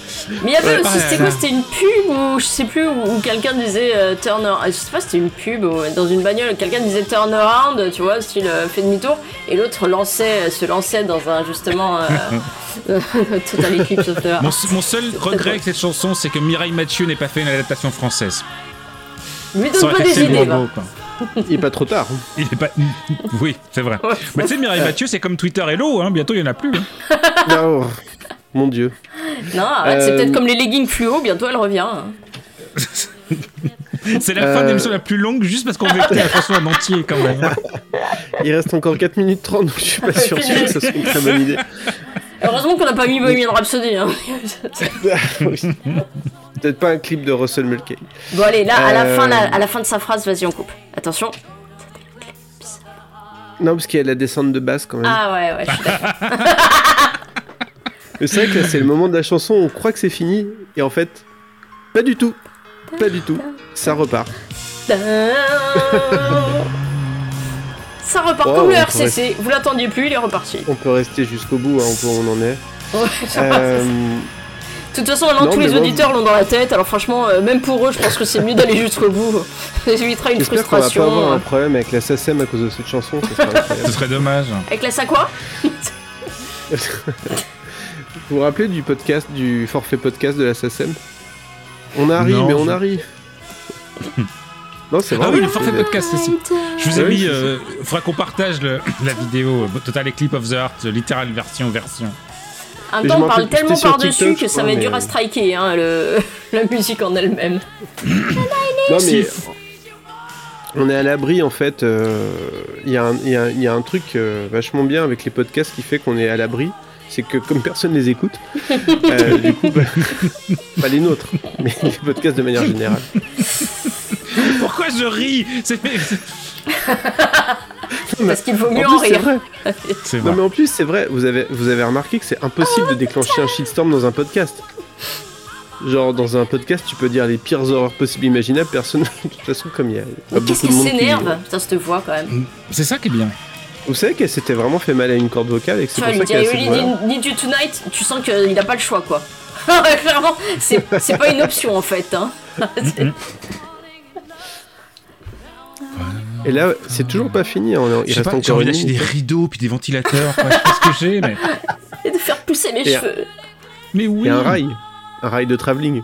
Mais il y avait Ouais. aussi, Ah, c'était quoi. C'était une pub ou je sais plus, où, où quelqu'un disait euh, turn around. Je sais pas, c'était une pub ou dans une bagnole, quelqu'un disait turn around, tu vois, style euh, fait demi-tour, et l'autre lançait, se lançait dans un justement euh, Total Eclipse of the Heart. Mon seul regret avec cette chanson, c'est que Mireille Mathieu n'ait pas fait une adaptation française. Lui Ça donne pas des idées, va. beau, quoi. Il est pas trop tard. Il est pas. Oui, c'est vrai. Ouais. Mais tu sais, Mireille Mathieu, c'est comme Twitter Hello, hein. bientôt il y en a plus. hein. Non, mon dieu. Non, c'est Euh, peut-être comme les leggings fluo, bientôt elle revient. hein. C'est la Euh. fin de l'émission la plus longue juste parce qu'on veut écouter la chanson en entier quand même. Il reste encore 4 minutes 30, donc je suis pas sûr, sûr que ce soit une très bonne idée. Heureusement qu'on n'a pas mis Bohemian Rhapsody. Hein. Peut-être pas un clip de Russell Mulcahy. bon allez, là, à la, Euh. fin, la- à la fin de sa phrase, vas-y, on coupe. Attention. Non, parce qu'il y a la descente de basse quand même. Ah ouais, ouais, je suis d'accord. C'est vrai que là, c'est le moment de la chanson où on croit que c'est fini, et en fait, pas du tout. Pas du tout. Ça repart. Ça repart Oh, comme le RCC. Vous l'attendiez plus, il est reparti. On peut rester jusqu'au bout, hein, on peut- on en est. Ouais. Euh, De toute façon, maintenant, non, tous les auditeurs l'ont dans la tête. Alors, franchement, euh, même pour eux, je pense que c'est mieux d'aller jusqu'au bout. Ça évitera une J'espère qu'on va pas avoir frustration. un problème avec la SACEM à cause de cette chanson. ça serait incroyable. Ce serait dommage. Avec la quoi Vous vous rappelez du podcast, du forfait podcast de la SACEM On arrive, Non, mais on je- arrive. non, c'est vrai. Ah oui, le forfait podcast aussi. Je vous ai Oui, mis. c'est Euh, faudra qu'on partage le- la vidéo euh, Total Eclipse of the Heart, littéral version version. En même temps, on parle tellement par-dessus que ça va crois, être dur à striker, hein, le... la musique en elle-même. Non, mais on est à l'abri en fait. euh, Il y, a un- y y a truc euh, vachement bien avec les podcasts qui fait qu'on est à l'abri. C'est que comme personne les écoute, euh, du coup, bah, pas les nôtres, mais les podcasts de manière générale. Pourquoi je ris? Parce qu'il vaut mieux En en, plus, c'est rire. vrai. Non mais en plus c'est vrai, vous avez, vous avez remarqué que c'est impossible de déclencher un shitstorm dans un podcast. Genre dans un podcast tu peux dire les pires horreurs possibles imaginables, personne de toute façon comme il y a Qu'est-ce qui s'énerve? Putain, cette voix quand même. C'est ça qui est bien. Vous savez qu'elle s'était vraiment fait mal à une corde vocale et que c'est pour vois, ça qu'elle a need you tonight, tu sens qu'il a pas le choix quoi. Clairement, c'est pas une option en fait. Hein. C'est- Et là c'est toujours pas fini, hein, il reste pas, j'ai encore envie une d'acheter des rideaux puis des ventilateurs. quoi. Je sais pas ce que j'ai, mais. Et de faire pousser les Et- cheveux. Mais oui. Et un rail, un rail de travelling.